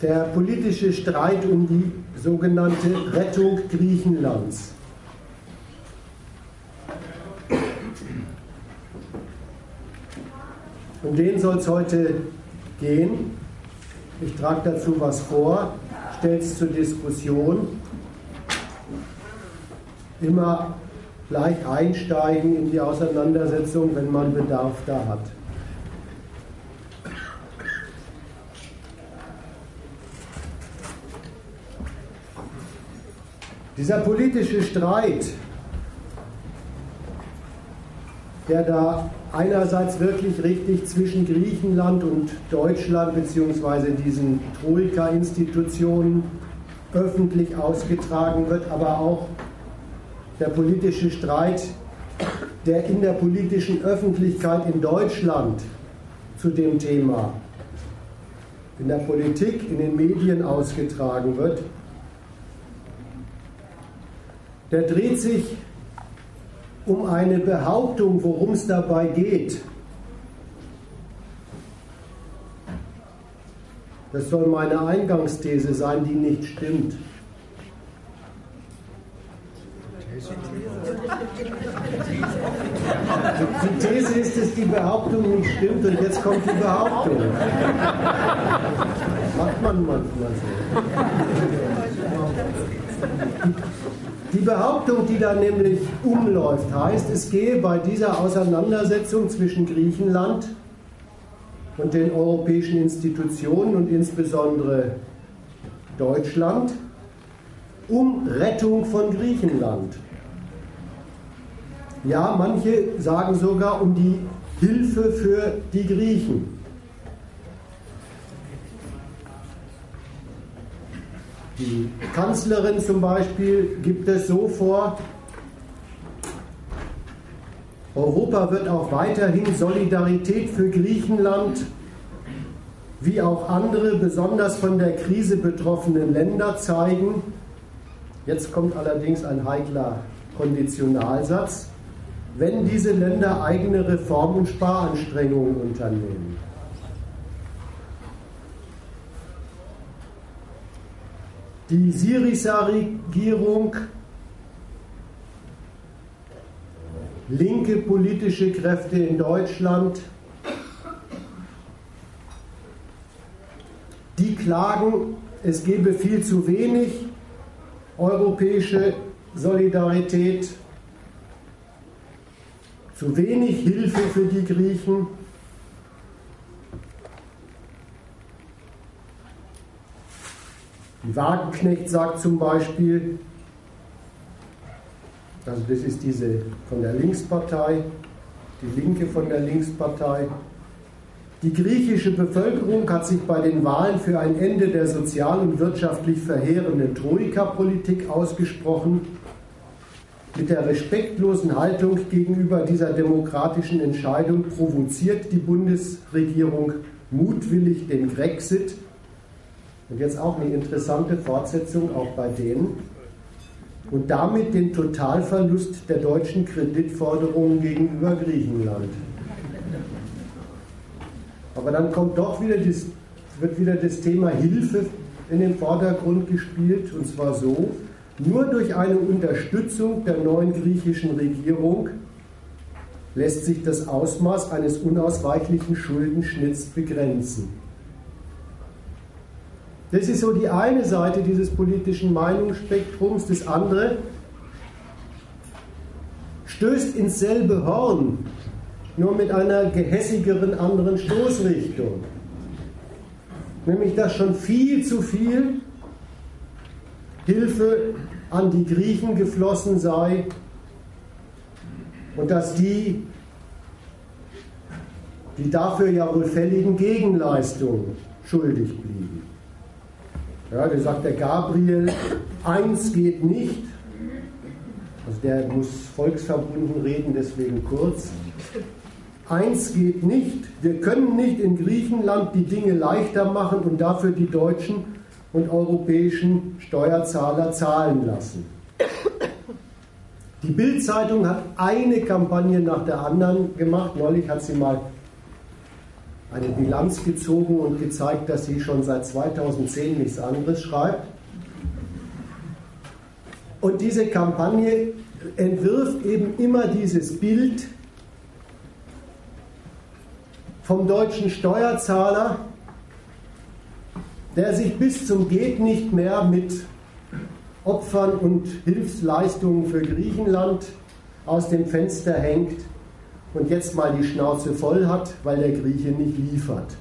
der politische Streit um die sogenannte Rettung Griechenlands. Um den soll es heute gehen. Ich trage dazu was vor, stelle es zur Diskussion. Immer gleich einsteigen in die Auseinandersetzung, wenn man Bedarf da hat. Dieser politische Streit, der da einerseits wirklich richtig zwischen Griechenland und Deutschland beziehungsweise diesen Troika-Institutionen öffentlich ausgetragen wird, aber auch der politische Streit, der in der politischen Öffentlichkeit in Deutschland zu dem Thema in der Politik, in den Medien ausgetragen wird, der dreht sich um eine Behauptung, worum es dabei geht. Das soll meine Eingangsthese sein, die nicht stimmt. Die These ist, dass die Behauptung nicht stimmt und jetzt kommt die Behauptung. Macht man manchmal so. Die Behauptung, die da nämlich umläuft, heißt, es gehe bei dieser Auseinandersetzung zwischen Griechenland und den europäischen Institutionen und insbesondere Deutschland um Rettung von Griechenland. Ja, manche sagen sogar um die Hilfe für die Griechen. Die Kanzlerin zum Beispiel gibt es so vor, Europa wird auch weiterhin Solidarität für Griechenland wie auch andere besonders von der Krise betroffenen Länder zeigen. Jetzt kommt allerdings ein heikler Konditionalsatz, wenn diese Länder eigene Reform- und Sparanstrengungen unternehmen. Die Syriza-Regierung, linke politische Kräfte in Deutschland, die klagen, es gebe viel zu wenig europäische Solidarität, zu wenig Hilfe für die Griechen. Die Wagenknecht sagt zum Beispiel, also das ist diese von der Linkspartei, die Linke von der Linkspartei, die griechische Bevölkerung hat sich bei den Wahlen für ein Ende der sozial und wirtschaftlich verheerenden Troika-Politik ausgesprochen. Mit der respektlosen Haltung gegenüber dieser demokratischen Entscheidung provoziert die Bundesregierung mutwillig den Grexit und jetzt auch eine interessante Fortsetzung auch bei denen. Und damit den Totalverlust der deutschen Kreditforderungen gegenüber Griechenland. Aber dann kommt doch wieder das, wird wieder das Thema Hilfe in den Vordergrund gespielt, und zwar so, nur durch eine Unterstützung der neuen griechischen Regierung lässt sich das Ausmaß eines unausweichlichen Schuldenschnitts begrenzen. Das ist so die eine Seite dieses politischen Meinungsspektrums. Das andere stößt ins selbe Horn, nur mit einer gehässigeren anderen Stoßrichtung. Nämlich, dass schon viel zu viel Hilfe an die Griechen geflossen sei und dass die die dafür ja wohl fälligen Gegenleistungen schuldig blieben. Ja, da sagt der Gabriel, eins geht nicht. Also der muss volksverbunden reden, deswegen kurz. Eins geht nicht. Wir können nicht in Griechenland die Dinge leichter machen und dafür die deutschen und europäischen Steuerzahler zahlen lassen. Die Bild-Zeitung hat eine Kampagne nach der anderen gemacht. Neulich hat sie mal eine Bilanz gezogen und gezeigt, dass sie schon seit 2010 nichts anderes schreibt. Und diese Kampagne entwirft eben immer dieses Bild vom deutschen Steuerzahler, der sich bis zum Geht nicht mehr mit Opfern und Hilfsleistungen für Griechenland aus dem Fenster hängt und jetzt mal die Schnauze voll hat, weil der Grieche nicht liefert.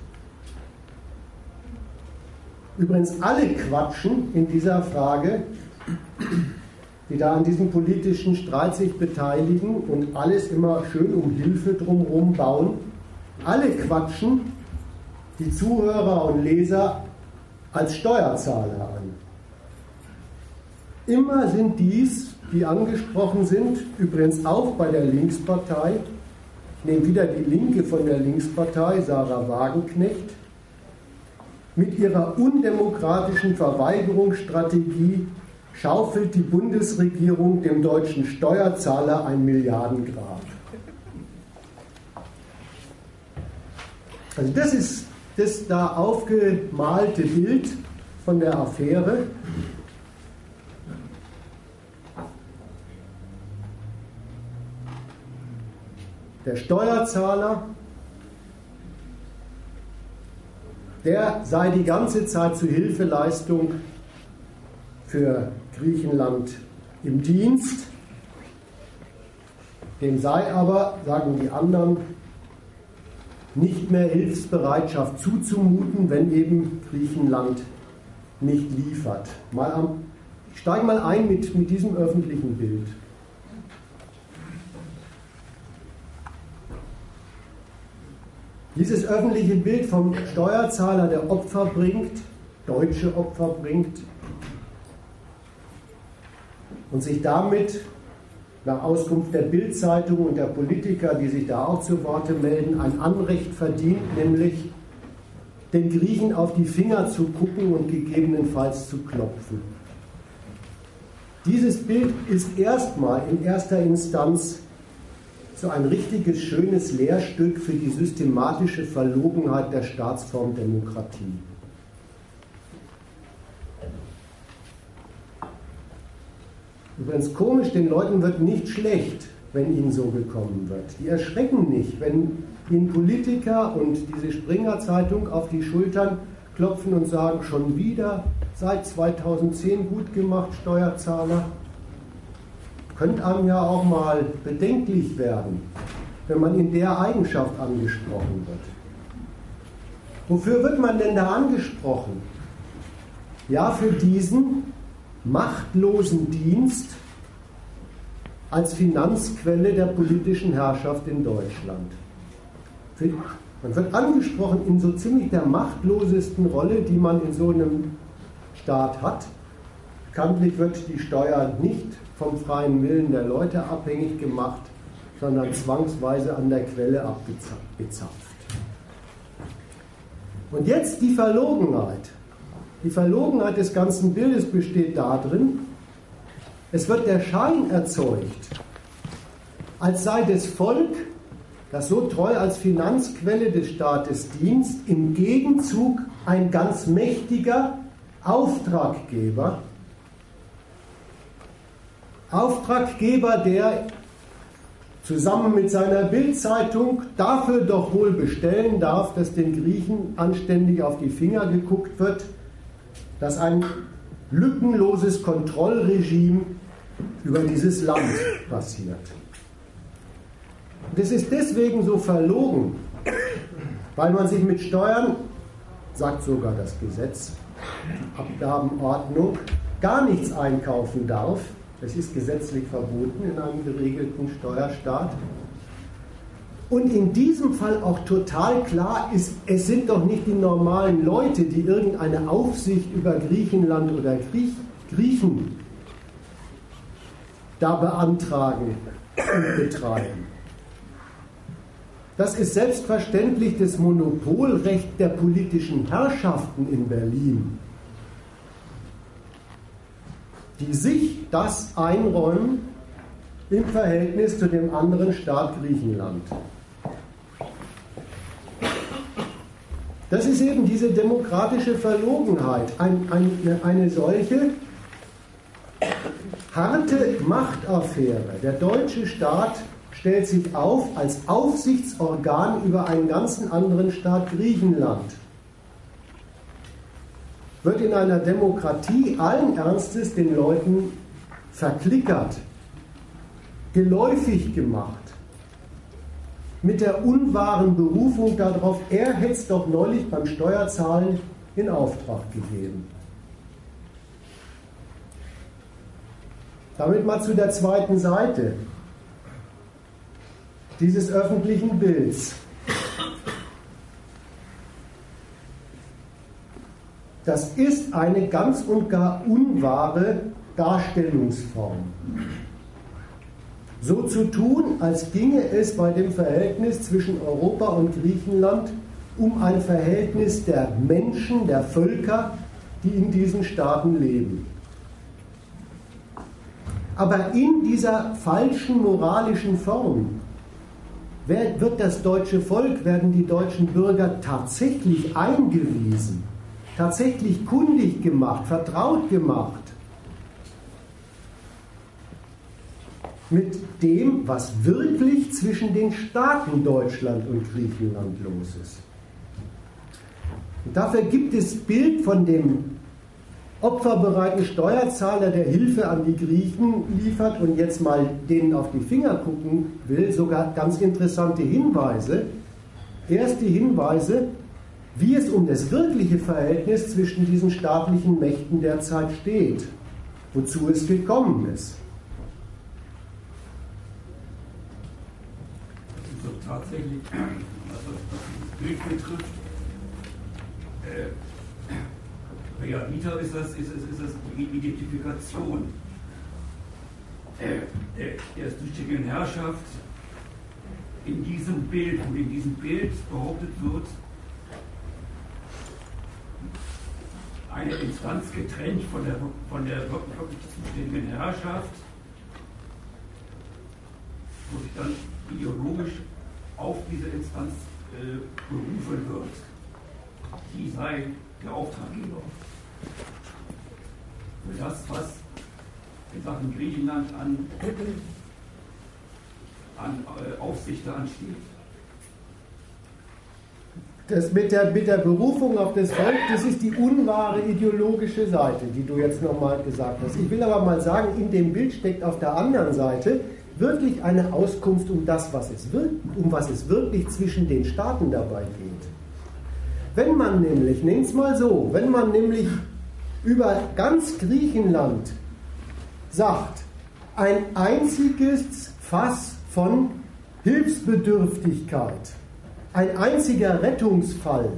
Übrigens alle quatschen in dieser Frage, die da an diesem politischen Streit sich beteiligen und alles immer schön um Hilfe drumherum bauen. Alle quatschen die Zuhörer und Leser als Steuerzahler an. Immer sind dies, die angesprochen sind, übrigens auch bei der Linkspartei, ich nehme wieder die Linke von der Linkspartei, Sarah Wagenknecht, mit ihrer undemokratischen Verweigerungsstrategie schaufelt die Bundesregierung dem deutschen Steuerzahler ein Milliardengrab. Also das ist das da aufgemalte Bild von der Affäre. Der Steuerzahler, der sei die ganze Zeit zur Hilfeleistung für Griechenland im Dienst. Dem sei aber, sagen die anderen, nicht mehr Hilfsbereitschaft zuzumuten, wenn eben Griechenland nicht liefert. Mal am, ich steige mal ein mit, mit diesem öffentlichen Bild. Dieses öffentliche Bild vom Steuerzahler, der Opfer bringt, deutsche Opfer bringt, und sich damit nach Auskunft der Bildzeitung und der Politiker, die sich da auch zu Worte melden, ein Anrecht verdient, nämlich den Griechen auf die Finger zu gucken und gegebenenfalls zu klopfen. Dieses Bild ist erstmal in erster Instanz so ein richtiges, schönes Lehrstück für die systematische Verlogenheit der Staatsform Demokratie. Übrigens komisch, den Leuten wird nicht schlecht, wenn ihnen so gekommen wird. Die erschrecken nicht, wenn ihnen Politiker und diese Springer-Zeitung auf die Schultern klopfen und sagen, schon wieder seit 2010 gut gemacht, Steuerzahler. Könnte einem ja auch mal bedenklich werden, wenn man in der Eigenschaft angesprochen wird. Wofür wird man denn da angesprochen? Ja, für diesen machtlosen Dienst als Finanzquelle der politischen Herrschaft in Deutschland. Man wird angesprochen in so ziemlich der machtlosesten Rolle, die man in so einem Staat hat. Bekanntlich wird die Steuer nicht vom freien Willen der Leute abhängig gemacht, sondern zwangsweise an der Quelle abgezapft. Und jetzt die Verlogenheit. Die Verlogenheit des ganzen Bildes besteht darin, es wird der Schein erzeugt, als sei das Volk, das so treu als Finanzquelle des Staates dient, im Gegenzug ein ganz mächtiger Auftraggeber. Auftraggeber, der zusammen mit seiner Bildzeitung dafür doch wohl bestellen darf, dass den Griechen anständig auf die Finger geguckt wird, dass ein lückenloses Kontrollregime über dieses Land passiert. Das ist deswegen so verlogen, weil man sich mit Steuern, sagt sogar das Gesetz, Abgabenordnung, gar nichts einkaufen darf. Das ist gesetzlich verboten in einem geregelten Steuerstaat. Und in diesem Fall auch total klar ist, es sind doch nicht die normalen Leute, die irgendeine Aufsicht über Griechenland oder Griech, Griechen da beantragen und betreiben. Das ist selbstverständlich das Monopolrecht der politischen Herrschaften in Berlin, die sich das einräumen im Verhältnis zu dem anderen Staat Griechenland. Das ist eben diese demokratische Verlogenheit, ein, ein, eine solche harte Machtaffäre. Der deutsche Staat stellt sich auf als Aufsichtsorgan über einen ganzen anderen Staat Griechenland. Wird in einer Demokratie allen Ernstes den Leuten verklickert, geläufig gemacht, mit der unwahren Berufung darauf, er hätte es doch neulich beim Steuerzahlen in Auftrag gegeben. Damit mal zu der zweiten Seite dieses öffentlichen Bilds. Das ist eine ganz und gar unwahre Darstellungsform. So zu tun, als ginge es bei dem Verhältnis zwischen Europa und Griechenland um ein Verhältnis der Menschen, der Völker, die in diesen Staaten leben. Aber in dieser falschen moralischen Form wird das deutsche Volk, werden die deutschen Bürger tatsächlich eingewiesen, tatsächlich kundig gemacht, vertraut gemacht mit dem, was wirklich zwischen den Staaten Deutschland und Griechenland los ist. Und dafür gibt es Bild von dem opferbereiten Steuerzahler, der Hilfe an die Griechen liefert und jetzt mal denen auf die Finger gucken will, sogar ganz interessante Hinweise. Erste Hinweise, wie es um das wirkliche Verhältnis zwischen diesen staatlichen Mächten derzeit steht, wozu es gekommen ist. Also tatsächlich, was das Bild betrifft, äh, ja, Vita ist das, ist, ist, ist das die Identifikation der, der, der zuständigen Herrschaft in diesem Bild. Und in diesem Bild behauptet wird, eine Instanz getrennt von der, von der wirklich zuständigen Herrschaft, wo sich dann ideologisch auf diese Instanz äh, berufen wird. Die sei der Auftraggeber für das, was in Sachen Griechenland an, an äh, Aufsicht ansteht. Das mit der, mit der Berufung auf das Volk, das ist die unwahre ideologische Seite, die du jetzt nochmal gesagt hast. Ich will aber mal sagen, in dem Bild steckt auf der anderen Seite wirklich eine Auskunft um das, was es, um was es wirklich zwischen den Staaten dabei geht. Wenn man nämlich, nehmt es mal so, wenn man nämlich über ganz Griechenland sagt, ein einziges Fass von Hilfsbedürftigkeit, ein einziger Rettungsfall,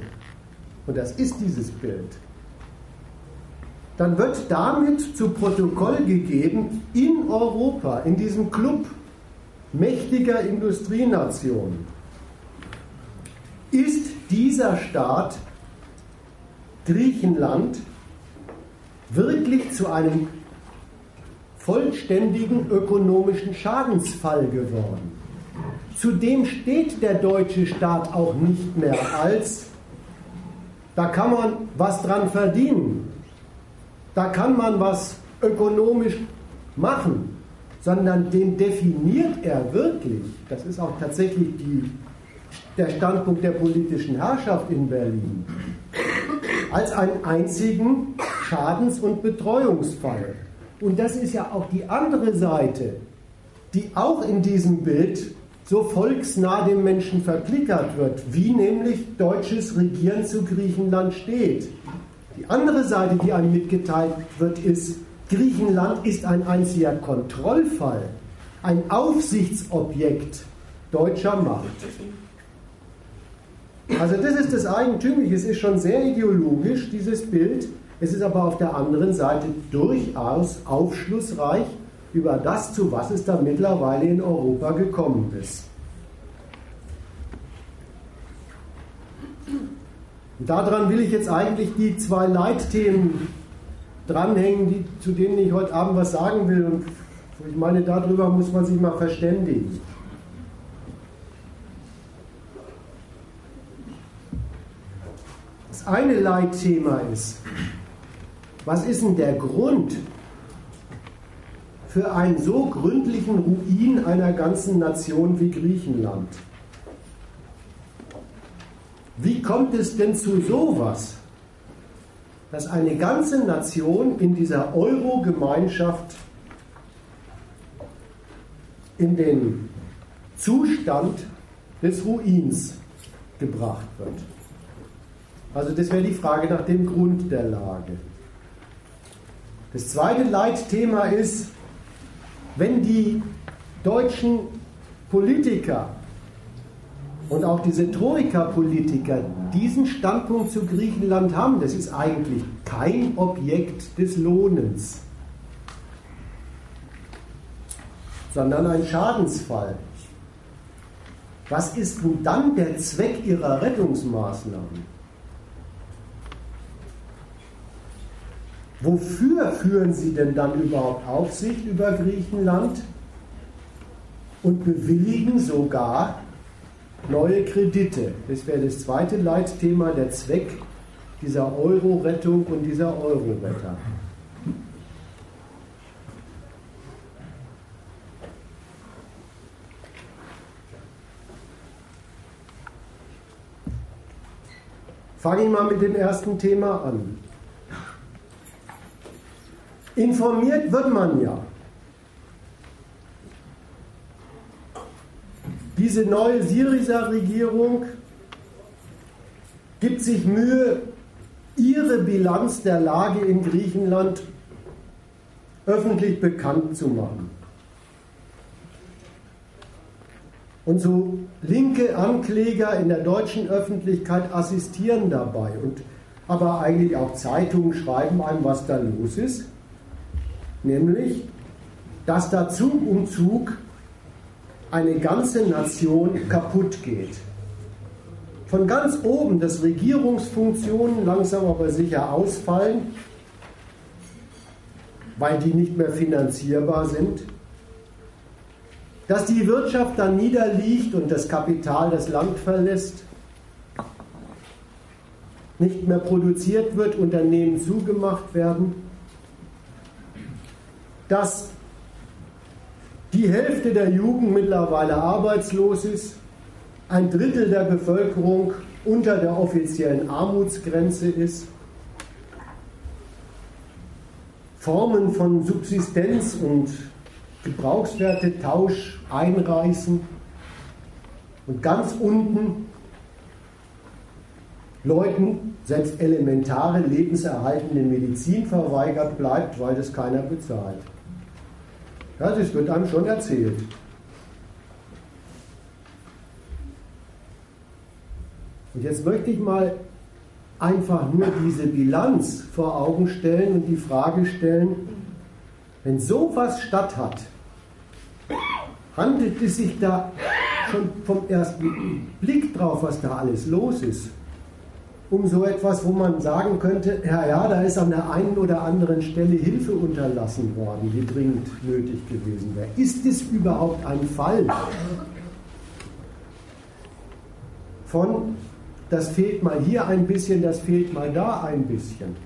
und das ist dieses Bild, dann wird damit zu Protokoll gegeben, in Europa, in diesem Club mächtiger Industrienationen, ist dieser Staat Griechenland wirklich zu einem vollständigen ökonomischen Schadensfall geworden. Zudem steht der deutsche Staat auch nicht mehr als, da kann man was dran verdienen, da kann man was ökonomisch machen, sondern den definiert er wirklich, das ist auch tatsächlich die der Standpunkt der politischen Herrschaft in Berlin. Als einen einzigen Schadens- und Betreuungsfall. Und das ist ja auch die andere Seite, die auch in diesem Bild so volksnah dem Menschen verklickert wird, wie nämlich deutsches Regieren zu Griechenland steht. Die andere Seite, die einem mitgeteilt wird, ist, Griechenland ist ein einziger Kontrollfall, ein Aufsichtsobjekt deutscher Macht. Also das ist das Eigentümliche. Es ist schon sehr ideologisch, dieses Bild. Es ist aber auf der anderen Seite durchaus aufschlussreich über das, zu was es da mittlerweile in Europa gekommen ist. Und daran will ich jetzt eigentlich die zwei Leitthemen dranhängen, die, zu denen ich heute Abend was sagen will. Und ich meine, darüber muss man sich mal verständigen. eine Leitthema ist, was ist denn der Grund für einen so gründlichen Ruin einer ganzen Nation wie Griechenland? Wie kommt es denn zu sowas, dass eine ganze Nation in dieser Euro-Gemeinschaft in den Zustand des Ruins gebracht wird? Also das wäre die Frage nach dem Grund der Lage. Das zweite Leitthema ist, wenn die deutschen Politiker und auch diese Troika-Politiker diesen Standpunkt zu Griechenland haben, das ist eigentlich kein Objekt des Lohnens, sondern ein Schadensfall. Was ist nun dann der Zweck ihrer Rettungsmaßnahmen? Wofür führen Sie denn dann überhaupt Aufsicht über Griechenland und bewilligen sogar neue Kredite? Das wäre das zweite Leitthema, der Zweck dieser Euro-Rettung und dieser Euro-Retter. Fange ich mal mit dem ersten Thema an. Informiert wird man ja. Diese neue Syriza-Regierung gibt sich Mühe, ihre Bilanz der Lage in Griechenland öffentlich bekannt zu machen. Und so linke Ankläger in der deutschen Öffentlichkeit assistieren dabei. Und aber eigentlich auch Zeitungen schreiben einem, was da los ist nämlich, dass da Zug um Zug eine ganze Nation kaputt geht. Von ganz oben, dass Regierungsfunktionen langsam aber sicher ausfallen, weil die nicht mehr finanzierbar sind, dass die Wirtschaft dann niederliegt und das Kapital das Land verlässt, nicht mehr produziert wird, Unternehmen zugemacht werden dass die Hälfte der Jugend mittlerweile arbeitslos ist, ein Drittel der Bevölkerung unter der offiziellen Armutsgrenze ist, Formen von Subsistenz und Gebrauchswertetausch einreißen und ganz unten Leuten selbst elementare lebenserhaltende Medizin verweigert bleibt, weil das keiner bezahlt. Ja, das wird einem schon erzählt. Und jetzt möchte ich mal einfach nur diese Bilanz vor Augen stellen und die Frage stellen, wenn sowas statt hat, handelt es sich da schon vom ersten Blick drauf, was da alles los ist? Um so etwas, wo man sagen könnte, ja, ja, da ist an der einen oder anderen Stelle Hilfe unterlassen worden, die dringend nötig gewesen wäre. Ist es überhaupt ein Fall von, das fehlt mal hier ein bisschen, das fehlt mal da ein bisschen?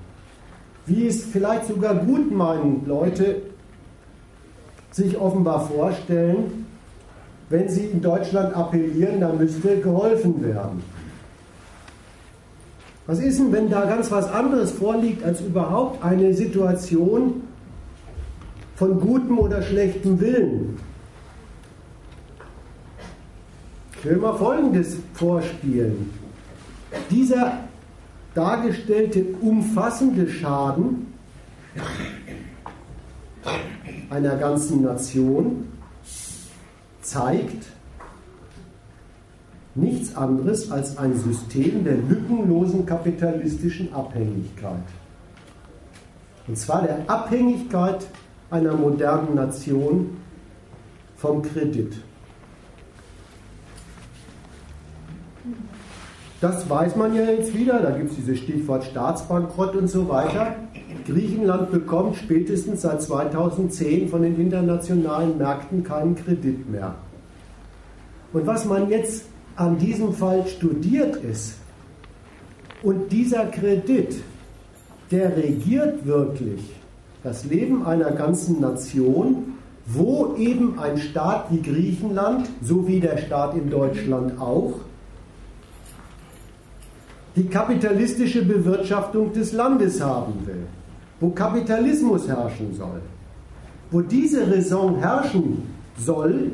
Wie es vielleicht sogar gut meinen Leute sich offenbar vorstellen, wenn sie in Deutschland appellieren, da müsste geholfen werden. Was ist denn, wenn da ganz was anderes vorliegt als überhaupt eine Situation von gutem oder schlechtem Willen? Ich will mal Folgendes vorspielen. Dieser dargestellte umfassende Schaden einer ganzen Nation zeigt, nichts anderes als ein System der lückenlosen kapitalistischen Abhängigkeit. Und zwar der Abhängigkeit einer modernen Nation vom Kredit. Das weiß man ja jetzt wieder, da gibt es dieses Stichwort Staatsbankrott und so weiter. Griechenland bekommt spätestens seit 2010 von den internationalen Märkten keinen Kredit mehr. Und was man jetzt an diesem Fall studiert ist, Und dieser Kredit, der regiert wirklich das Leben einer ganzen Nation, wo eben ein Staat wie Griechenland, so wie der Staat in Deutschland auch, die kapitalistische Bewirtschaftung des Landes haben will, wo Kapitalismus herrschen soll. Wo diese Raison herrschen soll,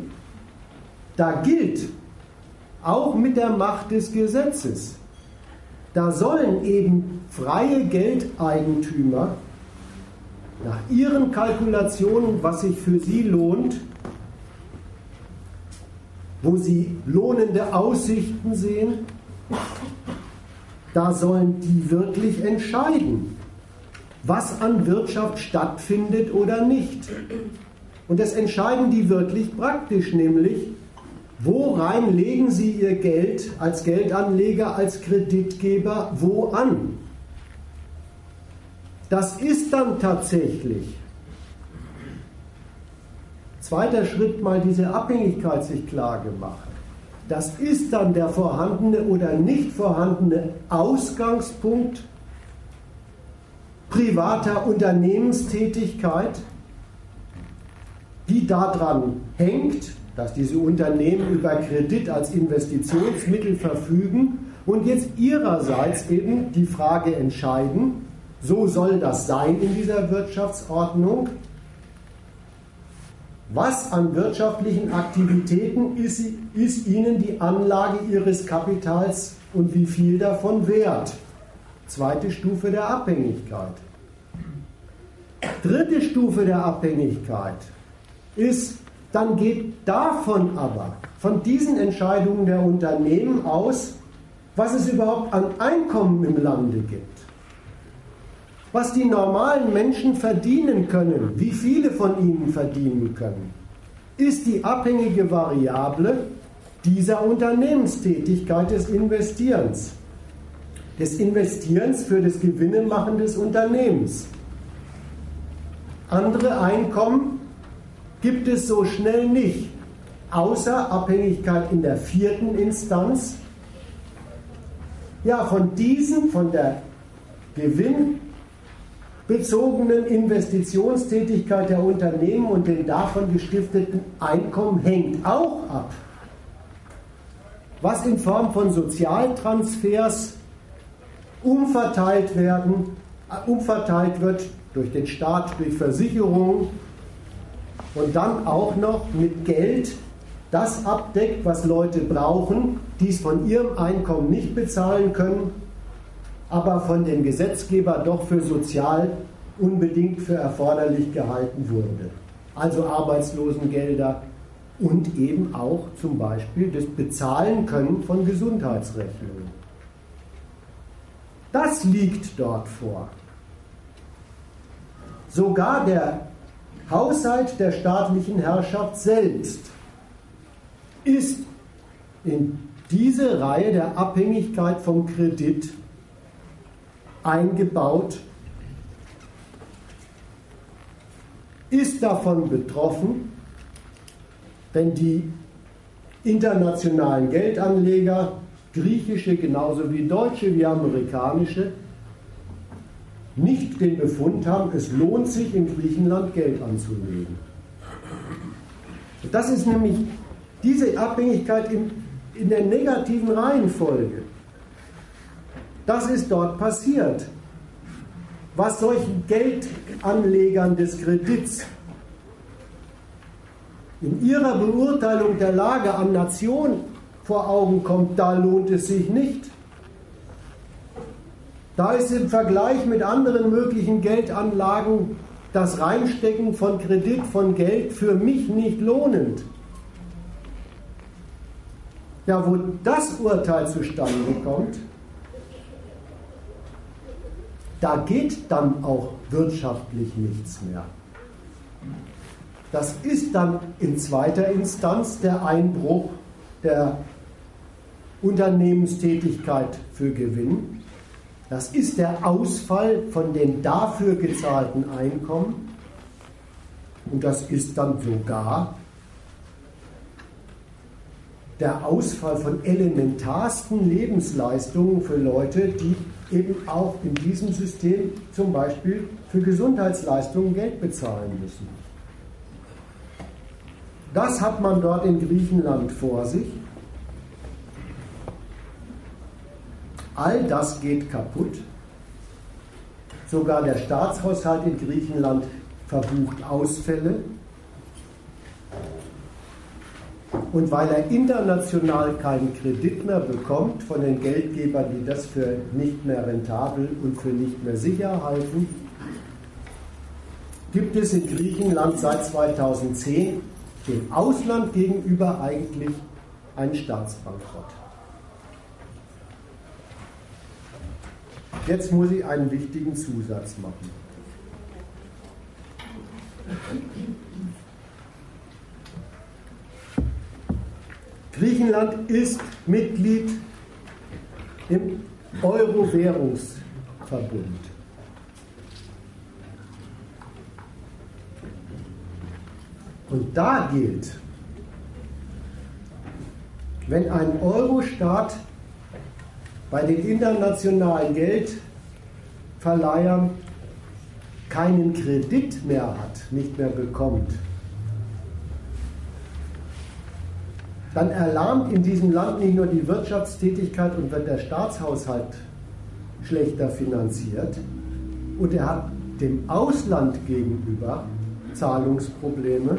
da gilt auch mit der Macht des Gesetzes. Da sollen eben freie Geldeigentümer nach ihren Kalkulationen, was sich für sie lohnt, wo sie lohnende Aussichten sehen, da sollen die wirklich entscheiden, was an Wirtschaft stattfindet oder nicht. Und das entscheiden die wirklich praktisch, nämlich, worein legen sie ihr Geld als Geldanleger, als Kreditgeber, wo an? Das ist dann tatsächlich, zweiter Schritt mal diese Abhängigkeit sich klar gemacht. Das ist dann der vorhandene oder nicht vorhandene Ausgangspunkt privater Unternehmenstätigkeit, die daran hängt, dass diese Unternehmen über Kredit als Investitionsmittel verfügen und jetzt ihrerseits eben die Frage entscheiden, so soll das sein in dieser Wirtschaftsordnung, was an wirtschaftlichen Aktivitäten ist, ist, Ihnen die Anlage Ihres Kapitals und wie viel davon wert? Zweite Stufe der Abhängigkeit. Dritte Stufe der Abhängigkeit ist, dann geht davon aber, von diesen Entscheidungen der Unternehmen aus, was es überhaupt an Einkommen im Lande gibt was die normalen Menschen verdienen können, wie viele von ihnen verdienen können, ist die abhängige Variable dieser Unternehmenstätigkeit des Investierens. Des Investierens für das Gewinnemachen des Unternehmens. Andere Einkommen gibt es so schnell nicht, außer Abhängigkeit in der vierten Instanz. Ja, von diesen, von der Gewinn bezogenen Investitionstätigkeit der Unternehmen und den davon gestifteten Einkommen hängt auch ab. Was in Form von Sozialtransfers umverteilt werden, äh, umverteilt wird durch den Staat, durch Versicherungen und dann auch noch mit Geld das abdeckt, was Leute brauchen, die es von ihrem Einkommen nicht bezahlen können aber von dem Gesetzgeber doch für sozial unbedingt für erforderlich gehalten wurde. Also Arbeitslosengelder und eben auch zum Beispiel das Bezahlen können von Gesundheitsrechnungen. Das liegt dort vor. Sogar der Haushalt der staatlichen Herrschaft selbst ist in diese Reihe der Abhängigkeit vom Kredit eingebaut, ist davon betroffen, wenn die internationalen Geldanleger, griechische genauso wie deutsche wie amerikanische, nicht den Befund haben, es lohnt sich in Griechenland Geld anzulegen. Das ist nämlich diese Abhängigkeit in, in der negativen Reihenfolge. Das ist dort passiert. Was solchen Geldanlegern des Kredits in ihrer Beurteilung der Lage an Nation vor Augen kommt, da lohnt es sich nicht. Da ist im Vergleich mit anderen möglichen Geldanlagen das Reinstecken von Kredit, von Geld für mich nicht lohnend. Ja, wo das Urteil zustande kommt, da geht dann auch wirtschaftlich nichts mehr. Das ist dann in zweiter Instanz der Einbruch der Unternehmenstätigkeit für Gewinn. Das ist der Ausfall von den dafür gezahlten Einkommen. Und das ist dann sogar der Ausfall von elementarsten Lebensleistungen für Leute, die eben auch in diesem System zum Beispiel für Gesundheitsleistungen Geld bezahlen müssen. Das hat man dort in Griechenland vor sich. All das geht kaputt. Sogar der Staatshaushalt in Griechenland verbucht Ausfälle. Und weil er international keinen Kredit mehr bekommt von den Geldgebern, die das für nicht mehr rentabel und für nicht mehr sicher halten, gibt es in Griechenland seit 2010 dem Ausland gegenüber eigentlich einen Staatsbankrott. Jetzt muss ich einen wichtigen Zusatz machen. Griechenland ist Mitglied im Euro-Währungsverbund. Und da gilt, wenn ein Euro-Staat bei den internationalen Geldverleihern keinen Kredit mehr hat, nicht mehr bekommt, dann erlahmt in diesem Land nicht nur die Wirtschaftstätigkeit und wird der Staatshaushalt schlechter finanziert und er hat dem Ausland gegenüber Zahlungsprobleme,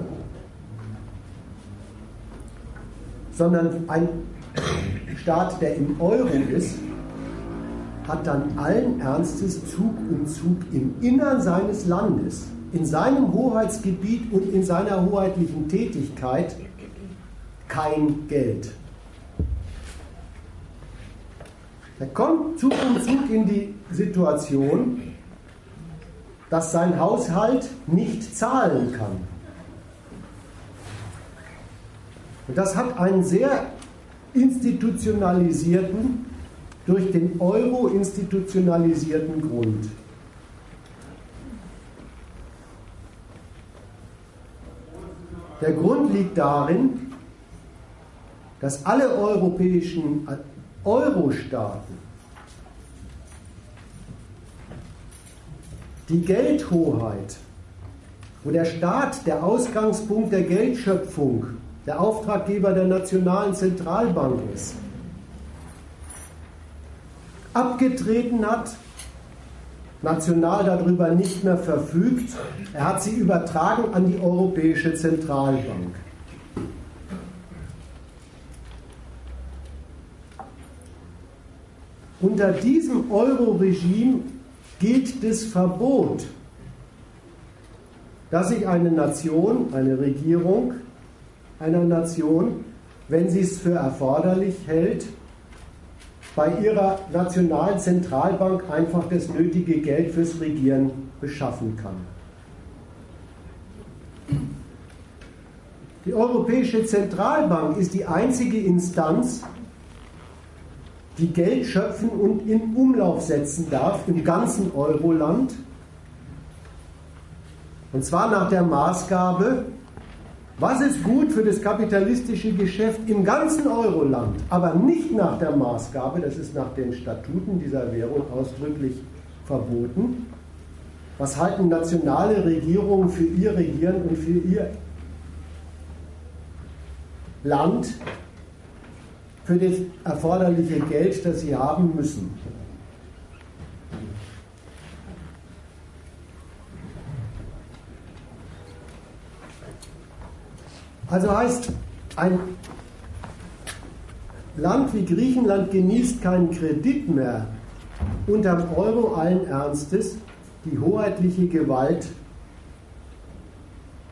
sondern ein Staat, der im Euro ist, hat dann allen Ernstes Zug um Zug im Innern seines Landes, in seinem Hoheitsgebiet und in seiner hoheitlichen Tätigkeit kein Geld. Er kommt Zug um Zug in die Situation, dass sein Haushalt nicht zahlen kann. Und das hat einen sehr institutionalisierten, durch den Euro institutionalisierten Grund. Der Grund liegt darin, dass alle europäischen Euro-Staaten die Geldhoheit, wo der Staat der Ausgangspunkt der Geldschöpfung, der Auftraggeber der nationalen Zentralbank ist, abgetreten hat, national darüber nicht mehr verfügt, er hat sie übertragen an die Europäische Zentralbank. Unter diesem Euro-Regime gilt das Verbot, dass sich eine Nation, eine Regierung einer Nation, wenn sie es für erforderlich hält, bei ihrer nationalen Zentralbank einfach das nötige Geld fürs Regieren beschaffen kann. Die Europäische Zentralbank ist die einzige Instanz, die Geld schöpfen und in Umlauf setzen darf im ganzen Euroland. Und zwar nach der Maßgabe, was ist gut für das kapitalistische Geschäft im ganzen Euroland, aber nicht nach der Maßgabe, das ist nach den Statuten dieser Währung ausdrücklich verboten. Was halten nationale Regierungen für ihr Regieren und für ihr Land für das erforderliche Geld, das sie haben müssen. Also heißt, ein Land wie Griechenland genießt keinen Kredit mehr unterm Euro allen Ernstes. Die hoheitliche Gewalt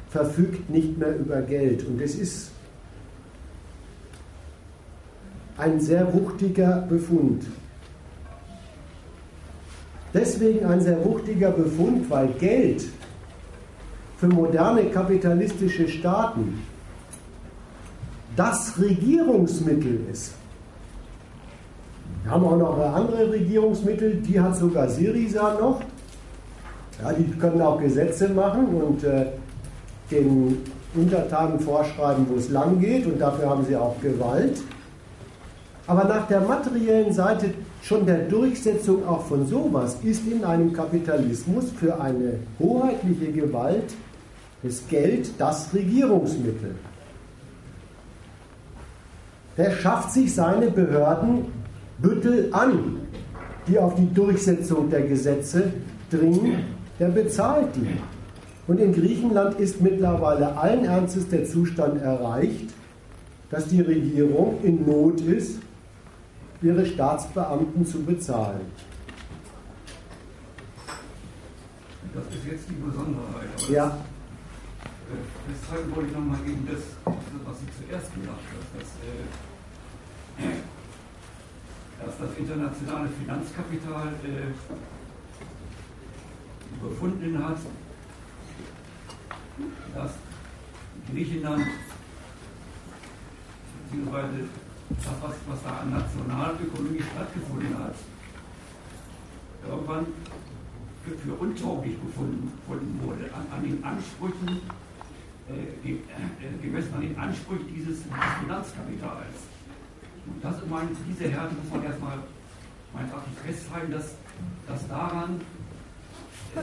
verfügt nicht mehr über Geld. Und es ist ein sehr wuchtiger Befund. Deswegen ein sehr wuchtiger Befund, weil Geld für moderne kapitalistische Staaten das Regierungsmittel ist. Wir haben auch noch andere Regierungsmittel, die hat sogar Syriza noch. Ja, die können auch Gesetze machen und äh, den Untertanen vorschreiben, wo es lang geht und dafür haben sie auch Gewalt. Aber nach der materiellen Seite schon der Durchsetzung auch von sowas ist in einem Kapitalismus für eine hoheitliche Gewalt das Geld das Regierungsmittel. Der schafft sich seine Behördenbüttel an, die auf die Durchsetzung der Gesetze dringen, der bezahlt die. Und in Griechenland ist mittlerweile allen Ernstes der Zustand erreicht, dass die Regierung in Not ist, ihre Staatsbeamten zu bezahlen. Das ist jetzt die Besonderheit. Ja. Deshalb wollte ich nochmal eben das, was ich zuerst gesagt habe, dass, äh, dass das internationale Finanzkapital äh, überfunden hat, dass Griechenland beziehungsweise das, was, was da an Nationalökonomie stattgefunden hat, irgendwann für, untauglich gefunden, wurde, an, an, den Ansprüchen, gemessen an den Ansprüchen dieses, Finanzkapitals. Und das, meine, diese Härte muss man erstmal meines Erachtens festhalten, dass, dass daran äh,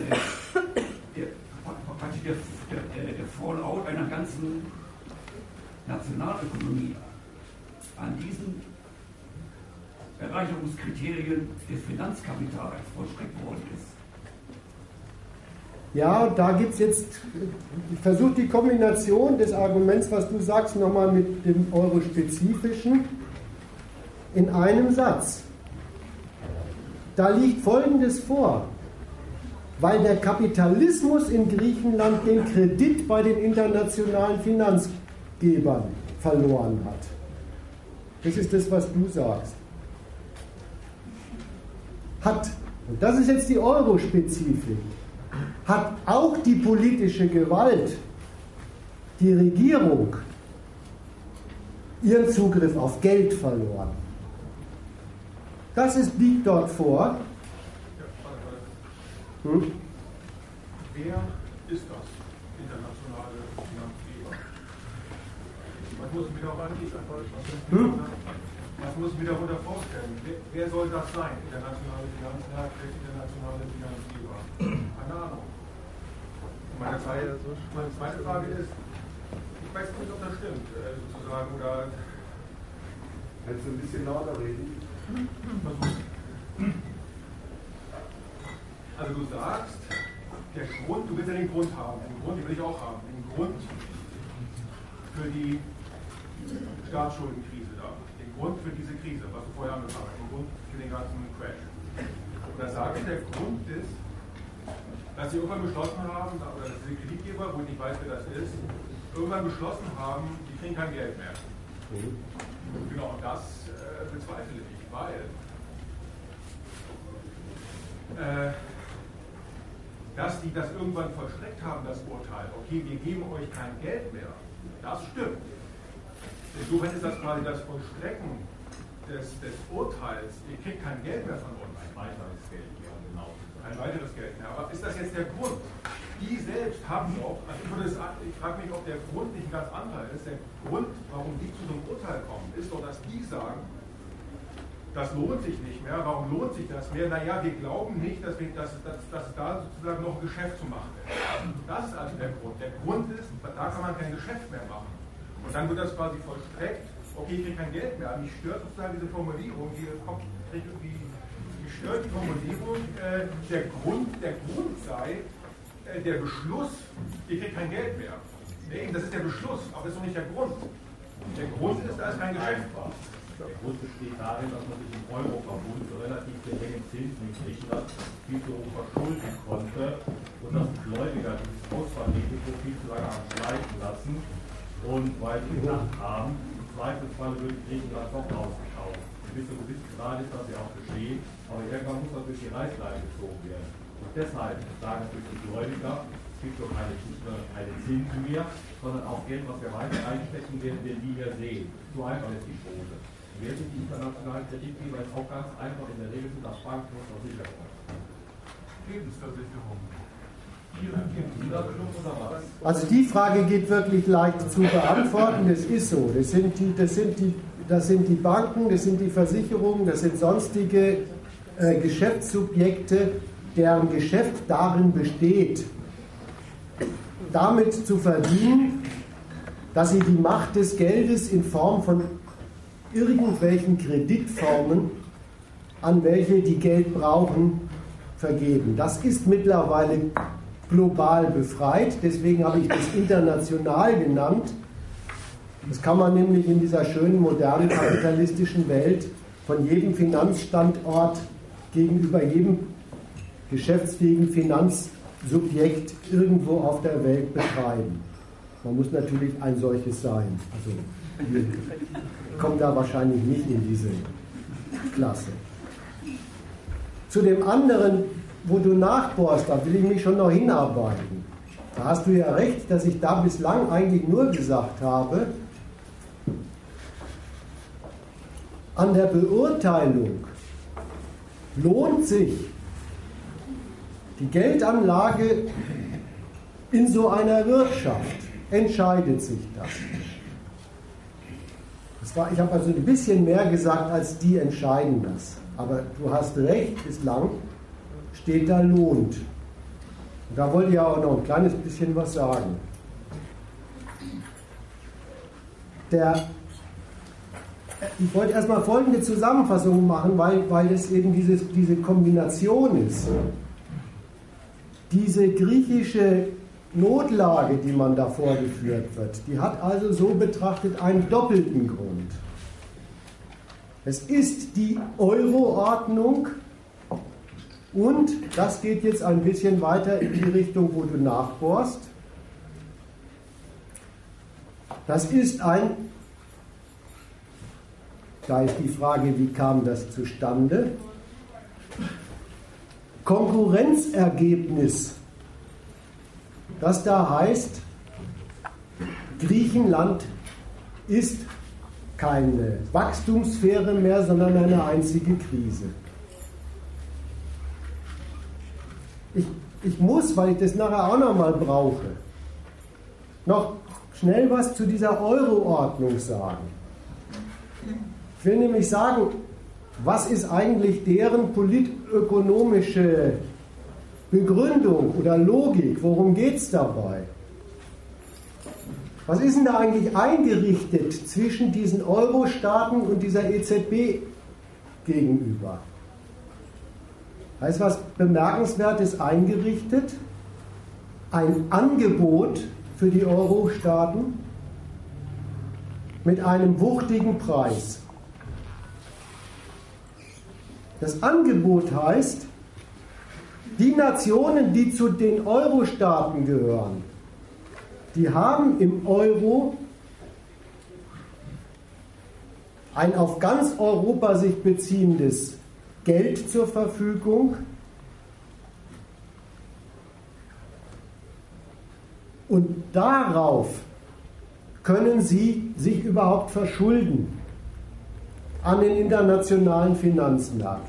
der, der, der, der Fallout einer ganzen Nationalökonomie an diesen Erreichungskriterien des Finanzkapitals vollstreckt worden ist. Ja, da gibt es jetzt, ich versuche die Kombination des Arguments, was du sagst, nochmal mit dem Eurospezifischen in einem Satz. Da liegt Folgendes vor. Weil der Kapitalismus in Griechenland den Kredit bei den internationalen Finanzgebern verloren hat. Das ist das, was du sagst. Hat, und das ist jetzt die Euro-Spezifik, hat auch die politische Gewalt, die Regierung, ihren Zugriff auf Geld verloren. Das ist, liegt dort vor. Hm? Wer ist das internationale Finanzgeber? Was muss darauf hm? Was muss ich mir darunter vorstellen? Wer, soll das sein? Internationale Finanzmarkt, internationale Finanzgeber? Keine Ahnung. Meine zweite, meine zweite Frage ist, ich weiß nicht, ob das stimmt, äh, sozusagen, oder. Kannst du ein bisschen lauter reden? Also du sagst, der Grund, du willst ja den Grund haben, den Grund, den will ich auch haben, den Grund für die Staatsschuldenkrise da, den Grund für diese Krise, was du vorher angefangen hast, den Grund für den ganzen Crash. Und da sage ich, der Grund ist, dass sie irgendwann beschlossen haben, oder dass diese Kreditgeber, wo ich nicht weiß, wer das ist, irgendwann beschlossen haben, die kriegen kein Geld mehr. Mhm. Genau, das äh, bezweifle ich, weil äh, dass die das irgendwann vollstreckt haben, das Urteil, okay, wir geben euch kein Geld mehr, das stimmt. Insofern ist das quasi das Vollstrecken des, des Urteils, ihr kriegt kein Geld mehr von uns. Ein weiteres Geld. Ein weiteres Geld mehr. Aber ist das jetzt der Grund? Die selbst haben doch, also ich, frage mich, ob der Grund nicht ganz anderer ist. Der Grund, warum die zu so einem Urteil kommen, ist doch, dass die sagen, das lohnt sich nicht mehr. Warum lohnt sich das mehr? Naja, wir glauben nicht, dass, wir, dass, dass, dass da sozusagen noch ein Geschäft zu machen ist. Das ist also der Grund. Der Grund ist, da kann man kein Geschäft mehr machen. Und dann wird das quasi vollstreckt, okay, ich kriege kein Geld mehr. Mich stört sozusagen diese Formulierung, die kommt irgendwie, die stört die Formulierung, äh, der, Grund, der Grund sei äh, der Beschluss, ich kriege kein Geld mehr. Nee, das ist der Beschluss, aber das ist doch nicht der Grund. Der Grund ist, da ist kein Geschäft war. Der Grund besteht darin, dass man sich im Euroverbund relativ geringen Zinsen in Griechenland viel zu hoch verschulden konnte und dass die Gläubiger dieses Ausfallrisiko viel zu lange haben schleifen lassen und weil sie gedacht haben, im Zweifelsfall würde Griechenland doch ausgeschaut. Bis zu gewissen Grad ist das ja auch geschehen, aber irgendwann muss das durch die Reißleine gezogen werden. Und deshalb sagen natürlich die Gläubiger, es gibt doch keine, nicht nur keine Zinsen mehr, sondern auch Geld, was wir weiter einstecken werden, den wir sehen. So einfach ist die Quote. Wer sind die internationalen Kreditgeber? Ist auch ganz einfach. In der Regel sind das Banken und Versicherungen. Lebensversicherung. Also die Frage geht wirklich leicht zu beantworten. Das ist so. Das sind die, das sind die das sind die Banken, das sind die Versicherungen, das sind sonstige äh, Geschäftssubjekte, deren Geschäft darin besteht, damit zu verdienen, dass sie die Macht des Geldes in Form von irgendwelchen Kreditformen, an welche die Geld brauchen, vergeben. Das ist mittlerweile global befreit, deswegen habe ich das international genannt. Das kann man nämlich in dieser schönen modernen kapitalistischen Welt von jedem Finanzstandort gegenüber jedem geschäftsfähigen Finanzsubjekt irgendwo auf der Welt betreiben. Man muss natürlich ein solches sein. Also kommt da wahrscheinlich nicht in diese Klasse. Zu dem anderen, wo du nachbohrst, da will ich mich schon noch hinarbeiten. Da hast du ja recht, dass ich da bislang eigentlich nur gesagt habe, an der Beurteilung lohnt sich die Geldanlage in so einer Wirtschaft, entscheidet sich das. das war, ich habe also ein bisschen mehr gesagt, als die entscheiden das. Aber du hast recht, bislang steht da lohnt. Und da wollte ich auch noch ein kleines bisschen was sagen. Der, ich wollte erstmal folgende Zusammenfassung machen, weil, weil es eben diese, diese Kombination ist. Diese griechische Notlage, die man da vorgeführt wird, die hat also so betrachtet einen doppelten Grund. Es ist die Euroordnung und das geht jetzt ein bisschen weiter in die Richtung, wo du nachbohrst. Das ist ein, da ist die Frage, wie kam das zustande? Konkurrenzergebnis, das da heißt, Griechenland ist keine Wachstumssphäre mehr, sondern eine einzige Krise. Ich, ich muss, weil ich das nachher auch nochmal brauche, noch schnell was zu dieser Euro-Ordnung sagen. Ich will nämlich sagen, was ist eigentlich deren politökonomische Begründung oder Logik? Worum geht es dabei? Was ist denn da eigentlich eingerichtet zwischen diesen Euro-Staaten und dieser EZB gegenüber? Da ist was Bemerkenswertes eingerichtet, ein Angebot für die Euro-Staaten mit einem wuchtigen Preis. Das Angebot heißt, die Nationen, die zu den Euro-Staaten gehören, die haben im Euro ein auf ganz Europa sich beziehendes Geld zur Verfügung. Und darauf können sie sich überhaupt verschulden an den internationalen Finanzmärkten.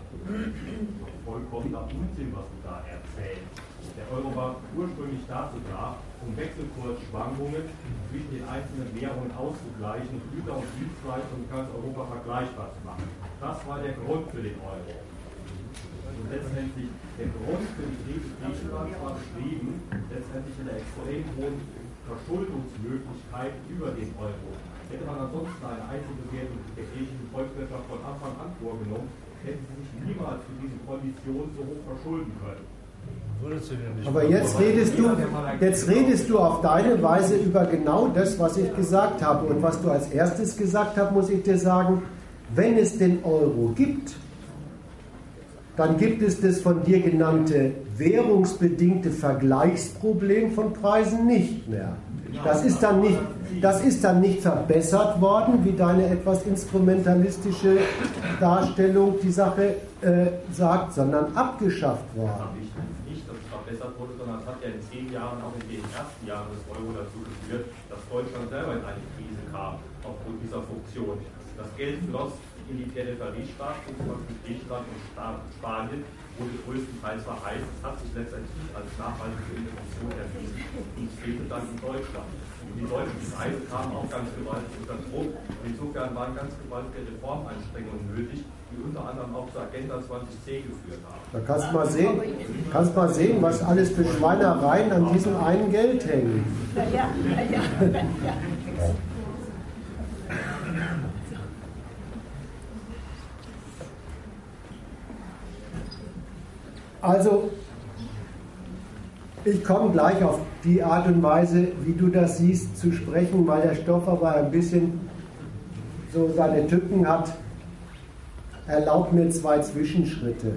Vollkommener Unsinn, was du da erzählst. Der Euro war ursprünglich dazu da, um Wechselkursschwankungen zwischen den einzelnen Währungen auszugleichen und Güter und Dienstleistungen in ganz Europa vergleichbar zu machen. Das war der Grund für den Euro. Und letztendlich der Grund für die Krise Griechenlands war beschrieben, letztendlich in der extrem hohen Verschuldungsmöglichkeit über den Euro. Hätte man ansonsten eine Einzelbewertung der griechischen Volkswirtschaft von Anfang an vorgenommen, hätten sie sich niemals für diese Kondition so hoch verschulden können. Aber jetzt redest, du, jetzt redest du auf deine Weise über genau das, was ich gesagt habe. Und was du als erstes gesagt hast, muss ich dir sagen, wenn es den Euro gibt, dann gibt es das von dir genannte währungsbedingte Vergleichsproblem von Preisen nicht mehr. Das ist dann nicht, das ist dann nicht verbessert worden, wie deine etwas instrumentalistische Darstellung die Sache äh, sagt, sondern abgeschafft worden verbessert wurde, sondern es hat ja in zehn Jahren, auch in den ersten Jahren des Euro dazu geführt, dass Deutschland selber in eine Krise kam, aufgrund dieser Funktion. Das Geld floss in die Beispiel Griechenland und Spanien, wurde größtenteils verheizt. Es hat sich letztendlich als nachhaltige Investition erwiesen und es fehlte dann in Deutschland. Und die deutschen Preise kamen auch ganz gewaltig unter Druck. Und insofern waren ganz gewaltige Reformanstrengungen nötig, die unter anderem auch zur Agenda 2010 geführt haben. Da kannst du mal sehen, kannst mal sehen was alles für Schweinereien an diesem einen Geld hängen. Ja, ja, ja, ja. Also, ich komme gleich auf die Art und Weise, wie du das siehst, zu sprechen, weil der Stoff aber ein bisschen so seine Tücken hat. Erlaubt mir zwei Zwischenschritte.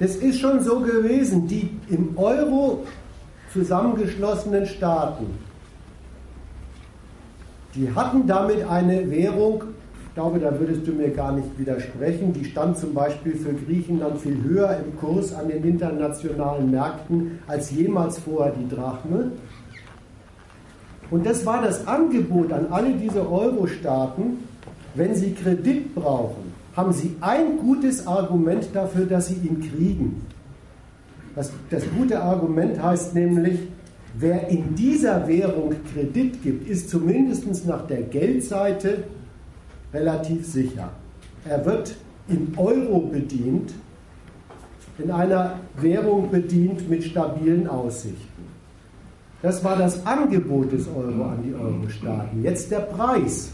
Das ist schon so gewesen, die im Euro zusammengeschlossenen Staaten, die hatten damit eine Währung, glaube, da würdest du mir gar nicht widersprechen. Die stand zum Beispiel für Griechenland viel höher im Kurs an den internationalen Märkten als jemals vorher die Drachme. Und das war das Angebot an alle diese Euro-Staaten, wenn sie Kredit brauchen, haben sie ein gutes Argument dafür, dass sie ihn kriegen. Das, das gute Argument heißt nämlich, wer in dieser Währung Kredit gibt, ist zumindest nach der Geldseite relativ sicher. Er wird in Euro bedient, in einer Währung bedient mit stabilen Aussichten. Das war das Angebot des Euro an die Euro-Staaten. Jetzt der Preis.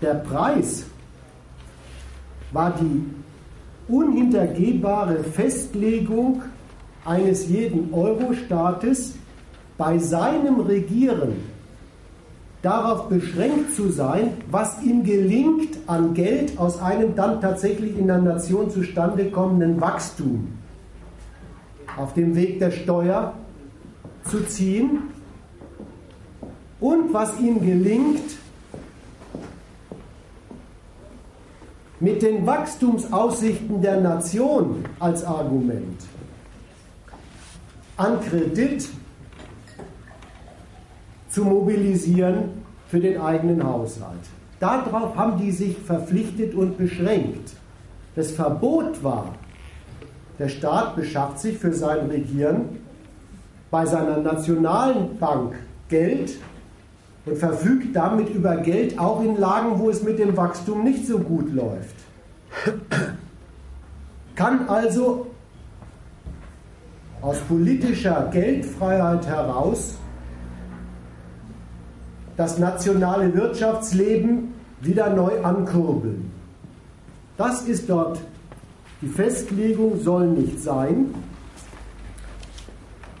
Der Preis war die unhintergehbare Festlegung eines jeden Euro-Staates bei seinem Regieren darauf beschränkt zu sein, was ihm gelingt, an Geld aus einem dann tatsächlich in der Nation zustande kommenden Wachstum auf dem Weg der Steuer zu ziehen. Und was ihm gelingt, mit den Wachstumsaussichten der Nation als Argument an Kredit zu mobilisieren für den eigenen Haushalt. Darauf haben die sich verpflichtet und beschränkt. Das Verbot war, der Staat beschafft sich für sein Regieren bei seiner nationalen Bank Geld und verfügt damit über Geld auch in Lagen, wo es mit dem Wachstum nicht so gut läuft. Kann also aus politischer Geldfreiheit heraus das nationale Wirtschaftsleben wieder neu ankurbeln. Das ist dort die Festlegung, soll nicht sein.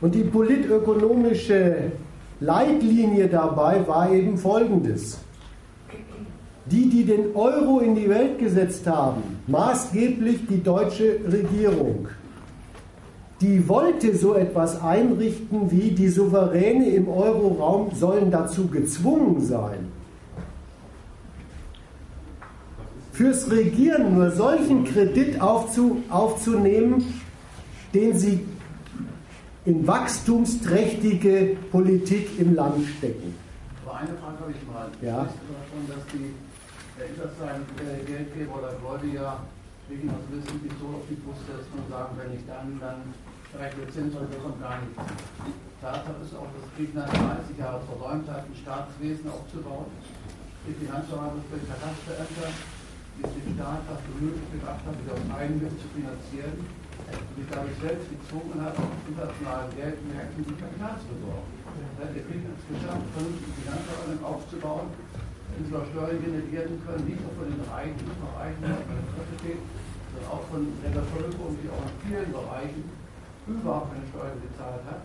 Und die politökonomische Leitlinie dabei war eben folgendes. Die, die den Euro in die Welt gesetzt haben, maßgeblich die deutsche Regierung, die wollte so etwas einrichten wie die Souveräne im Euroraum sollen dazu gezwungen sein. Fürs Regieren nur solchen Kredit aufzu, aufzunehmen, den sie in wachstumsträchtige Politik im Land stecken. Aber eine Frage habe ich mal. Ja. Weißt du davon, dass die internationalen Geldgeber oder Gläubiger wegen aus wissen, die so auf die Brust dass man sagen, wenn ich dann, dann direkt Zins oder bekommt gar nichts. Tatsache ist auch, dass Griechenland 30 Jahre versäumt hat, ein Staatswesen aufzubauen. Die Finanzverwaltung für Katasterämter, die es dem Staat dafür möglich gemacht hat, wieder aus Eigenmitteln zu finanzieren, und sich dadurch selbst gezwungen hat, auf internationalen Geldmärkten die Kapital zu besorgen. Der Krieg hat es geschafft, vernünftige Finanzverwaltung aufzubauen, in sogar Steuern generieren können, nicht nur von den Reichen, nur Reichen, sondern auch von der Bevölkerung, die auch in vielen Bereichen überhaupt keine Steuern gezahlt hat.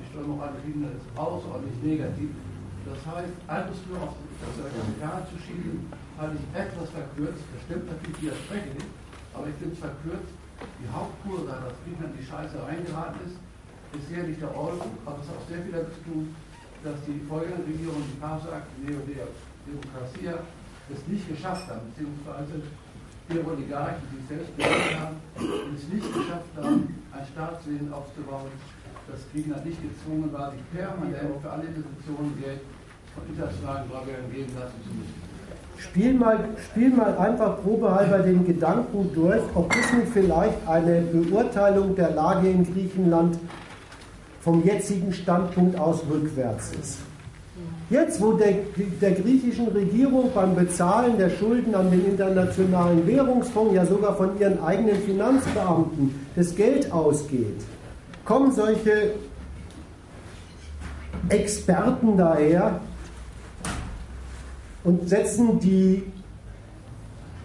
Die Steuermoral Kinder ist außerordentlich negativ. Das heißt, alles nur auf das Kapital zu schieben, halte ich etwas verkürzt. Das stimmt natürlich, widerspreche ich, aber ich finde es verkürzt. Die Hauptursache, dass Griechenland die Scheiße reingeraten ist, ist sicherlich der Euro, aber es hat auch sehr viel damit zu tun, dass die folgende Regierung, die PASAK, die Neo-Demokratie, es nicht geschafft haben, beziehungsweise die Oligarchen, die es selbst gewählt haben, es nicht geschafft haben, ein Staatswesen aufzubauen, das Griechenland nicht gezwungen war, sich permanent für alle Institutionen Geld von internationalen Gläubigern geben lassen zu müssen. spiel mal, spiel mal einfach probehalber den Gedanken durch, ob das nicht vielleicht eine Beurteilung der Lage in Griechenland vom jetzigen Standpunkt aus rückwärts ist. Jetzt, wo der, der griechischen Regierung beim Bezahlen der Schulden an den Internationalen Währungsfonds, ja sogar von ihren eigenen Finanzbeamten, das Geld ausgeht, kommen solche Experten daher und setzen die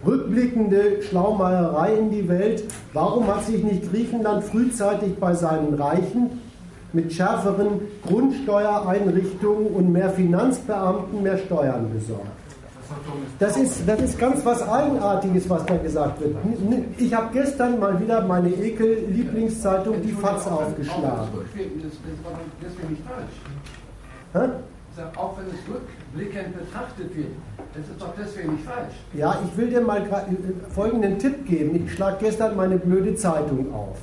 rückblickende Schlaumeierei in die Welt. Warum hat sich nicht Griechenland frühzeitig bei seinen Reichen mit schärferen Grundsteuereinrichtungen und mehr Finanzbeamten mehr Steuern besorgt? Das ist, das ist ganz was Eigenartiges, was da gesagt wird. Ich habe gestern mal wieder meine Ekel-Lieblingszeitung, die FAZ, aufgeschlagen. Das ist nicht falsch. Auch wenn es rückblickend betrachtet wird, das ist doch deswegen nicht falsch. Ja, ich will dir mal äh, folgenden Tipp geben. Ich schlage gestern meine blöde Zeitung auf.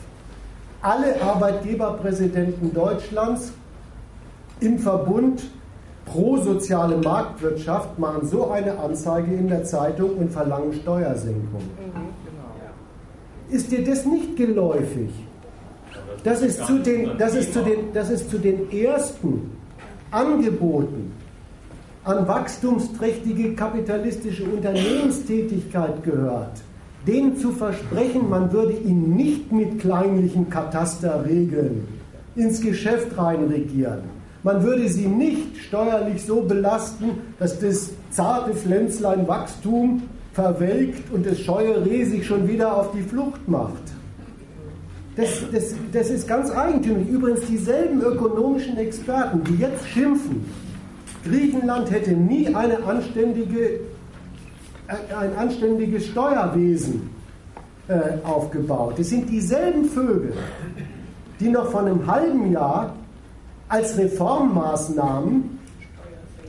Alle Arbeitgeberpräsidenten Deutschlands im Verbund pro soziale Marktwirtschaft machen so eine Anzeige in der Zeitung und verlangen Steuersenkung. Ist dir das nicht geläufig? Das ist zu den, das ist zu den, das ist zu den ersten Angeboten an wachstumsträchtige kapitalistische Unternehmenstätigkeit gehört, denen zu versprechen, man würde ihn nicht mit kleinlichen Katasterregeln ins Geschäft reinregieren. Man würde sie nicht steuerlich so belasten, dass das zarte Pflänzlein Wachstum verwelkt und das scheue Reh sich schon wieder auf die Flucht macht. Das, das, das ist ganz eigentümlich. Übrigens dieselben ökonomischen Experten, die jetzt schimpfen, Griechenland hätte nie eine anständige, ein anständiges Steuerwesen äh, aufgebaut. Es sind dieselben Vögel, die noch vor einem halben Jahr als Reformmaßnahmen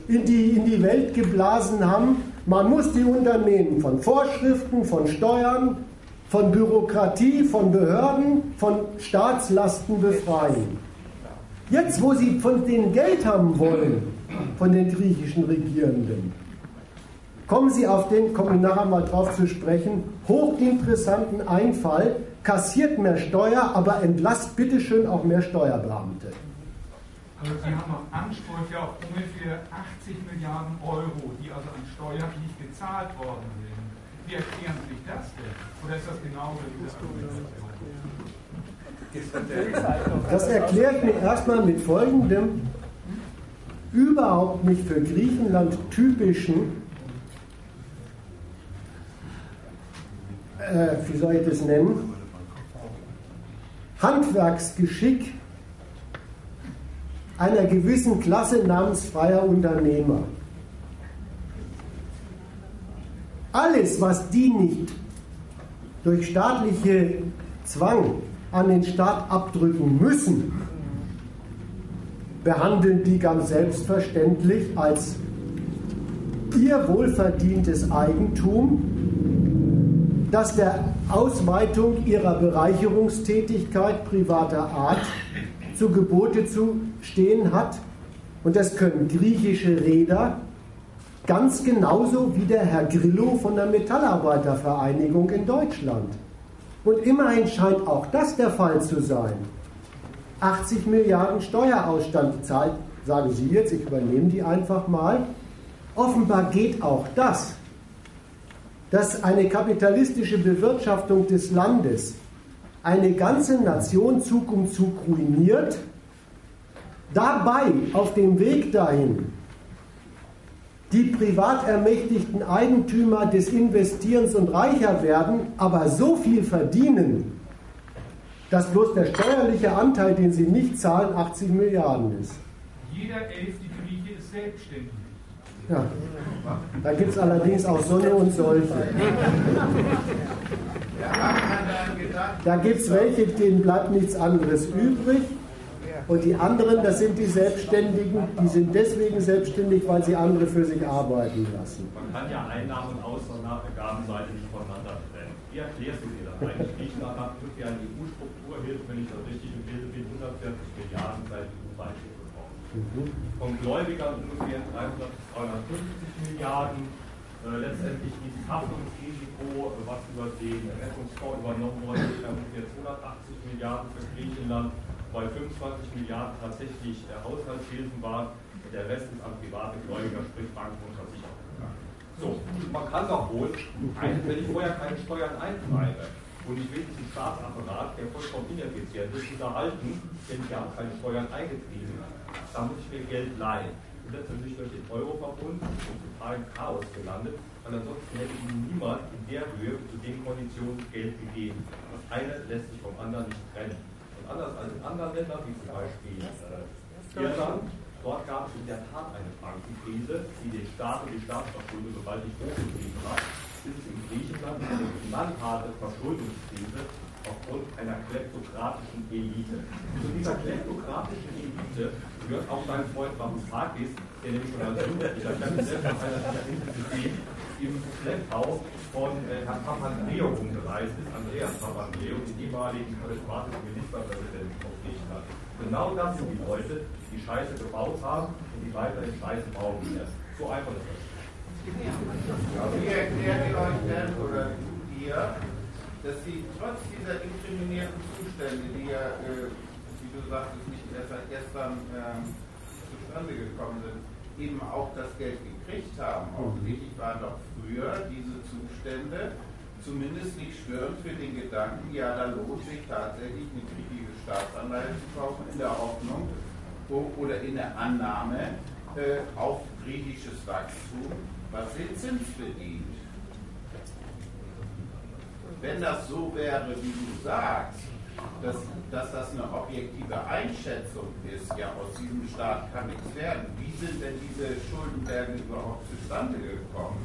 in die, in die Welt geblasen haben, man muss die Unternehmen von Vorschriften, von Steuern, von Bürokratie, von Behörden, von Staatslasten befreien. Jetzt, wo sie von denen Geld haben wollen, von den griechischen Regierenden, kommen sie auf den, komme ich nachher mal drauf zu sprechen, hochinteressanten Einfall, kassiert mehr Steuer, aber entlasst bitteschön auch mehr Steuerbeamte. Also Sie haben noch Ansprüche auf ungefähr 80 Milliarden Euro, die also an Steuern nicht gezahlt worden sind. Wie erklären Sie sich das denn? Oder ist das genauso diese Das erklärt mir erstmal mit folgendem überhaupt nicht für Griechenland typischen, äh, wie soll ich das nennen, Handwerksgeschick einer gewissen Klasse namens freier Unternehmer. Alles, was die nicht durch staatliche Zwang an den Staat abdrücken müssen, behandeln die ganz selbstverständlich als ihr wohlverdientes Eigentum, das der Ausweitung ihrer Bereicherungstätigkeit privater Art zu Gebote zu stehen hat. Und das können griechische Räder ganz genauso wie der Herr Grillo von der Metallarbeitervereinigung in Deutschland. Und immerhin scheint auch das der Fall zu sein. 80 Milliarden Steuerausstand zahlt, sagen Sie jetzt, ich übernehme die einfach mal. Offenbar geht auch das, dass eine kapitalistische Bewirtschaftung des Landes eine ganze Nation Zug um Zug ruiniert, dabei auf dem Weg dahin die privat ermächtigten Eigentümer des Investierens und reicher werden, aber so viel verdienen, dass bloß der steuerliche Anteil, den sie nicht zahlen, 80 Milliarden ist. Jeder elfte Grieche ist selbstständig. Ja, da gibt es allerdings auch Sonne und solche. Da gibt es welche, denen bleibt nichts anderes übrig. Und die anderen, das sind die Selbstständigen, die sind deswegen selbstständig, weil sie andere für sich arbeiten lassen. Man kann ja Einnahmen und Ausgabenseite nicht voneinander trennen. Wie erklärst du dir das eigentlich? Griechenland hat ungefähr eine EU-Strukturhilfe, wenn ich das richtig im Bild bin, 140 Milliarden seit EU-Beitritt bekommen. Mhm. Von Gläubigern ungefähr 300 350 Milliarden äh, letztendlich dieses Haftungsrisiko, was über den Rettungsfonds übernommen wurde, ungefähr 280 Milliarden für Griechenland, weil 25 Milliarden tatsächlich äh, Haushaltshilfen waren der Rest ist an private Gläubiger, sprich Banken und Versicherungen. So, man kann doch wohl, wenn ich vorher keine Steuern eintreibe, und ich will diesen Staatsapparat, der vollkommen ineffizient ist, unterhalten, denn ich habe keine Steuern eingetrieben, da muss ich mir Geld leihen letztendlich durch den Euro-Verbund im totalen Chaos gelandet, weil ansonsten hätte ihnen niemand in der Höhe zu den Konditionen Geld gegeben. Das eine lässt sich vom anderen nicht trennen. Und anders als in anderen Ländern, wie zum Beispiel äh, Irland, dort gab es in der Tat eine Bankenkrise, die den Staat und die Staatsverschuldung gewaltig hochgetrieben hat, es in Griechenland eine knallharte Verschuldungskrise aufgrund einer kleptokratischen Elite. Zu dieser kleptokratischen Elite gehört auch dein Freund Varoufakis, der nämlich schon als Jugendlicher, dieser gesehen, im Schlepptau von äh, Herrn Papandreou umgereist ist, Andreas Papandreou, den ehemaligen charismatischen Ministerpräsidenten von Griechenland. Genau das sind die Leute, die Scheiße gebaut haben und die weiterhin Scheiße bauen werden. So einfach ist das. Wie erklärt ihr euch denn, oder dir, dass sie trotz dieser inkriminierten Zustände, die ja äh, du sagtest, erst seit gestern ähm, zustande gekommen sind, eben auch das Geld gekriegt haben. Offensichtlich waren doch früher diese Zustände zumindest nicht schwörend für den Gedanken, ja, da lohnt sich tatsächlich eine griechische Staatsanleihe zu kaufen, in der Hoffnung oder in der Annahme äh, auf griechisches Wachstum, was den Zins bedient. Wenn das so wäre, wie du sagst, dass, dass das eine objektive Einschätzung ist, ja, aus diesem Staat kann nichts werden. Wie sind denn diese Schuldenberge überhaupt zustande gekommen?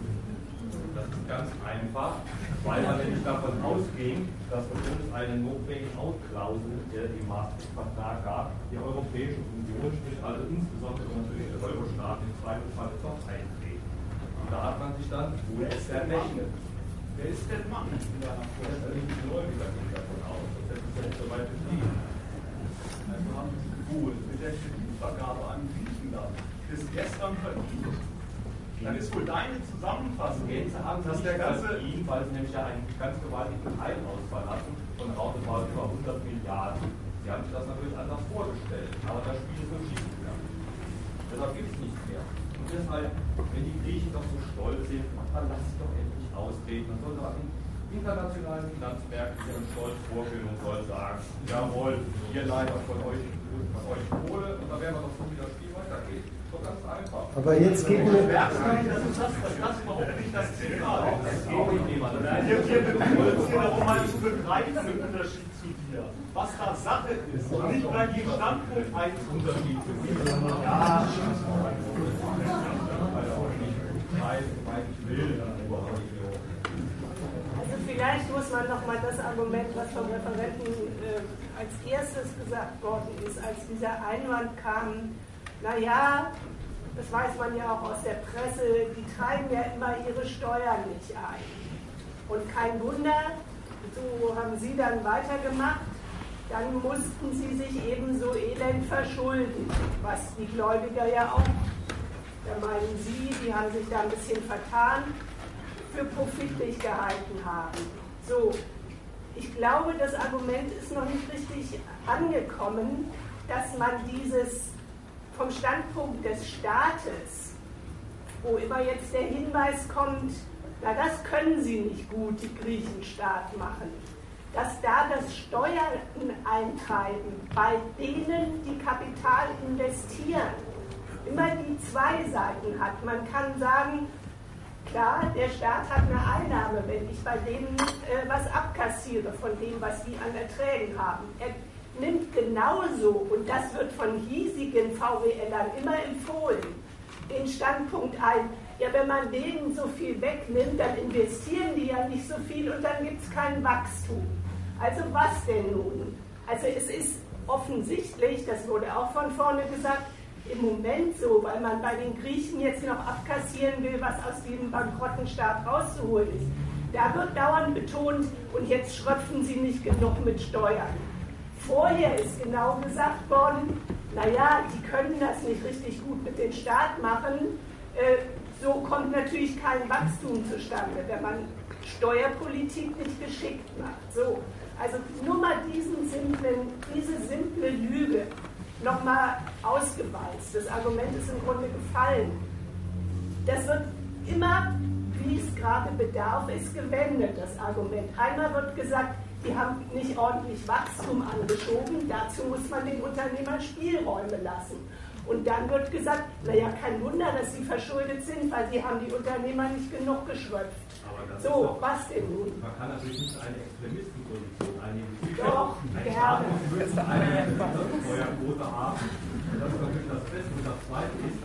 Das ist ganz einfach, weil man nämlich davon ausging, dass es uns eine No-Pay-Out-Klausel im Maastricht-Vertrag gab, die Europäische Union, sprich also insbesondere natürlich der Euro-Staat im Zweifelsfall doch eintreten. Und da hat man sich dann wohl errechnet. Wer ist denn Mann deiner Vorstellung? Die Gläubiger gehen davon aus nicht so weit befrieden. Also haben Sie gut mit der Kreditvergabe an Griechenland bis gestern verdient. Dann ist wohl deine Zusammenfassung, dass der ganze sie nämlich ja einen ganz gewaltigen Teilausfall hatten von roundabout über 100 Milliarden. Sie haben sich das natürlich anders vorgestellt, aber das Spiel ist nur schief gegangen. Deshalb gibt es nichts mehr. Und deshalb, wenn die Griechen doch so stolz sind, dann lass sie doch endlich austreten. Man soll doch internationalen Finanzmärkten ihren Stolz vorführen und soll sagen, jawohl, wir leider von euch, von euch Kohle und dann werden wir doch so, wie das Spiel weitergeht. So ganz einfach. Aber jetzt geht mir. Das ist das, das überhaupt nicht das Thema. Das ist auch nicht Thema. Wir, wir bemühen uns hier darum, mal zu begreifen, im Unterschied zu dir, was da Sache ist. Und nicht bei jedem Standpunkt ein Unterschied. Ja. Nicht vielleicht muss man noch mal das Argument, was vom Referenten äh, als erstes gesagt worden ist, als dieser Einwand kam, naja, das weiß man ja auch aus der Presse, die treiben ja immer ihre Steuern nicht ein. Und kein Wunder, so haben sie dann weitergemacht, dann mussten sie sich eben so elend verschulden, was die Gläubiger ja auch, da meinen sie, die haben sich da ein bisschen vertan für profitlich gehalten haben. So, ich glaube, das Argument ist noch nicht richtig angekommen, dass man dieses vom Standpunkt des Staates, wo immer jetzt der Hinweis kommt, na das können sie nicht gut, die Griechenstaat machen, dass da das Steuern eintreiben bei denen, die Kapital investieren, immer die zwei Seiten hat. Man kann sagen, Klar, der Staat hat eine Einnahme, wenn ich bei denen äh, was abkassiere von dem, was die an Erträgen haben. Er nimmt genauso, und das wird von hiesigen VWLern immer empfohlen, den Standpunkt ein, ja, wenn man denen so viel wegnimmt, dann investieren die ja nicht so viel und dann gibt es kein Wachstum. Also was denn nun? Also es ist offensichtlich, das wurde auch von vorne gesagt, im Moment so, weil man bei den Griechen jetzt noch abkassieren will, was aus diesem bankrotten Staat rauszuholen ist. Da wird dauernd betont, und jetzt schröpfen sie nicht genug mit Steuern. Vorher ist genau gesagt worden, naja, die können das nicht richtig gut mit dem Staat machen, äh, So kommt natürlich kein Wachstum zustande, wenn man Steuerpolitik nicht geschickt macht. So, also nur mal diesen simplen, diese simple Lüge nochmal ausgewalzt. Das Argument ist im Grunde gefallen. Das wird immer, wie es gerade bedarf, ist gewendet, das Argument. Einmal wird gesagt, die haben nicht ordentlich Wachstum angeschoben, dazu muss man den Unternehmern Spielräume lassen. Und dann wird gesagt, naja, kein Wunder, dass sie verschuldet sind, weil sie haben die Unternehmer nicht genug geschröpft. So, was denn nun? Man kann natürlich nicht eine Extremistenposition einnehmen. Doch, gerne. müsste eine Steuerquote haben. Das ist natürlich das Beste. Und das Zweite ist,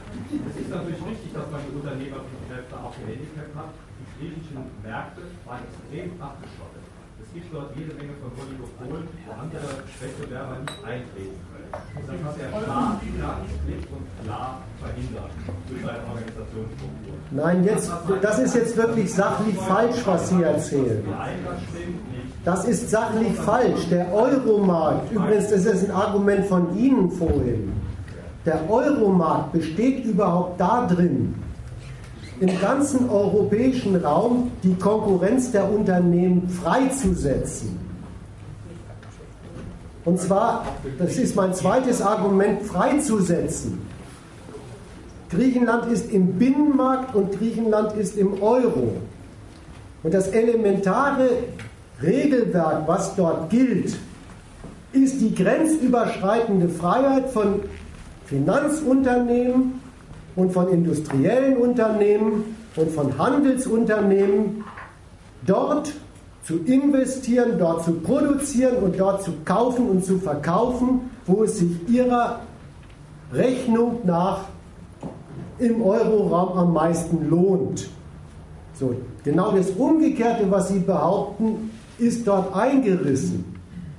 es ist natürlich richtig, dass man die Unternehmerkräfte auch gehandicapt hat. Die griechischen Märkte waren extrem abgeschottet. Gibt dort jede Menge von Oligopolen, wo andere Wettbewerber nicht eintreten können. Das hat Staat ganz klipp und klar verhindert durch seine Organisationsstruktur. Nein, jetzt, das ist jetzt wirklich sachlich falsch, was Sie erzählen. Nein, das stimmt nicht. Das ist sachlich falsch. Der Euromarkt, übrigens, das ist ein Argument von Ihnen vorhin. Der Euromarkt besteht überhaupt darin, im ganzen europäischen Raum die Konkurrenz der Unternehmen freizusetzen. Und zwar, das ist mein zweites Argument, freizusetzen. Griechenland ist im Binnenmarkt und Griechenland ist im Euro. Und das elementare Regelwerk, was dort gilt, ist die grenzüberschreitende Freiheit von Finanzunternehmen und von industriellen Unternehmen und von Handelsunternehmen, dort zu investieren, dort zu produzieren und dort zu kaufen und zu verkaufen, wo es sich ihrer Rechnung nach im Euroraum am meisten lohnt. So, genau das Umgekehrte, was Sie behaupten, ist dort eingerissen,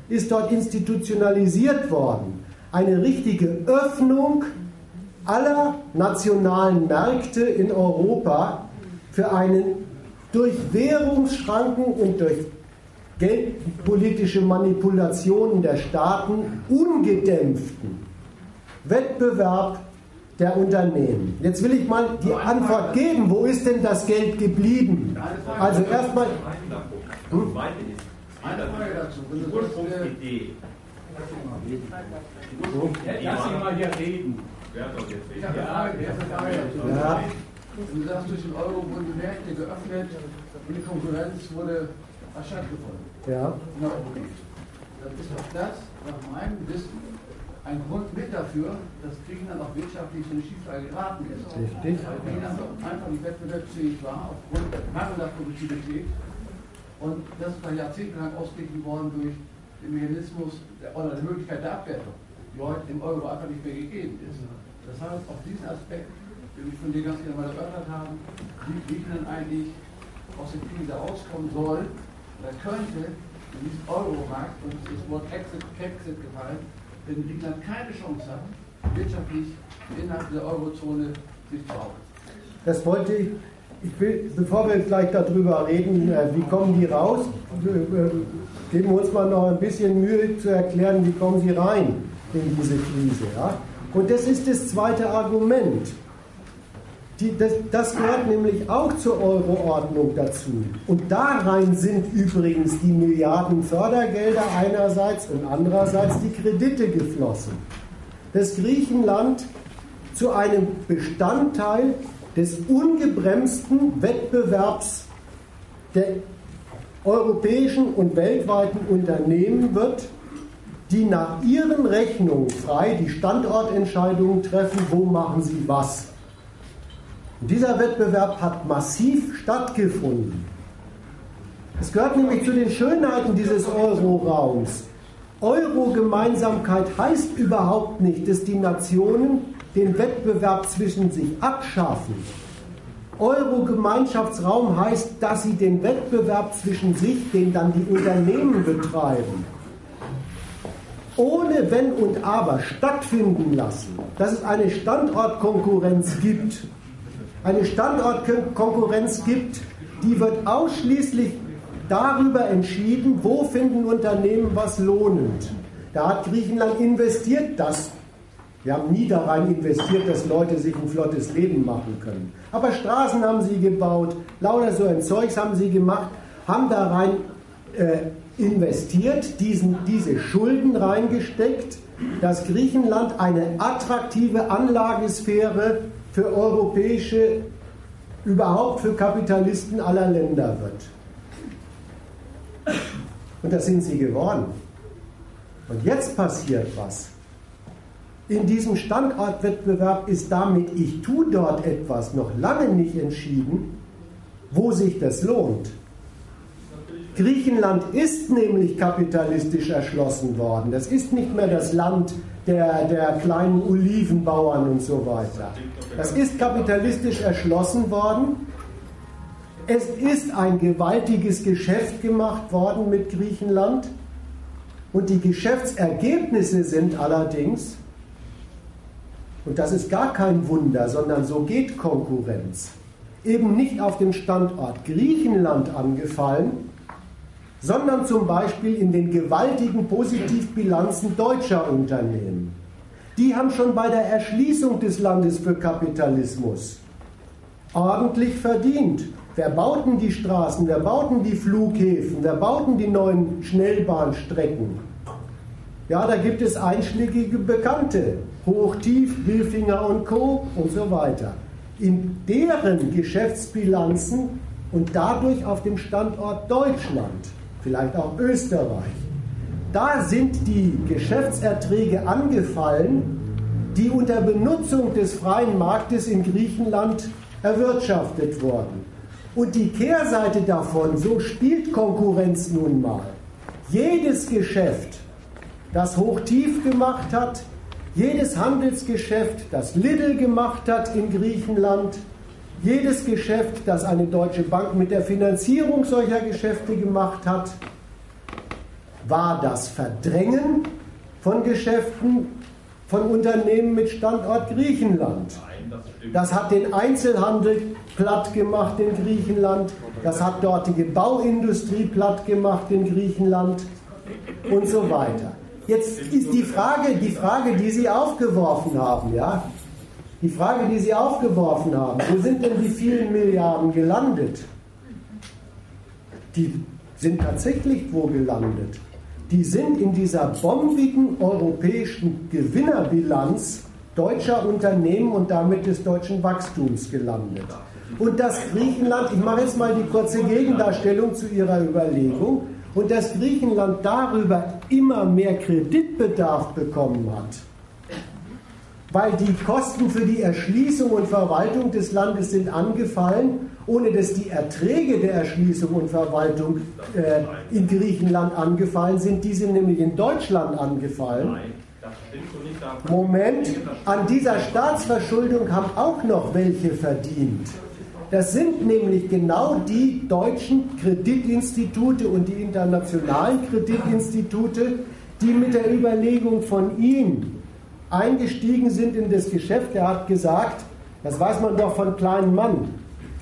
ist dort institutionalisiert worden. Eine richtige Öffnung aller nationalen Märkte in Europa für einen durch Währungsschranken und durch geldpolitische Manipulationen der Staaten ungedämpften Wettbewerb der Unternehmen. Jetzt will ich mal die Antwort geben, wo ist denn das Geld geblieben? Also erstmal... Hm? Eine Frage dazu. Die Ursprungsidee. Lass ihn mal hier reden. Ich habe eine Frage, erste Frage. Ja. Du sagst, durch den Euro wurden die Märkte geöffnet und die Konkurrenz wurde stattgefunden. Ja. in der Republik. Dann ist doch das, nach meinem Wissen, ein Grund mit dafür, dass Griechenland auch wirtschaftlich in eine Schieflage geraten ist. Richtig. Weil Griechenland einfach nicht wettbewerbsfähig war aufgrund mangelnder Produktivität. Und das ist dann jahrzehntelang ausgeglichen worden durch den Mechanismus der, oder die Möglichkeit der Abwertung, die heute im Euro einfach nicht mehr gegeben ist. Das heißt, auf diesen Aspekt, den wir von dir ganz gerne mal erörtert haben, wie Griechenland eigentlich aus der Krise rauskommen soll, oder könnte in diesem Euromarkt, und das Wort Exit, Exit gefallen, wenn Griechenland keine Chance hat, wirtschaftlich innerhalb der Eurozone sich zu halten. Das wollte ich, ich will, bevor wir gleich darüber reden, äh, wie kommen die raus, äh, äh, geben wir uns mal noch ein bisschen Mühe zu erklären, wie kommen sie rein in diese Krise. Ja? Und das ist das zweite Argument. Die, das, das gehört nämlich auch zur Euroordnung dazu. Und da rein sind übrigens die Milliarden Fördergelder einerseits und andererseits die Kredite geflossen. Dass Griechenland zu einem Bestandteil des ungebremsten Wettbewerbs der europäischen und weltweiten Unternehmen wird, die nach ihren Rechnungen frei die Standortentscheidungen treffen, wo machen sie was. Und dieser Wettbewerb hat massiv stattgefunden. Es gehört nämlich zu den Schönheiten dieses Euroraums. Euro-Gemeinsamkeit heißt überhaupt nicht, dass die Nationen den Wettbewerb zwischen sich abschaffen. Euro-Gemeinschaftsraum heißt, dass sie den Wettbewerb zwischen sich, den dann die Unternehmen betreiben, ohne Wenn und Aber stattfinden lassen, dass es eine Standortkonkurrenz gibt. Eine Standortkonkurrenz gibt, die wird ausschließlich darüber entschieden, wo finden Unternehmen was lohnend. Da hat Griechenland investiert, das Wir haben nie da rein investiert, dass Leute sich ein flottes Leben machen können. Aber Straßen haben sie gebaut, lauter so ein Zeugs haben sie gemacht, haben da rein äh, investiert, diesen, diese Schulden reingesteckt, dass Griechenland eine attraktive Anlagesphäre für europäische, überhaupt für Kapitalisten aller Länder wird. Und das sind sie geworden. Und jetzt passiert was. In diesem Standortwettbewerb ist damit, ich tue dort etwas, noch lange nicht entschieden, wo sich das lohnt. Griechenland ist nämlich kapitalistisch erschlossen worden. Das ist nicht mehr das Land der, der kleinen Olivenbauern und so weiter. Das ist kapitalistisch erschlossen worden. Es ist ein gewaltiges Geschäft gemacht worden mit Griechenland. Und die Geschäftsergebnisse sind allerdings, und das ist gar kein Wunder, sondern so geht Konkurrenz, eben nicht auf dem Standort Griechenland angefallen, sondern zum Beispiel in den gewaltigen Positivbilanzen deutscher Unternehmen. Die haben schon bei der Erschließung des Landes für Kapitalismus ordentlich verdient. Wer bauten die Straßen, wer bauten die Flughäfen, wer bauten die neuen Schnellbahnstrecken? Ja, da gibt es einschlägige Bekannte, Hoch, Tief, Bilfinger und Co. und so weiter. In deren Geschäftsbilanzen und dadurch auf dem Standort Deutschland vielleicht auch Österreich. Da sind die Geschäftserträge angefallen, die unter Benutzung des freien Marktes in Griechenland erwirtschaftet wurden. Und die Kehrseite davon, so spielt Konkurrenz nun mal. Jedes Geschäft, das Hochtief gemacht hat, jedes Handelsgeschäft, das Lidl gemacht hat in Griechenland, jedes Geschäft, das eine deutsche Bank mit der Finanzierung solcher Geschäfte gemacht hat, war das Verdrängen von Geschäften von Unternehmen mit Standort Griechenland. Das hat den Einzelhandel platt gemacht in Griechenland, das hat dortige Bauindustrie platt gemacht in Griechenland und so weiter. Jetzt ist die Frage, die Frage, die Sie aufgeworfen haben, ja, die Frage, die Sie aufgeworfen haben, wo sind denn die vielen Milliarden gelandet? Die sind tatsächlich wo gelandet? Die sind in dieser bombigen europäischen Gewinnerbilanz deutscher Unternehmen und damit des deutschen Wachstums gelandet. Und dass Griechenland, ich mache jetzt mal die kurze Gegendarstellung zu Ihrer Überlegung, und dass Griechenland darüber immer mehr Kreditbedarf bekommen hat, weil die Kosten für die Erschließung und Verwaltung des Landes sind angefallen, ohne dass die Erträge der Erschließung und Verwaltung äh, in Griechenland angefallen sind. Die sind nämlich in Deutschland angefallen. Moment, an dieser Staatsverschuldung haben auch noch welche verdient. Das sind nämlich genau die deutschen Kreditinstitute und die internationalen Kreditinstitute, die mit der Überlegung von ihm, eingestiegen sind in das Geschäft. Er hat gesagt, das weiß man doch von kleinen Mann.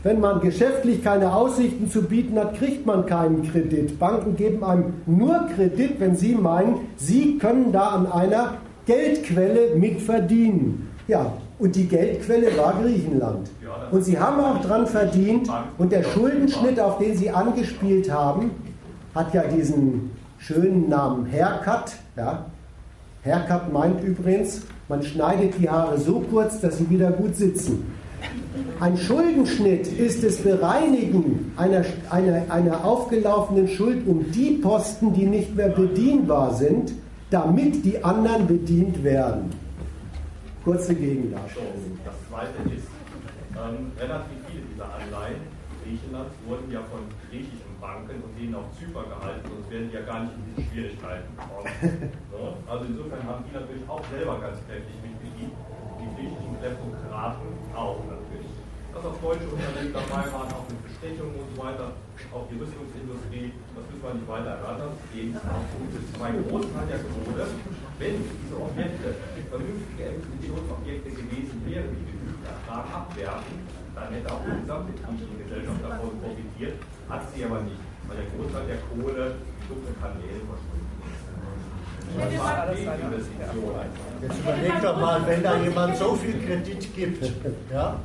Wenn man geschäftlich keine Aussichten zu bieten hat, kriegt man keinen Kredit. Banken geben einem nur Kredit, wenn sie meinen, sie können da an einer Geldquelle mitverdienen. Ja, und die Geldquelle war Griechenland. Und sie haben auch dran verdient. Und der Schuldenschnitt, auf den sie angespielt haben, hat ja diesen schönen Namen Haircut. Ja, Haircut meint übrigens, man schneidet die Haare so kurz, dass sie wieder gut sitzen. Ein Schuldenschnitt ist das Bereinigen einer, einer, einer aufgelaufenen Schuld um die Posten, die nicht mehr bedienbar sind, damit die anderen bedient werden. Kurze Gegendarstellung. Das zweite ist, ähm, relativ viele dieser Anleihen Griechenlands wurden ja von Banken und denen auch Zypern gehalten, sonst werden die ja gar nicht in diese Schwierigkeiten kommen. ne? Also insofern haben die natürlich auch selber ganz kräftig mitgedient, die griechischen Kleptokraten auch natürlich. Dass auch deutsche Unternehmen dabei waren, auch mit Bestechungen und so weiter, auch die Rüstungsindustrie, das müssen wir nicht weiter erörtern, eben auch gutes. Mein Großteil der Kohle, wenn diese Objekte vernünftige Investitionsobjekte gewesen wären, die genügend Ertrag abwerfen, dann hätte auch die gesamte griechische Gesellschaft davon profitiert, hat sie aber nicht, weil der Großteil der Kohle in dunklen Kanälen verschwunden ist. Jetzt überleg doch mal, wenn da jemand so viel Kredit gibt, ja,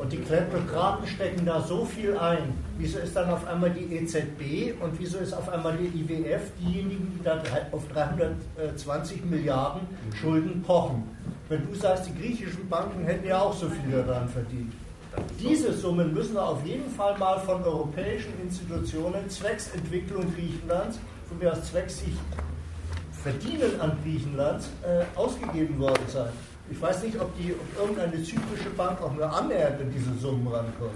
und die Kleptokraten stecken da so viel ein, wieso ist dann auf einmal die EZB und wieso ist auf einmal die IWF diejenigen, die da auf 320 Milliarden Schulden pochen? Wenn du sagst, die griechischen Banken hätten ja auch so viel daran verdient. Diese Summen müssen auf jeden Fall mal von europäischen Institutionen zwecks Entwicklung Griechenlands, von mir aus zwecks sich Verdienen an Griechenland äh, ausgegeben worden sein. Ich weiß nicht, ob, die, ob irgendeine zyklische Bank auch nur annähernd in diese Summen rankommt.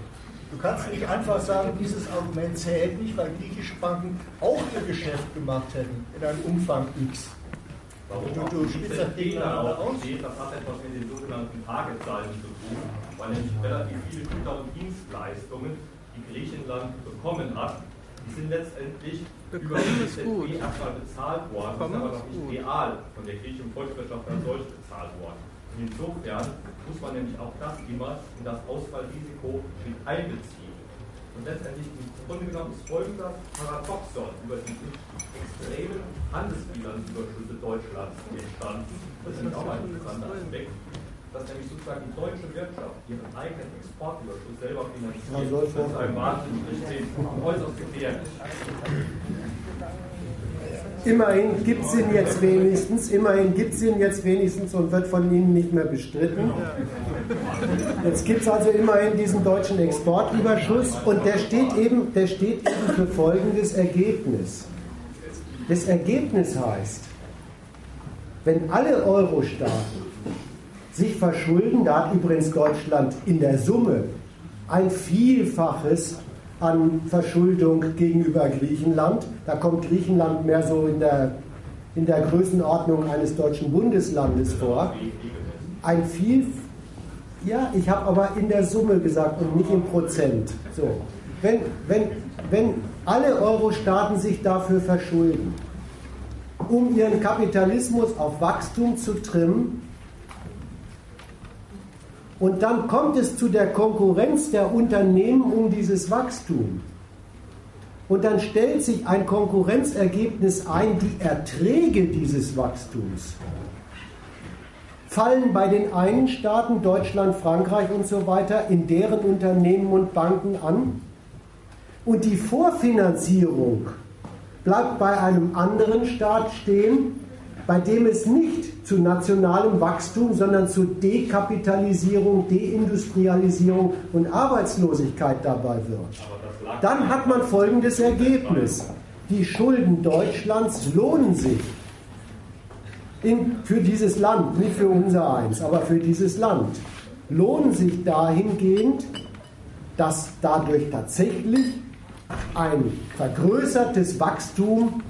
Du kannst nicht einfach sagen, dieses Argument zählt nicht, weil griechische Banken auch ihr Geschäft gemacht hätten in einem Umfang X. Warum du, du spitzt das gegeneinander aussteht, das hat etwas mit den sogenannten Tagezahlen zu tun, weil nämlich relativ viele Güter und Dienstleistungen, die Griechenland bekommen hat, die sind letztendlich über die EZB erstmal bezahlt worden, sind aber noch nicht real von der griechischen Volkswirtschaft als solch bezahlt worden. Und insofern muss man nämlich auch das immer in das Ausfallrisiko mit einbeziehen. Und letztendlich im Grunde genommen ist folgender Paradoxon über die extremen Handelsbilanzüberschüsse Deutschlands entstanden. Das ist auch ein interessanter Aspekt, dass nämlich sozusagen die deutsche Wirtschaft ihren eigenen Exportüberschuss selber finanziert. Das ist ein wahnsinnig äußerst gefährlich. Immerhin gibt es ihn jetzt wenigstens, immerhin gibt es ihn jetzt wenigstens und wird von Ihnen nicht mehr bestritten. Jetzt gibt es also immerhin diesen deutschen Exportüberschuss und der steht eben, der steht eben für folgendes Ergebnis. Das Ergebnis heißt, wenn alle Euro-Staaten sich verschulden, da hat übrigens Deutschland in der Summe ein Vielfaches an Verschuldung gegenüber Griechenland. Da kommt Griechenland mehr so in der, in der Größenordnung eines deutschen Bundeslandes vor. Ein viel, ja, ich habe aber in der Summe gesagt und nicht im Prozent. So, wenn, wenn, wenn alle Euro-Staaten sich dafür verschulden, um ihren Kapitalismus auf Wachstum zu trimmen, und dann kommt es zu der Konkurrenz der Unternehmen um dieses Wachstum. Und dann stellt sich ein Konkurrenzergebnis ein, die Erträge dieses Wachstums fallen bei den einen Staaten, Deutschland, Frankreich und so weiter, in deren Unternehmen und Banken an. Und die Vorfinanzierung bleibt bei einem anderen Staat stehen, bei dem es nicht zu nationalem Wachstum, sondern zu Dekapitalisierung, Deindustrialisierung und Arbeitslosigkeit dabei wird. Dann hat man folgendes Ergebnis. Die Schulden Deutschlands lohnen sich in, für dieses Land, nicht für unser eins, aber für dieses Land, lohnen sich dahingehend, dass dadurch tatsächlich ein vergrößertes Wachstum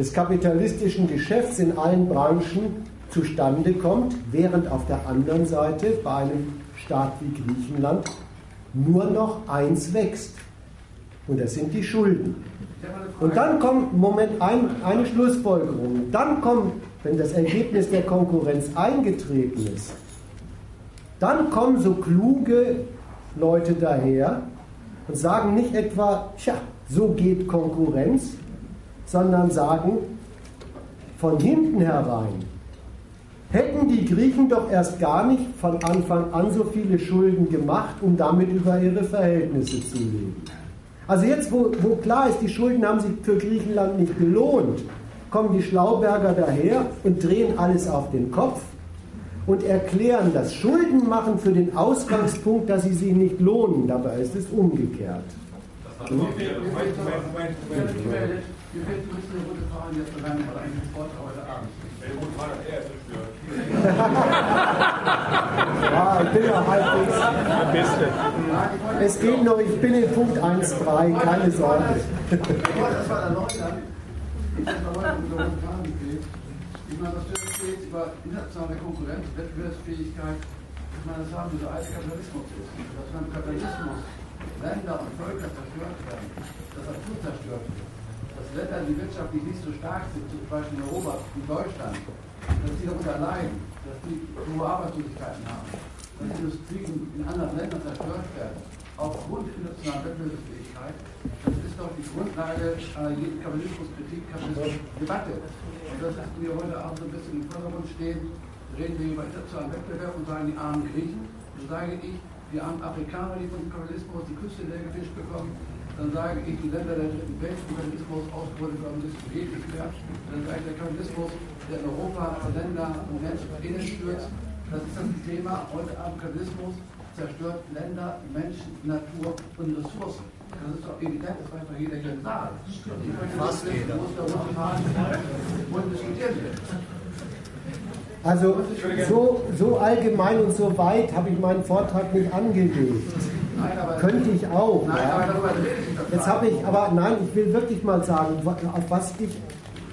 des kapitalistischen Geschäfts in allen Branchen zustande kommt, während auf der anderen Seite bei einem Staat wie Griechenland nur noch eins wächst. Und das sind die Schulden. Und dann kommt, Moment, ein, eine Schlussfolgerung. Dann kommt, wenn das Ergebnis der Konkurrenz eingetreten ist, dann kommen so kluge Leute daher und sagen nicht etwa, tja, so geht Konkurrenz, sondern sagen von hinten herein, hätten die Griechen doch erst gar nicht von Anfang an so viele Schulden gemacht, um damit über ihre Verhältnisse zu leben. Also jetzt, wo, wo klar ist, die Schulden haben sich für Griechenland nicht gelohnt, kommen die Schlauberger daher und drehen alles auf den Kopf und erklären das Schuldenmachen für den Ausgangspunkt, dass sie sich nicht lohnen. Dabei ist es umgekehrt. Das hm? Mir fällt ein bisschen eine rote Frage jetzt rein, weil eigentlich Sport heute Abend. Die rote Frage hat er jetzt gestört. ja, ich bin ja halbwegs. Der Beste. Es geht noch, ich bin in Punkt 1.3, keine Sorge. das war der Neuland. Ich habe heute mit der roten Frage gekriegt. Ich meine, was du steht über internationale Konkurrenz, Wettbewerbsfähigkeit, ich meine, das haben wir so als Kapitalismus ist. Dass beim Kapitalismus Länder und Völker zerstört werden, dass Natur zerstört wird Länder, die wirtschaftlich nicht so stark sind, zum Beispiel in Europa, wie Deutschland, dass die darunter leiden, dass die hohe Arbeitslosigkeiten haben, dass Industrien in anderen Ländern zerstört werden, aufgrund der internationalen Wettbewerbsfähigkeit, das ist doch die Grundlage einer jeden Kapitalismuskritik, Kapitalismusdebatte. Und das ist mir heute auch so ein bisschen im Vordergrund stehen, reden wir über internationalen Wettbewerb und sagen die armen Griechen, dann sage ich, die armen Afrikaner, die vom Kapitalismus die Küste leer gefischt bekommen, dann sage ich, die Länder der dritten Welt, die Kapitalismus ausgebeutet werden, das geht nicht mehr. Dann sage ich, der Kapitalismus, der in Europa Länder und Menschen innen stürzt, das ist das Thema. Heute Abend Kapitalismus zerstört Länder, Menschen, Natur und Ressourcen. Das ist doch evident, das weiß doch jeder hier im Saal. Fast jeder. Muss da runterfahren und diskutieren wird. Also so, so allgemein und so weit habe ich meinen Vortrag nicht angelegt. Könnte ich auch. Nein, ja. aber Jetzt habe ich, aber nein, ich will wirklich mal sagen, auf was ich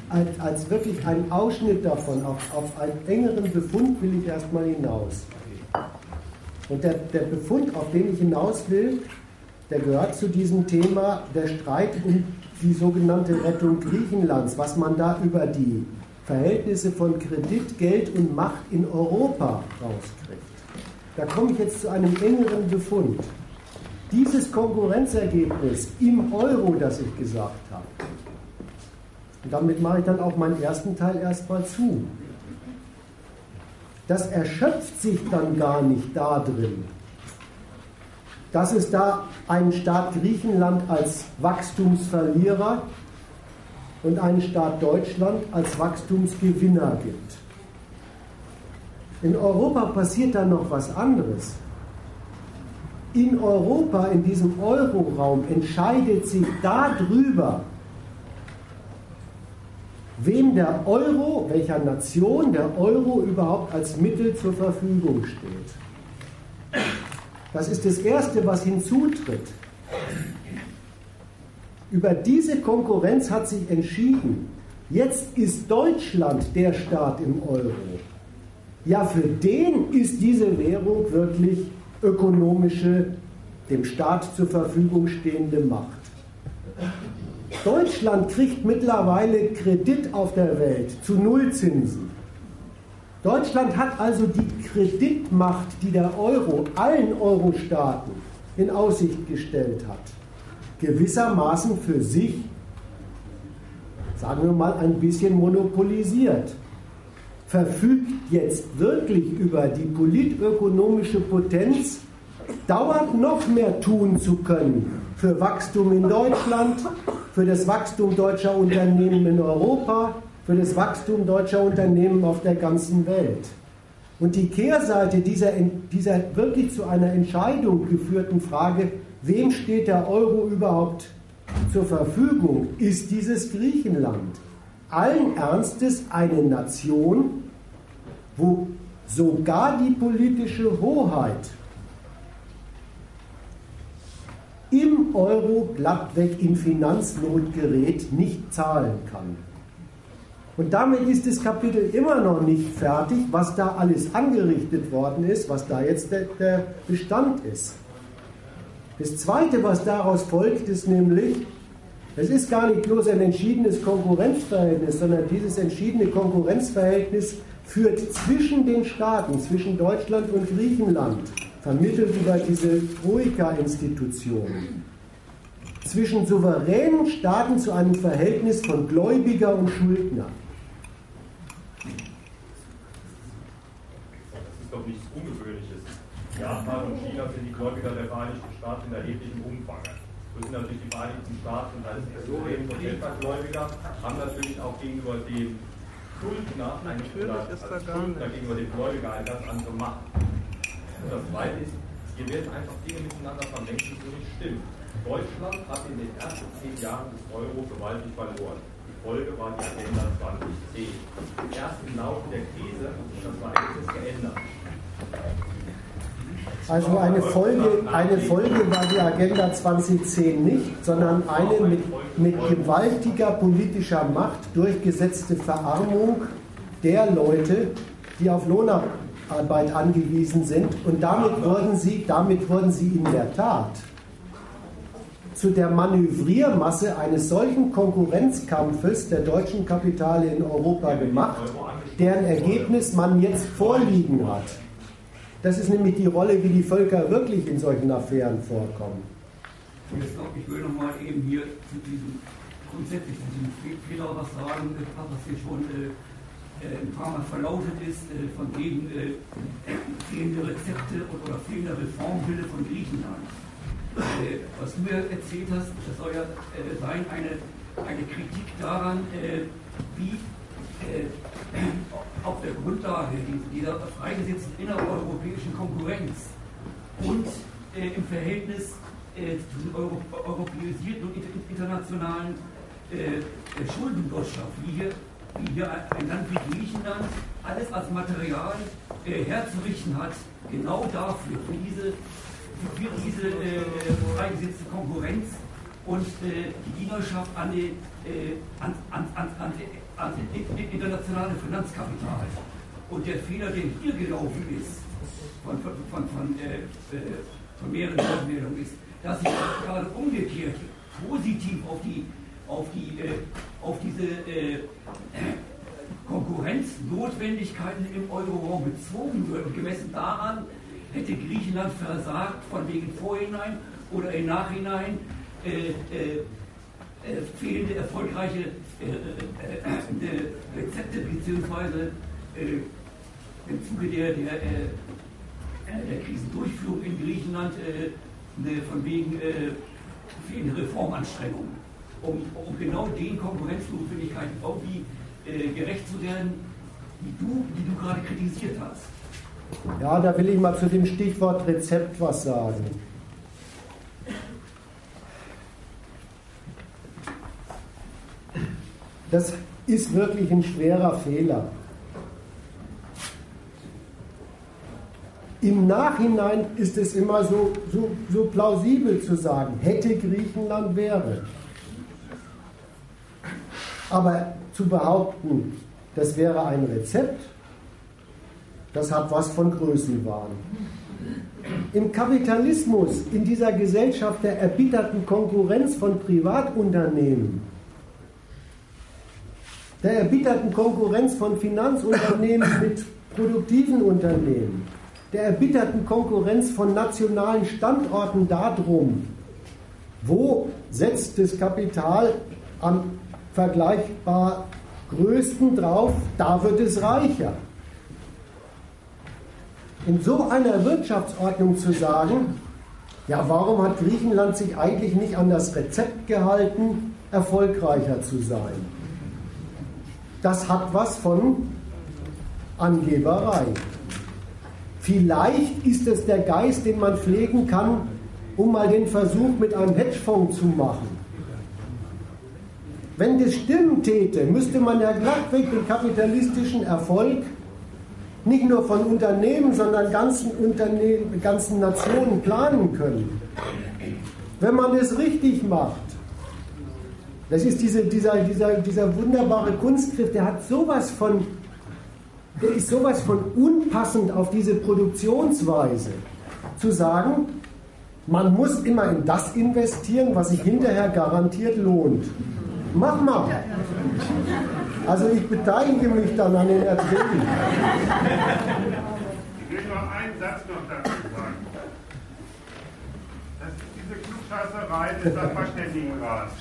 als, als wirklich einen Ausschnitt davon, auf, auf einen engeren Befund will ich erstmal hinaus. Und der, der Befund, auf den ich hinaus will, der gehört zu diesem Thema der Streit um die sogenannte Rettung Griechenlands, was man da über die Verhältnisse von Kredit, Geld und Macht in Europa rauskriegt. Da komme ich jetzt zu einem engeren Befund. Dieses Konkurrenzergebnis im Euro, das ich gesagt habe, und damit mache ich dann auch meinen ersten Teil erstmal zu, das erschöpft sich dann gar nicht da drin, dass es da einen Staat Griechenland als Wachstumsverlierer und einen Staat Deutschland als Wachstumsgewinner gibt. In Europa passiert dann noch was anderes. In Europa, in diesem Euroraum, entscheidet sich darüber, wem der Euro, welcher Nation der Euro überhaupt als Mittel zur Verfügung steht. Das ist das Erste, was hinzutritt. Über diese Konkurrenz hat sich entschieden, jetzt ist Deutschland der Staat im Euro. Ja, für den ist diese Währung wirklich ökonomische, dem Staat zur Verfügung stehende Macht. Deutschland kriegt mittlerweile Kredit auf der Welt zu Nullzinsen. Deutschland hat also die Kreditmacht, die der Euro allen Euro-Staaten in Aussicht gestellt hat gewissermaßen für sich, sagen wir mal, ein bisschen monopolisiert. Verfügt jetzt wirklich über die politökonomische Potenz, dauernd noch mehr tun zu können für Wachstum in Deutschland, für das Wachstum deutscher Unternehmen in Europa, für das Wachstum deutscher Unternehmen auf der ganzen Welt. Und die Kehrseite dieser, dieser wirklich zu einer Entscheidung geführten Frage, wem steht der Euro überhaupt zur Verfügung, ist dieses Griechenland. Allen Ernstes eine Nation, wo sogar die politische Hoheit im Euro glattweg in Finanznot gerät, nicht zahlen kann. Und damit ist das Kapitel immer noch nicht fertig, was da alles angerichtet worden ist, was da jetzt der, der Bestand ist. Das Zweite, was daraus folgt, ist nämlich, es ist gar nicht bloß ein entschiedenes Konkurrenzverhältnis, sondern dieses entschiedene Konkurrenzverhältnis führt zwischen den Staaten, zwischen Deutschland und Griechenland, vermittelt über diese Troika-Institution, zwischen souveränen Staaten zu einem Verhältnis von Gläubiger und Schuldner. Japan und China sind die Gläubiger der Vereinigten Staaten in erheblichem Umfang. So sind natürlich die Vereinigten Staaten als Extrem- und Delta-Gläubiger, haben natürlich auch gegenüber dem Schuldner, eine, Schuldner gegenüber dem Gläubiger eine ganz andere Macht. Und das Zweite ist, hier werden einfach Dinge miteinander vermengt, die so nicht stimmen. Deutschland hat in den ersten zehn Jahren des Euro gewaltig verloren. Die Folge war die Agenda 2010. Erst im Laufe der Krise hat das Verhältnis geändert. Also eine Folge, eine Folge war die Agenda 2010 nicht, sondern eine mit, mit gewaltiger politischer Macht durchgesetzte Verarmung der Leute, die auf Lohnarbeit angewiesen sind. Und damit wurden sie, damit wurden sie in der Tat zu der Manövriermasse eines solchen Konkurrenzkampfes der deutschen Kapitale in Europa gemacht, deren Ergebnis man jetzt vorliegen hat. Das ist nämlich die Rolle, wie die Völker wirklich in solchen Affären vorkommen. Ich, will nochmal eben hier zu diesem grundsätzlich zu diesem Fehler was sagen, was hier schon äh, äh, ein paar Mal verlautet ist, äh, von wegen äh, fehlende Rezepte oder fehlende Reformwille von Griechenland. Äh, was du mir erzählt hast, das soll ja äh, sein eine, eine Kritik daran, wie auf der Grundlage dieser freigesetzten innereuropäischen Konkurrenz und im Verhältnis äh, zu den Euro, europäisierten und internationalen äh, Schuldenwirtschaft, wie hier, wie hier ein Land wie Griechenland alles als Material äh, herzurichten hat, genau dafür, für diese, für diese äh, freigesetzte Konkurrenz und äh, die Dienerschaft an, äh, an, an, an, an, an internationale Finanzkapital. Und der Fehler, der hier gelaufen ist, von, von, von, von, äh, äh von mehreren Wortmeldungen ist, dass sich gerade umgekehrt positiv auf, die, auf, die, äh, auf diese äh, Konkurrenznotwendigkeiten im Euroraum bezogen wird. Und gemessen daran hätte Griechenland versagt, von wegen Vorhinein oder im Nachhinein äh, äh, äh fehlende erfolgreiche äh, Rezepte beziehungsweise im Zuge der, der, der Krisendurchführung in Griechenland Ne, von wegen äh, fehlende Reformanstrengungen, um, um genau den Konkurrenznotwendigkeiten irgendwie äh, gerecht zu werden, die du, die du gerade kritisiert hast. Ja, da will ich mal zu dem Stichwort Rezept was sagen. Das ist wirklich ein schwerer Fehler. Im Nachhinein ist es immer so, so, so plausibel zu sagen, hätte Griechenland wäre. Aber zu behaupten, das wäre ein Rezept, das hat was von Größenwahn. Im Kapitalismus, in dieser Gesellschaft der erbitterten Konkurrenz von Privatunternehmen, der erbitterten Konkurrenz von Finanzunternehmen mit produktiven Unternehmen, der erbitterten Konkurrenz von nationalen Standorten darum, wo setzt das Kapital am vergleichbar größten drauf, da wird es reicher. In so einer Wirtschaftsordnung zu sagen, ja, warum hat Griechenland sich eigentlich nicht an das Rezept gehalten, erfolgreicher zu sein? Das hat was von Angeberei. Vielleicht ist es der Geist, den man pflegen kann, um mal den Versuch mit einem Hedgefonds zu machen. Wenn das stimmen täte, müsste man ja glattweg den kapitalistischen Erfolg nicht nur von Unternehmen, sondern ganzen, Unternehmen, ganzen Nationen planen können. Wenn man es richtig macht, das ist diese, dieser, dieser, dieser wunderbare Kunstgriff, der hat sowas von der ist sowas von unpassend auf diese Produktionsweise. Zu sagen, man muss immer in das investieren, was sich hinterher garantiert lohnt. Mach mal. Also ich beteilige mich dann an den Erträgen. Ich will nur einen Satz noch dazu sagen. Das ist Klugscheißerei des Sachverständigenrats.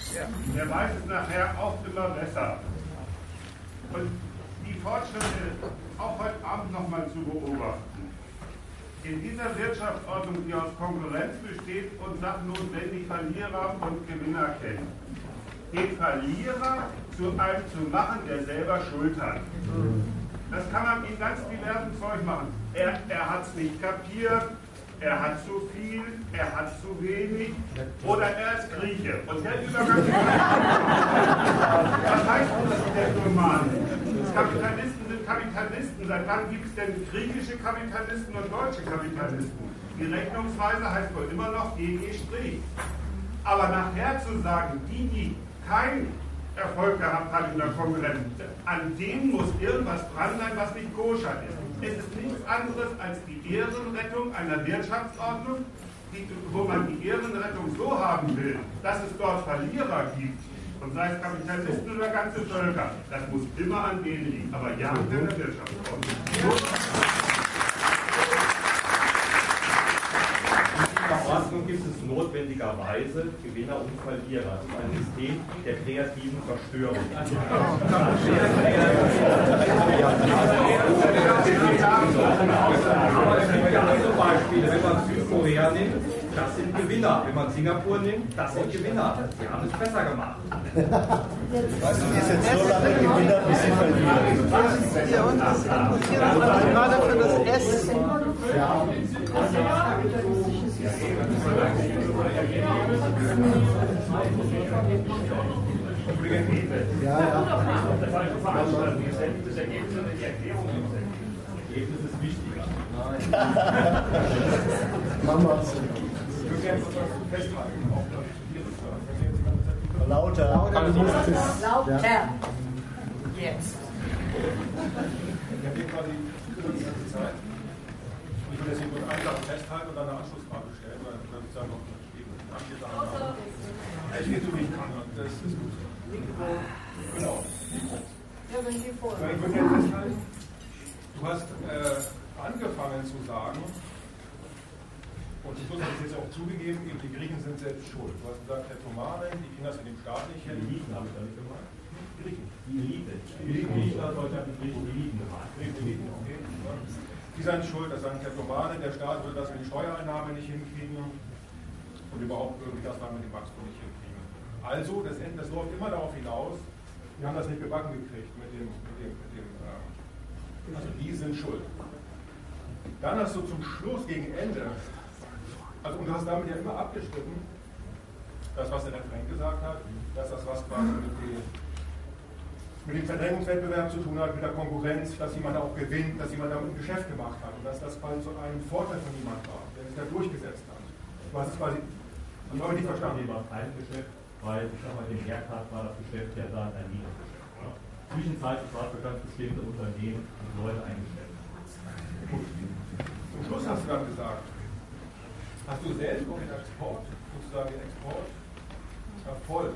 Der weiß es nachher auch immer besser. Und die Fortschritte auch heute Abend nochmal zu beobachten. In dieser Wirtschaftsordnung, die aus Konkurrenz besteht und sachnotwendig Verlierer und Gewinner kennt, den Verlierer zu einem zu machen, der selber Schuld hat. Das kann man in ganz diversen Zeug machen. Er, er hat es nicht kapiert, er hat zu viel, er hat zu wenig oder er ist Grieche. Und der Übergang. Was heißt das denn nun mal? Kapitalisten sind Kapitalisten. Seit wann gibt es denn griechische Kapitalisten und deutsche Kapitalisten? Die Rechnungsweise heißt wohl immer noch GG Strich. Aber nachher zu sagen, die, die keinen Erfolg gehabt haben in der Konkurrenz, an dem muss irgendwas dran sein, was nicht koscher ist. Es ist nichts anderes als die Ehrenrettung einer Wirtschaftsordnung, die, wo man die Ehrenrettung so haben will, dass es dort Verlierer gibt. Und sei es Kapitalisten oder ganze Völker, das muss immer an denen liegen. Aber ja, in der Wirtschaftsordnung. Notwendigerweise Gewinner und Verlierer. Das ist ein System der kreativen Verstörung. Aber es gibt ja andere Beispiele. Wenn man Südkorea nimmt, das sind Gewinner. Wenn man Singapur nimmt, das sind Gewinner. Die haben es besser gemacht. Weißt du, die sind so lange Gewinner, bis sie verlieren. Ja, und das interessiert uns gerade für das Essen. Ja. Ja, ja. Das Ergebnis ist wichtiger. Mama. Lauter. Lauter, du musst es. Lauter. Ja. Jetzt. Ich habe hier quasi die Zeit. Ich will das hier nur einfach festhalten und dann eine Anschlussfrage stellen, ich. Ich zu mich kann und das ist gut. Genau. Ja, wenn Sie vor. Ich würde gerne festhalten, du hast äh, angefangen zu sagen, und hast du es jetzt auch zugegeben, eben die Griechen sind selbst schuld. Du hast gesagt, Herr Tomane, die Kinder sind dem Staat nicht Die hin. Eliten habe ich da nicht gemeint. Griechen. Die Elite. Die Elite nicht aus Deutschland, die Griechen, die Eliten gemeint. Griechen, Griechen, okay. Die sind schuld, das sagen Herr Tomane, der Staat würde das mit den Steuereinnahmen nicht hinkriegen und überhaupt irgendwie das dann mit dem Wachstum nicht hinkriegen. Also, das, Ende- das läuft immer darauf hinaus, wir haben das nicht gebacken gekriegt mit dem, mit dem, mit dem äh, also die sind schuld. Dann hast du zum Schluss gegen Ende, also und du hast damit ja immer abgestritten, das, was der Referent gesagt hat, dass das was quasi mit dem, mit dem Verdrängungswettbewerb zu tun hat, mit der Konkurrenz, dass jemand auch gewinnt, dass jemand damit ein Geschäft gemacht hat und dass das quasi so ein Vorteil von jemand war, der sich da durchgesetzt hat. Du hast es quasi, ich habe nicht verstanden. war kein Geschäft, weil ich sag mal, dem Erdkart war das Geschäft ja dann ein Niedergeschäft. Ja. Zwischenzeitlich war es für ganz bestimmte Unternehmen und Leute eingestellt. Zum Schluss hast du dann gesagt, hast du selbst auf den Export, sozusagen den Export Erfolg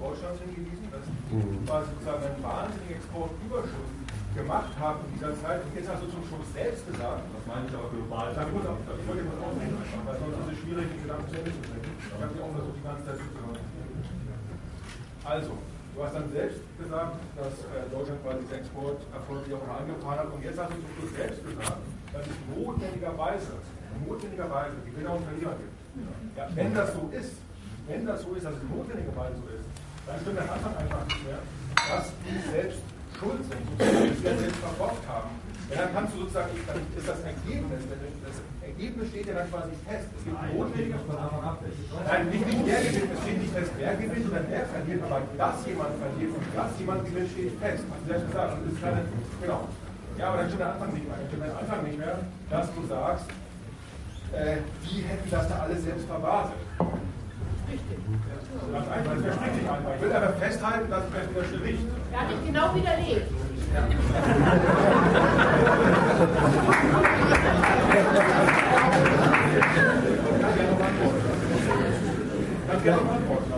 Deutschlands hingewiesen, dass Mhm. wir sozusagen einen wahnsinnigen Exportüberschuss gemacht haben in dieser Zeit. Und jetzt hast du zum Schluss selbst gesagt, Das meine ich aber global. ich muss auch, ich wollte mal ausreden, weil sonst ist es schwierig, die Gedanken zu Ende zu bringen. Ich habe die auch versucht, die ganze Zeit zuzuhören. Also, du hast dann selbst gesagt, dass äh, Deutschland quasi diesen Exporterfolg auch mal angefahren hat. Und jetzt hast du zum Schluss selbst gesagt, dass es notwendigerweise, notwendigerweise Gewinner und Verlierer gibt. Ja, wenn das so ist, wenn das so ist, dass es notwendigerweise so ist, dann stimmt der Anfang einfach nicht mehr, dass die selbst schuld sind, sozusagen, das selbst verbockt haben. Ja, dann kannst du sozusagen, ist das Ergebnis, das Ergebnis steht ja dann quasi fest. Es gibt notwendige Nein, nicht, nicht wer gewinnt, es steht nicht fest, wer gewinnt oder wer verliert, aber dass jemand verliert und dass jemand gewinnt, steht fest. Hast du selbst gesagt. Das ist keine, genau. Ja, aber dann stimmt der Anfang nicht mehr. Dann stimmt der Anfang nicht mehr, dass du sagst, äh, die hätten das da alles selbst verwahrt. Ich will aber festhalten, dass es widerspricht. Er hat ihn genau widerlegt. Kannst gerne noch antworten.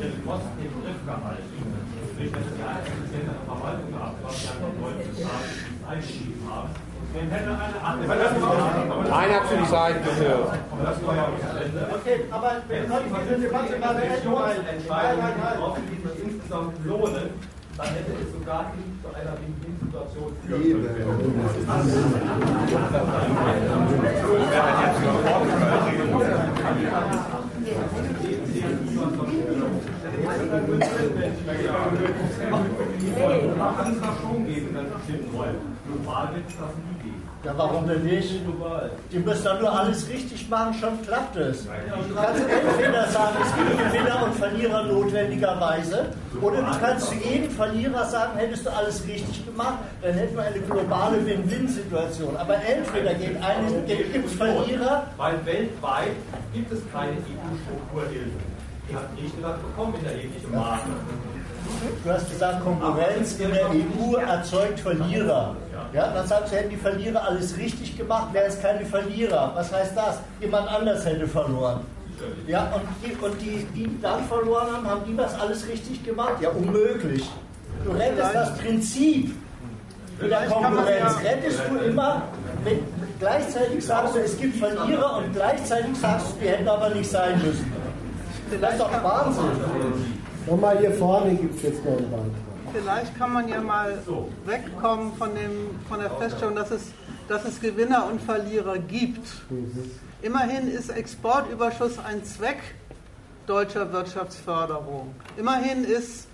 den Kosten im Griff gehalten. Sprich, wenn die Einzelnen der Verwaltung gehabt haben, die einfach Leute eingeschrieben haben. Dann. Einer hat für die Seite gehört. Okay, aber wir können die Debatte mal beenden. Insgesamt lohnen, dann hätte es sogar nicht zu einer Win-Win-Situation führen können. Kann es das schon geben, dann stimmt wohl. Global wird es das. Ja, warum denn nicht? Die müssen dann nur alles richtig machen, schon klappt es. Du kannst entweder sagen, es gibt Gewinner und Verlierer notwendigerweise, oder du kannst zu jedem Verlierer sagen, hättest du alles richtig gemacht, dann hätten wir eine globale Win-Win-Situation. Aber entweder geht eine, gibt es Verlierer, Weil weltweit gibt es keine EU-Strukturhilfe. Die hat Griechenland bekommen in der ähnlichen Maße. du hast gesagt, Konkurrenz in der EU erzeugt Verlierer. Ja, dann sagst du, hätten die Verlierer alles richtig gemacht, wäre es keine Verlierer. Was heißt das? Jemand anders hätte verloren. Ja, und die, und die, die dann verloren haben, haben die das alles richtig gemacht? Ja, unmöglich. Du rettest das Prinzip mit der Konkurrenz. Rettest du immer mit, gleichzeitig sagst du, es gibt Verlierer und gleichzeitig sagst du, die hätten aber nicht sein müssen. Das ist doch Wahnsinn. Nochmal hier vorne gibt es jetzt noch einen Beitrag. Vielleicht kann man ja mal wegkommen von, dem, von der Feststellung, dass es, dass es Gewinner und Verlierer gibt. Immerhin ist Exportüberschuss ein Zweck deutscher Wirtschaftsförderung. Immerhin ist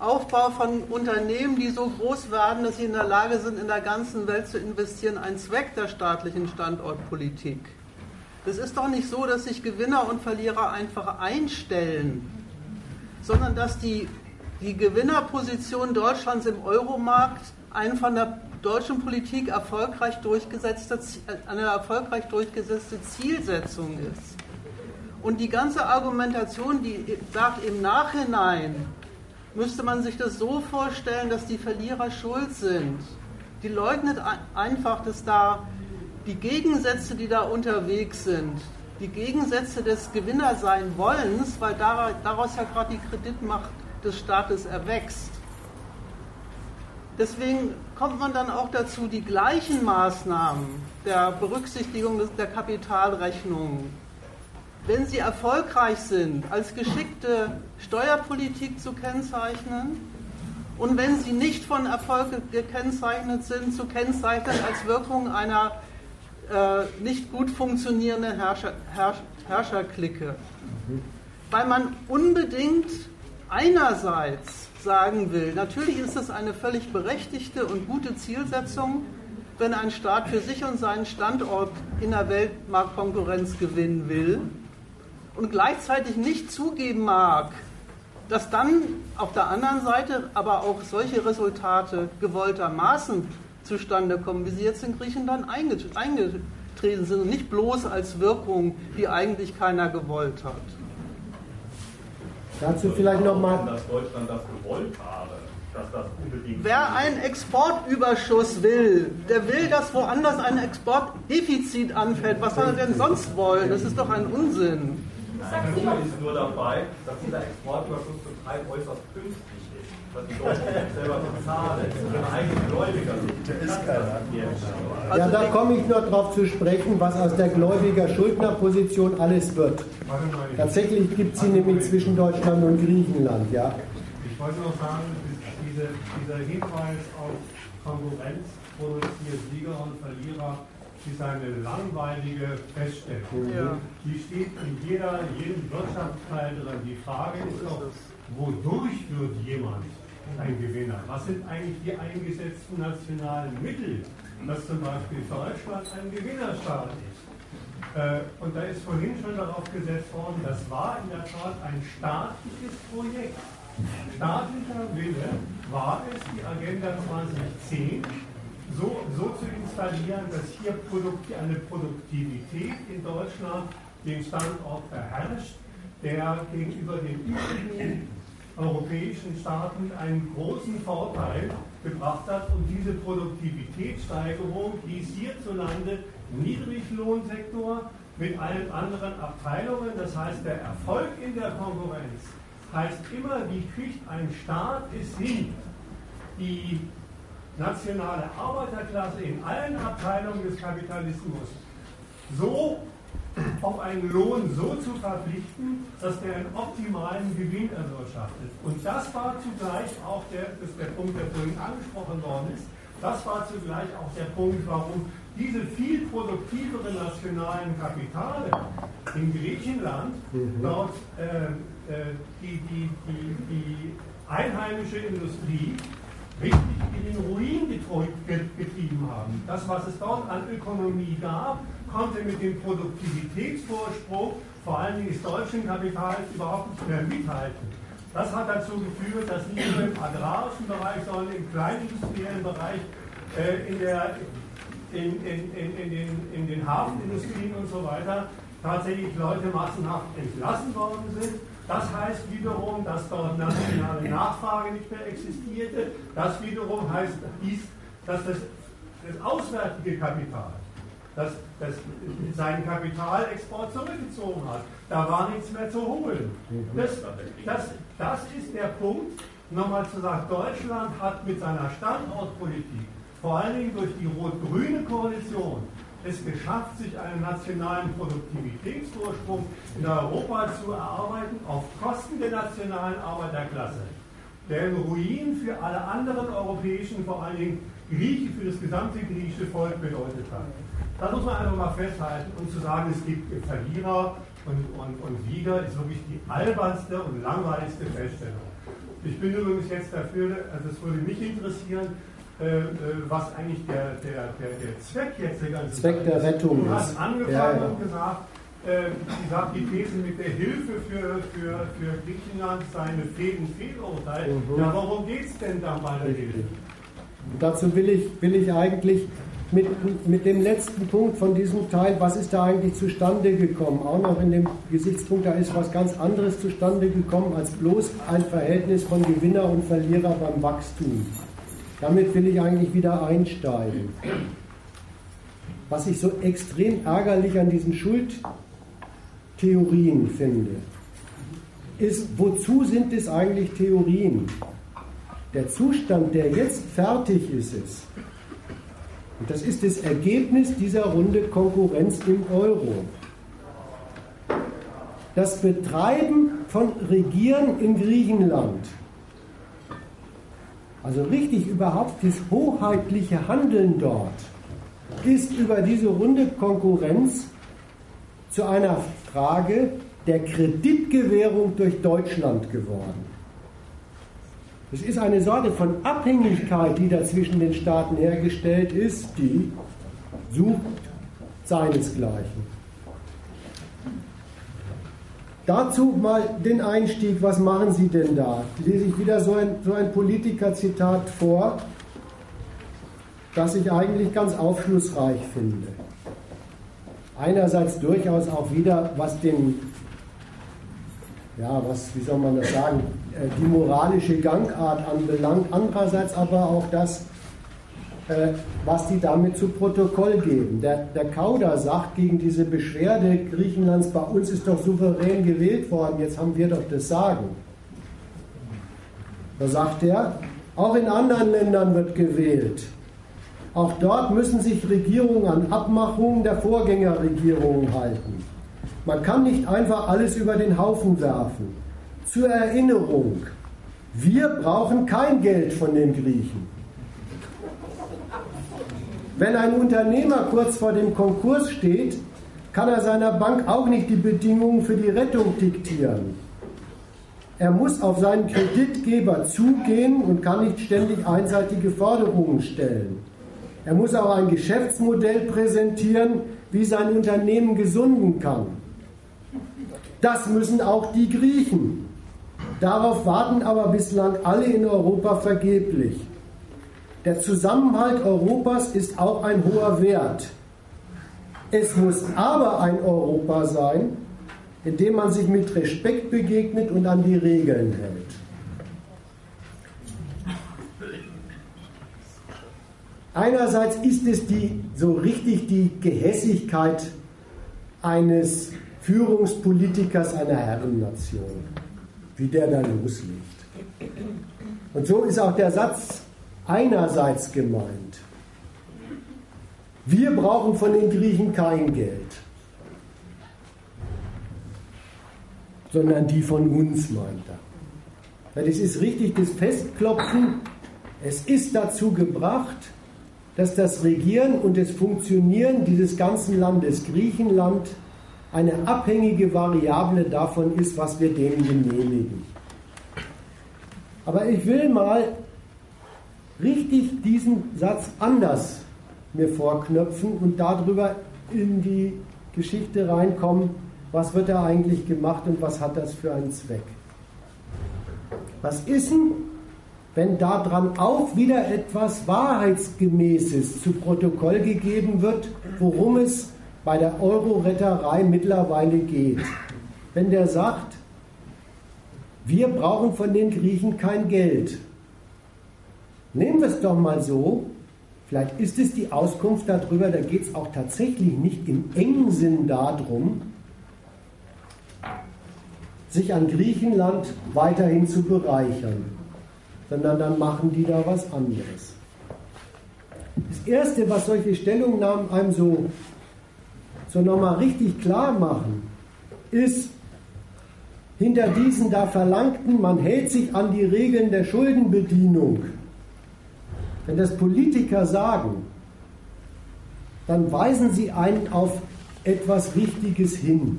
Aufbau von Unternehmen, die so groß werden, dass sie in der Lage sind, in der ganzen Welt zu investieren, ein Zweck der staatlichen Standortpolitik. Es ist doch nicht so, dass sich Gewinner und Verlierer einfach einstellen, sondern dass die, die Gewinnerposition Deutschlands im Euromarkt ein von der deutschen Politik erfolgreich durchgesetzte, eine erfolgreich durchgesetzte Zielsetzung ist. Und die ganze Argumentation, die sagt, im Nachhinein müsste man sich das so vorstellen, dass die Verlierer schuld sind. Die leugnet einfach, dass da die Gegensätze, die da unterwegs sind, die Gegensätze des Gewinnersein-Wollens, weil daraus ja gerade die Kreditmacht des Staates erwächst. Deswegen kommt man dann auch dazu, die gleichen Maßnahmen der Berücksichtigung der Kapitalrechnung, wenn sie erfolgreich sind, als geschickte Steuerpolitik zu kennzeichnen und wenn sie nicht von Erfolg gekennzeichnet sind, zu kennzeichnen als Wirkung einer äh, nicht gut funktionierenden Herrscher, Herrscher, Herrscherklicke. Weil man unbedingt einerseits sagen will, natürlich ist es eine völlig berechtigte und gute Zielsetzung, wenn ein Staat für sich und seinen Standort in der Weltmarktkonkurrenz gewinnen will und gleichzeitig nicht zugeben mag, dass dann auf der anderen Seite aber auch solche Resultate gewolltermaßen zustande kommen, wie sie jetzt in Griechenland eingetreten sind und nicht bloß als Wirkung, die eigentlich keiner gewollt hat. Dazu vielleicht nochmal. Dass Deutschland das gewollt habe. Wer einen Exportüberschuss will, der will, dass woanders ein Exportdefizit anfällt. Was soll er denn sonst wollen? Das ist doch ein Unsinn. Nein, ist nur dabei, dass dieser Exportüberschuss zum Teil äußerst günstig ist. Dass die Deutschen selber bezahlen, ihre eigenen Gläubiger Ja, da komme ich noch darauf zu sprechen, was aus der Gläubiger-Schuldner-Position alles wird. Tatsächlich gibt es sie nämlich zwischen Deutschland und Griechenland, ja. Ich wollte noch sagen, diese, dieser Hinweis auf Konkurrenz produziert Sieger und Verlierer ist eine langweilige Feststellung. Ja. Die steht in jeder, jedem Wirtschaftsteil drin. Die Frage ist doch, wodurch wird jemand ein Gewinner? Was sind eigentlich die eingesetzten nationalen Mittel, dass zum Beispiel Deutschland ein Gewinnerstaat ist? Äh, und da ist vorhin schon darauf gesetzt worden, das war in der Tat ein staatliches Projekt. Staatlicher Wille war es, die Agenda 2010 so, so zu installieren, dass hier eine Produktivität in Deutschland den Standort beherrscht, der gegenüber den übrigen europäischen Staaten einen großen Vorteil gebracht hat und diese Produktivitätssteigerung hieß hierzulande Niedriglohnsektor mit allen anderen Abteilungen. Das heißt, der Erfolg in der Konkurrenz heißt immer, wie kriegt ein Staat es hin, die nationale Arbeiterklasse in allen Abteilungen des Kapitalismus so auf einen Lohn so zu verpflichten, dass der einen optimalen Gewinn erwirtschaftet. Und das war zugleich auch der, das ist der Punkt, der vorhin angesprochen worden ist, das war zugleich auch der Punkt, warum diese viel produktiveren nationalen Kapitale in Griechenland mhm. dort äh, äh, die, die, die, die einheimische Industrie richtig in den Ruin getrieben haben. Das, was es dort an Ökonomie gab, konnte mit dem Produktivitätsvorsprung, vor allen Dingen des deutschen Kapitals, überhaupt nicht mehr mithalten. Das hat dazu geführt, dass nicht nur im agrarischen Bereich, sondern im kleinindustriellen Bereich, äh, in, der, in, in, in, den, in den Hafenindustrien und so weiter, tatsächlich Leute massenhaft entlassen worden sind das heißt wiederum, dass dort nationale Nachfrage nicht mehr existierte. Das wiederum heißt, dass das, das auswärtige Kapital, das, das seinen Kapitalexport zurückgezogen hat. Da war nichts mehr zu holen. Das, das, das ist der Punkt, nochmal zu sagen, Deutschland hat mit seiner Standortpolitik, vor allen Dingen durch die rot-grüne Koalition, es geschafft, sich einen nationalen Produktivitätsvorsprung in Europa zu erarbeiten auf Kosten der nationalen Arbeiterklasse, der Ruin für alle anderen europäischen, vor allen Dingen Griechen, für das gesamte griechische Volk bedeutet hat. Das muss man einfach mal festhalten und zu sagen, es gibt Verlierer und, und, und Sieger, ist wirklich die albernste und langweiligste Feststellung. Ich bin übrigens jetzt dafür, also es würde mich interessieren, äh, äh, was eigentlich der, der, der, der Zweck jetzt der ganzen Zweck der Rettung ist. Du hast angefangen ja, ja. und gesagt, äh, sagt, die These mit der Hilfe für, für, für Griechenland sei eine Fehl- und Fehlurteil. Mhm. Ja, worum geht es denn dann bei der Hilfe? Dazu will ich, will ich eigentlich mit, mit dem letzten Punkt von diesem Teil, was ist da eigentlich zustande gekommen? Auch noch in dem Gesichtspunkt, da ist was ganz anderes zustande gekommen als bloß ein Verhältnis von Gewinner und Verlierer beim Wachstum. Damit will ich eigentlich wieder einsteigen. Was ich so extrem ärgerlich an diesen Schuldtheorien finde, ist, wozu sind es eigentlich Theorien? Der Zustand, der jetzt fertig ist, ist, und das ist das Ergebnis dieser Runde Konkurrenz im Euro. Das Betreiben von Regieren in Griechenland also richtig überhaupt das hoheitliche Handeln dort ist über diese runde Konkurrenz zu einer Frage der Kreditgewährung durch Deutschland geworden. Es ist eine Sorte von Abhängigkeit, die da zwischen den Staaten hergestellt ist, die sucht seinesgleichen. Dazu mal den Einstieg, was machen Sie denn da? Lese ich wieder so ein, so ein Politiker-Zitat vor, das ich eigentlich ganz aufschlussreich finde. Einerseits durchaus auch wieder, was den, ja, was, wie soll man das sagen, die moralische Gangart anbelangt, andererseits aber auch das, äh, was die damit zu Protokoll geben. Der, der Kauder sagt gegen diese Beschwerde Griechenlands, bei uns ist doch souverän gewählt worden, jetzt haben wir doch das Sagen. Da sagt er, auch in anderen Ländern wird gewählt. Auch dort müssen sich Regierungen an Abmachungen der Vorgängerregierungen halten. Man kann nicht einfach alles über den Haufen werfen. Zur Erinnerung, wir brauchen kein Geld von den Griechen. Wenn ein Unternehmer kurz vor dem Konkurs steht, kann er seiner Bank auch nicht die Bedingungen für die Rettung diktieren. Er muss auf seinen Kreditgeber zugehen und kann nicht ständig einseitige Forderungen stellen. Er muss auch ein Geschäftsmodell präsentieren, wie sein Unternehmen gesunden kann. Das müssen auch die Griechen. Darauf warten aber bislang alle in Europa vergeblich. Der Zusammenhalt Europas ist auch ein hoher Wert. Es muss aber ein Europa sein, in dem man sich mit Respekt begegnet und an die Regeln hält. Einerseits ist es die, so richtig die Gehässigkeit eines Führungspolitikers einer Herrennation, wie der da loslegt. Und so ist auch der Satz einerseits gemeint. Wir brauchen von den Griechen kein Geld, sondern die von uns, meint er. Das ist richtig das Festklopfen. Es ist dazu gebracht, dass das Regieren und das Funktionieren dieses ganzen Landes Griechenland eine abhängige Variable davon ist, was wir denen genehmigen. Aber ich will mal richtig diesen Satz anders mir vorknöpfen und darüber in die Geschichte reinkommen, was wird da eigentlich gemacht und was hat das für einen Zweck. Was ist denn, wenn daran auch wieder etwas Wahrheitsgemäßes zu Protokoll gegeben wird, worum es bei der Euro-Retterei mittlerweile geht? Wenn der sagt, wir brauchen von den Griechen kein Geld, Nehmen wir es doch mal so, vielleicht ist es die Auskunft darüber, da geht es auch tatsächlich nicht im engen Sinn darum, sich an Griechenland weiterhin zu bereichern, sondern dann machen die da was anderes. Das Erste, was solche Stellungnahmen einem so, so nochmal richtig klar machen, ist, hinter diesen da verlangten, man hält sich an die Regeln der Schuldenbedienung. Wenn das Politiker sagen, dann weisen sie einen auf etwas Wichtiges hin.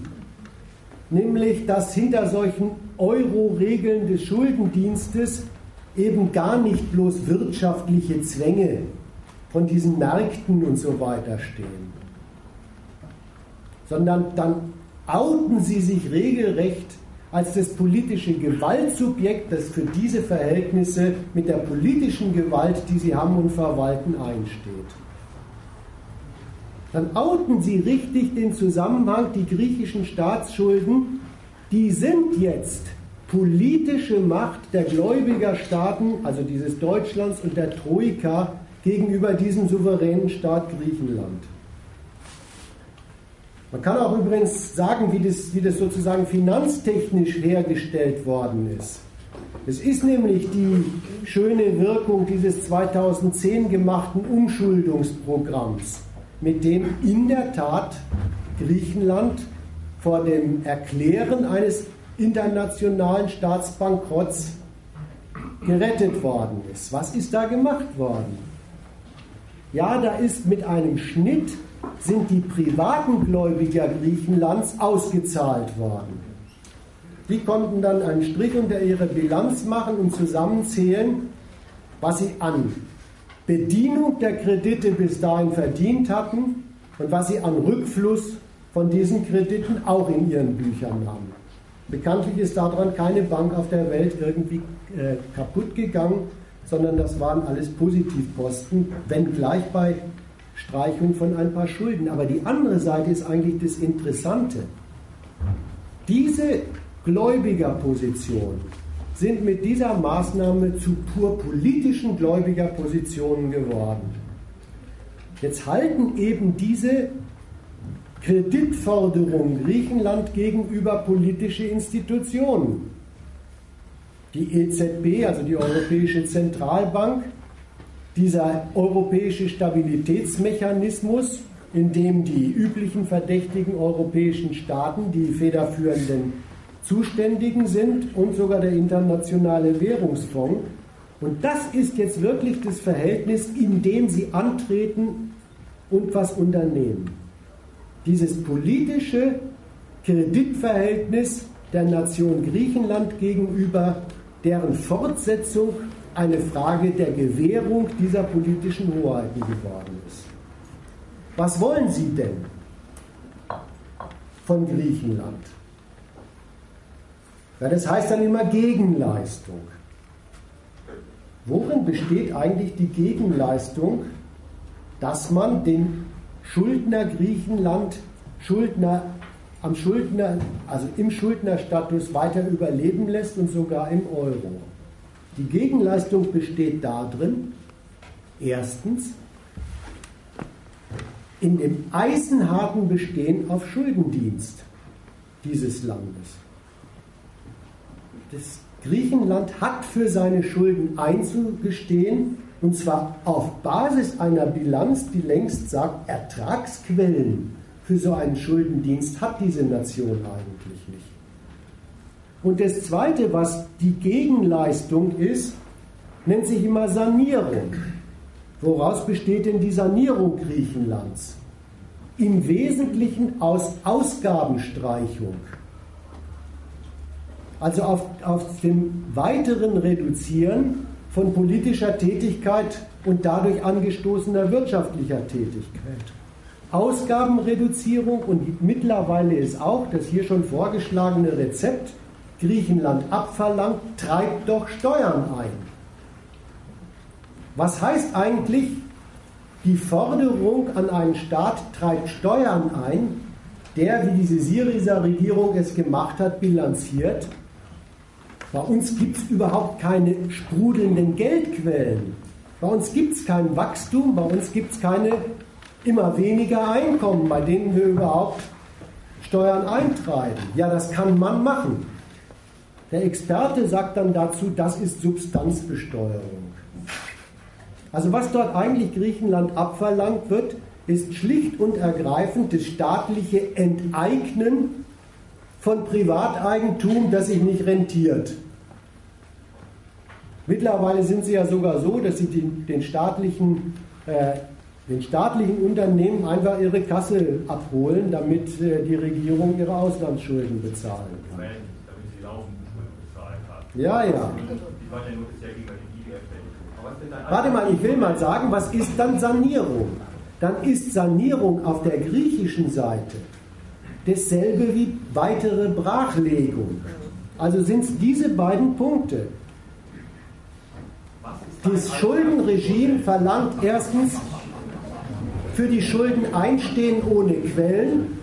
Nämlich, dass hinter solchen Euro-Regeln des Schuldendienstes eben gar nicht bloß wirtschaftliche Zwänge von diesen Märkten und so weiter stehen, sondern dann outen sie sich regelrecht als das politische Gewaltsubjekt, das für diese Verhältnisse mit der politischen Gewalt, die sie haben und verwalten, einsteht. Dann outen sie richtig den Zusammenhang, die griechischen Staatsschulden, die sind jetzt politische Macht der Gläubigerstaaten, also dieses Deutschlands und der Troika, gegenüber diesem souveränen Staat Griechenland. Man kann auch übrigens sagen, wie das, wie das sozusagen finanztechnisch hergestellt worden ist. Es ist nämlich die schöne Wirkung dieses 2010 gemachten Umschuldungsprogramms, mit dem in der Tat Griechenland vor dem Erklären eines internationalen Staatsbankrotts gerettet worden ist. Was ist da gemacht worden? Ja, da ist mit einem Schnitt sind die privaten Gläubiger Griechenlands ausgezahlt worden. Die konnten dann einen Strich unter ihre Bilanz machen und zusammenzählen, was sie an Bedienung der Kredite bis dahin verdient hatten und was sie an Rückfluss von diesen Krediten auch in ihren Büchern haben. Bekanntlich ist daran keine Bank auf der Welt irgendwie äh, kaputt gegangen, sondern das waren alles Positivposten, wenngleich bei Streichung von ein paar Schulden. Aber die andere Seite ist eigentlich das Interessante. Diese Gläubigerpositionen sind mit dieser Maßnahme zu pur politischen Gläubigerpositionen geworden. Jetzt halten eben diese Kreditforderungen Griechenland gegenüber politische Institutionen. Die EZB, also die Europäische Zentralbank, dieser europäische Stabilitätsmechanismus, in dem die üblichen verdächtigen europäischen Staaten die federführenden Zuständigen sind und sogar der internationale Währungsfonds. Und das ist jetzt wirklich das Verhältnis, in dem sie antreten und was unternehmen. Dieses politische Kreditverhältnis der Nation Griechenland gegenüber deren Fortsetzung eine Frage der Gewährung dieser politischen Hoheiten geworden ist. Was wollen Sie denn von Griechenland? Ja, das heißt dann immer Gegenleistung. Worin besteht eigentlich die Gegenleistung, dass man den Schuldner Griechenland Schuldner am Schuldner, also im Schuldnerstatus weiter überleben lässt und sogar im Euro? Die Gegenleistung besteht darin, erstens, in dem eisenharten Bestehen auf Schuldendienst dieses Landes. Das Griechenland hat für seine Schulden einzugestehen, und zwar auf Basis einer Bilanz, die längst sagt, Ertragsquellen für so einen Schuldendienst hat diese Nation eigentlich nicht. Und das Zweite, was die Gegenleistung ist, nennt sich immer Sanierung. Woraus besteht denn die Sanierung Griechenlands? Im Wesentlichen aus Ausgabenstreichung. Also auf, auf dem weiteren Reduzieren von politischer Tätigkeit und dadurch angestoßener wirtschaftlicher Tätigkeit. Ausgabenreduzierung und mittlerweile ist auch das hier schon vorgeschlagene Rezept Griechenland abverlangt, treibt doch Steuern ein. Was heißt eigentlich, die Forderung an einen Staat treibt Steuern ein, der, wie diese Syriza-Regierung es gemacht hat, bilanziert, bei uns gibt es überhaupt keine sprudelnden Geldquellen. Bei uns gibt es kein Wachstum, bei uns gibt es keine immer weniger Einkommen, bei denen wir überhaupt Steuern eintreiben. Ja, das kann man machen. Der Experte sagt dann dazu, das ist Substanzbesteuerung. Also was dort eigentlich Griechenland abverlangt wird, ist schlicht und ergreifend das staatliche Enteignen von Privateigentum, das sich nicht rentiert. Mittlerweile sind sie ja sogar so, dass sie den, den staatlichen, äh, den staatlichen Unternehmen einfach ihre Kasse abholen, damit äh, die Regierung ihre Auslandsschulden bezahlen kann. Damit sie laufende Schulden bezahlen kann. Ja, ja. Warte mal, ich will mal sagen, was ist dann Sanierung? Dann ist Sanierung auf der griechischen Seite dasselbe wie weitere Brachlegung. Also sind es diese beiden Punkte. Das Schuldenregime verlangt erstens für die Schulden einstehen ohne Quellen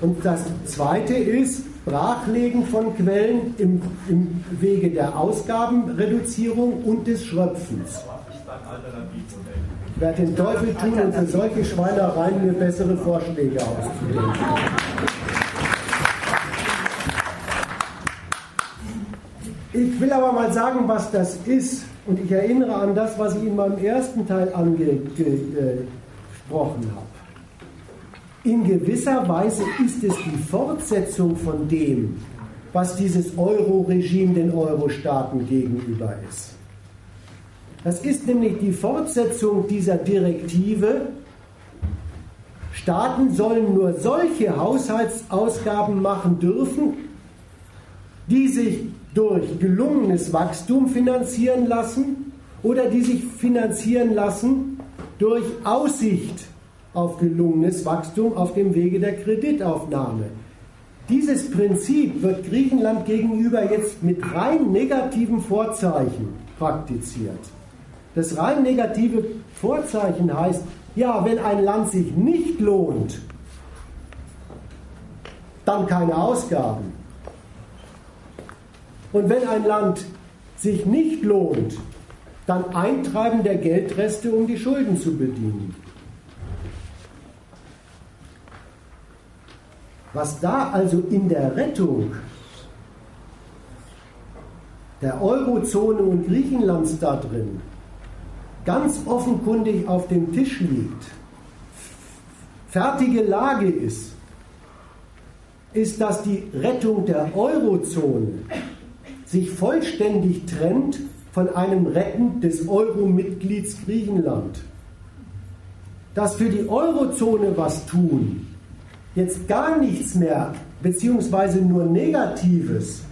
und das zweite ist Brachlegen von Quellen im, im Wege der Ausgabenreduzierung und des Schröpfens. Ich werde den Teufel tun und für solche Schweinereien mir bessere Vorschläge auszudenken. Ich will aber mal sagen, was das ist. Und ich erinnere an das, was ich in meinem ersten Teil angesprochen habe. In gewisser Weise ist es die Fortsetzung von dem, was dieses Euro-Regime den Euro-Staaten gegenüber ist. Das ist nämlich die Fortsetzung dieser Direktive. Staaten sollen nur solche Haushaltsausgaben machen dürfen, die sich durch gelungenes Wachstum finanzieren lassen oder die sich finanzieren lassen durch Aussicht auf gelungenes Wachstum auf dem Wege der Kreditaufnahme. Dieses Prinzip wird Griechenland gegenüber jetzt mit rein negativen Vorzeichen praktiziert. Das rein negative Vorzeichen heißt, ja, wenn ein Land sich nicht lohnt, dann keine Ausgaben. Und wenn ein Land sich nicht lohnt, dann Eintreiben der Geldreste, um die Schulden zu bedienen. Was da also in der Rettung der Eurozone und Griechenlands da drin ganz offenkundig auf dem Tisch liegt, fertige Lage ist, ist, dass die Rettung der Eurozone sich vollständig trennt von einem Retten des Euro-Mitglieds Griechenland. Dass für die Eurozone was tun, jetzt gar nichts mehr, beziehungsweise nur Negatives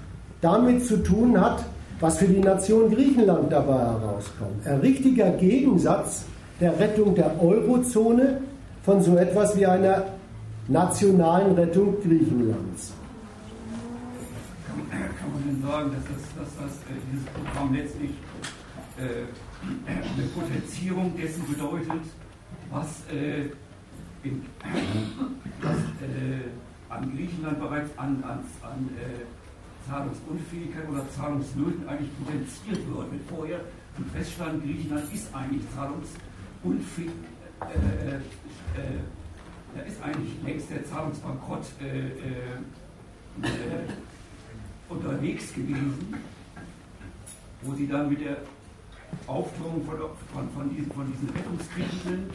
damit zu tun hat, was für die Nation Griechenland dabei herauskommt. Ein richtiger Gegensatz der Rettung der Eurozone von so etwas wie einer nationalen Rettung Griechenlands. Kann, man denn sagen, dass, das, dass das, äh, dieses Programm letztlich äh, eine Potenzierung dessen bedeutet, was, äh, in, was äh, an Griechenland bereits an, an, an äh, Zahlungsunfähigkeit oder Zahlungsnöten eigentlich potenziert wird. Vorher zum Feststand, Griechenland ist eigentlich zahlungsunfähig, äh, äh, da ist eigentlich längst der Zahlungsbankrott äh, äh, äh, unterwegs gewesen, wo sie dann mit der Aufführung von, von, von, diesen, von diesen Rettungskrediten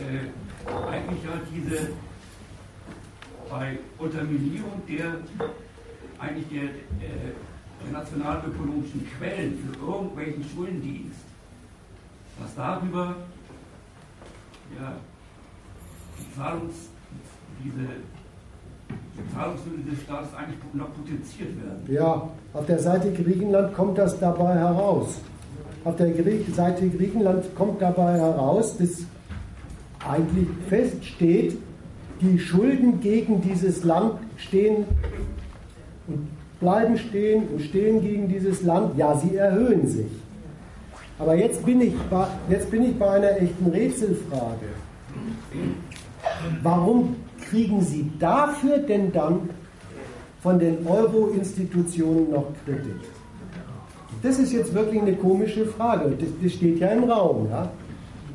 äh, eigentlich ja diese bei Unterminierung der eigentlich der, äh, der nationalökonomischen Quellen für irgendwelchen Schuldendienst, was darüber ja, die Zahlungs, diese die Zahlungsmittel des Staates eigentlich noch potenziert werden. Ja, auf der Seite Griechenland kommt das dabei heraus. Auf der Seite Griechenland kommt dabei heraus, dass eigentlich feststeht, die Schulden gegen dieses Land stehen und bleiben stehen und stehen gegen dieses Land. Ja, sie erhöhen sich. Aber jetzt bin ich bei, jetzt bin ich bei einer echten Rätselfrage. Warum kriegen Sie dafür denn dann von den Euro-Institutionen noch Kredit? Das ist jetzt wirklich eine komische Frage. Das, das steht ja im Raum. Ja?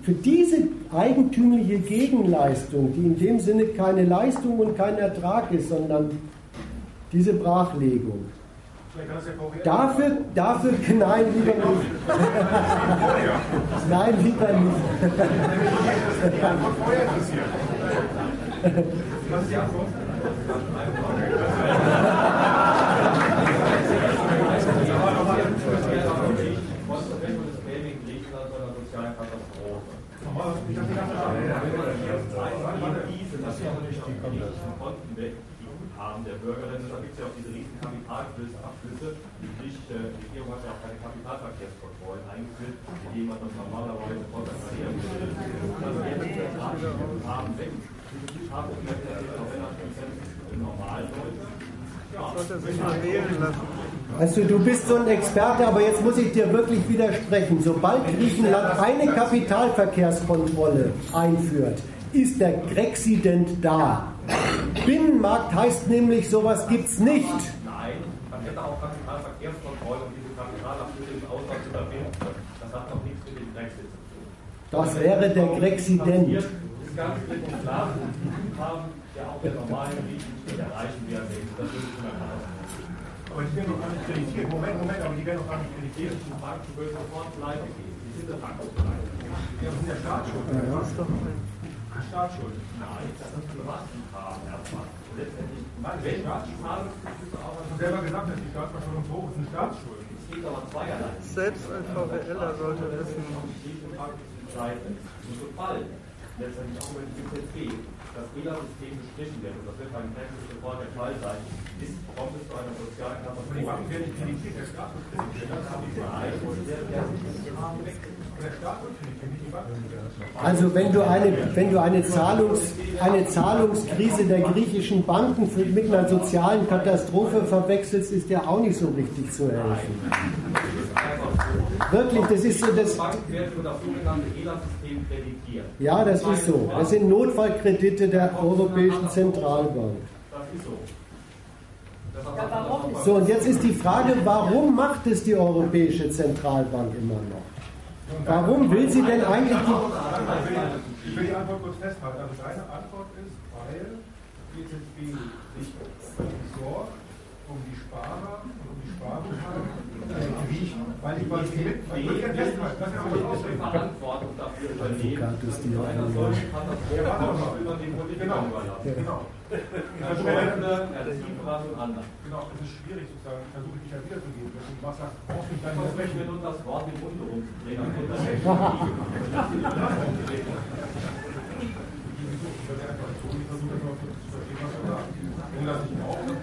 Für diese eigentümliche Gegenleistung, die in dem Sinne keine Leistung und kein Ertrag ist, sondern diese Brachlegung, Dafür, dafür, nein, lieber nicht. nein, lieber nicht. Die haben der Bürgerinnen, da gibt es ja auch diese riesen Kapitalflüsse, Abflüsse. Die griechische Regierung hat ja auch keine Kapitalverkehrskontrollen eingeführt, denen man das normalerweise vor der Karriere Also jetzt haben weg. Guthaben sind auch relativ normal also du bist so ein Experte, aber jetzt muss ich dir wirklich widersprechen. Sobald Griechenland eine Kapitalverkehrskontrolle einführt, ist der Grexident da. Binnenmarkt heißt nämlich, sowas gibt es nicht. Nein, man hätte auch Kapitalverkehrskontrolle und diese Kapitalabflüsse im Ausland zu unterbinden. Das hat noch nichts mit dem Brexit zu tun. Das wäre der Grexident. Das ist ganz klipp und klar. haben ja auch der normalen Griechen nicht erreichen werden. Das würde ich immer aber die werden noch gar nicht kreditiert. Moment, Moment, aber die werden noch gar nicht kreditiert. Die Banken würden sofort pleite gehen. Die sind der Banken pleite. Ja, das sind ja Staatsschulden. Ja, das ist doch Staatsschulden. Nein, das ist Privatguthaben erstmal. Letztendlich, wenn Staatsschulden, Du hast selber gesagt, dass die Staatsverschuldung hoch ist, sind Staatsschulden. Es geht aber zweierlei. Selbst ein VWLer sollte wissen. Und sobald letztendlich auch über die EZB das ELA-System gestrichen wird, und das wird beim Texas sofort der Fall sein, ist, kommt es zu einer sozialen Katastrophe. Die Banken werden nicht kreditiert, der Staat wird kreditiert. Also wenn du eine, wenn du eine, Zahlungs, eine Zahlungskrise der griechischen Banken mit einer sozialen Katastrophe verwechselst, ist ja auch nicht so richtig zu helfen. Wirklich, das ist so das. Ja, das ist so. Das sind Notfallkredite der Europäischen Zentralbank. Das ist so. So, und jetzt ist die Frage, warum macht es die Europäische Zentralbank immer noch? Warum will sie denn eigentlich die. Ich will die Antwort kurz festhalten. Also deine Antwort ist, weil die EZB sich sorgt um die Sparer und um die Weil die quasi mit. Das ja Verantwortung dafür übernehmen. Einer solchen Katastrophe die Genau, genau. Anderen. Genau, es ist schwierig sozusagen, ich versuche dich ja wiederzugeben. Deswegen was sagt, brauchst mich dann Was möchten wir nun das Wort im Mund rumzudrehen? Also,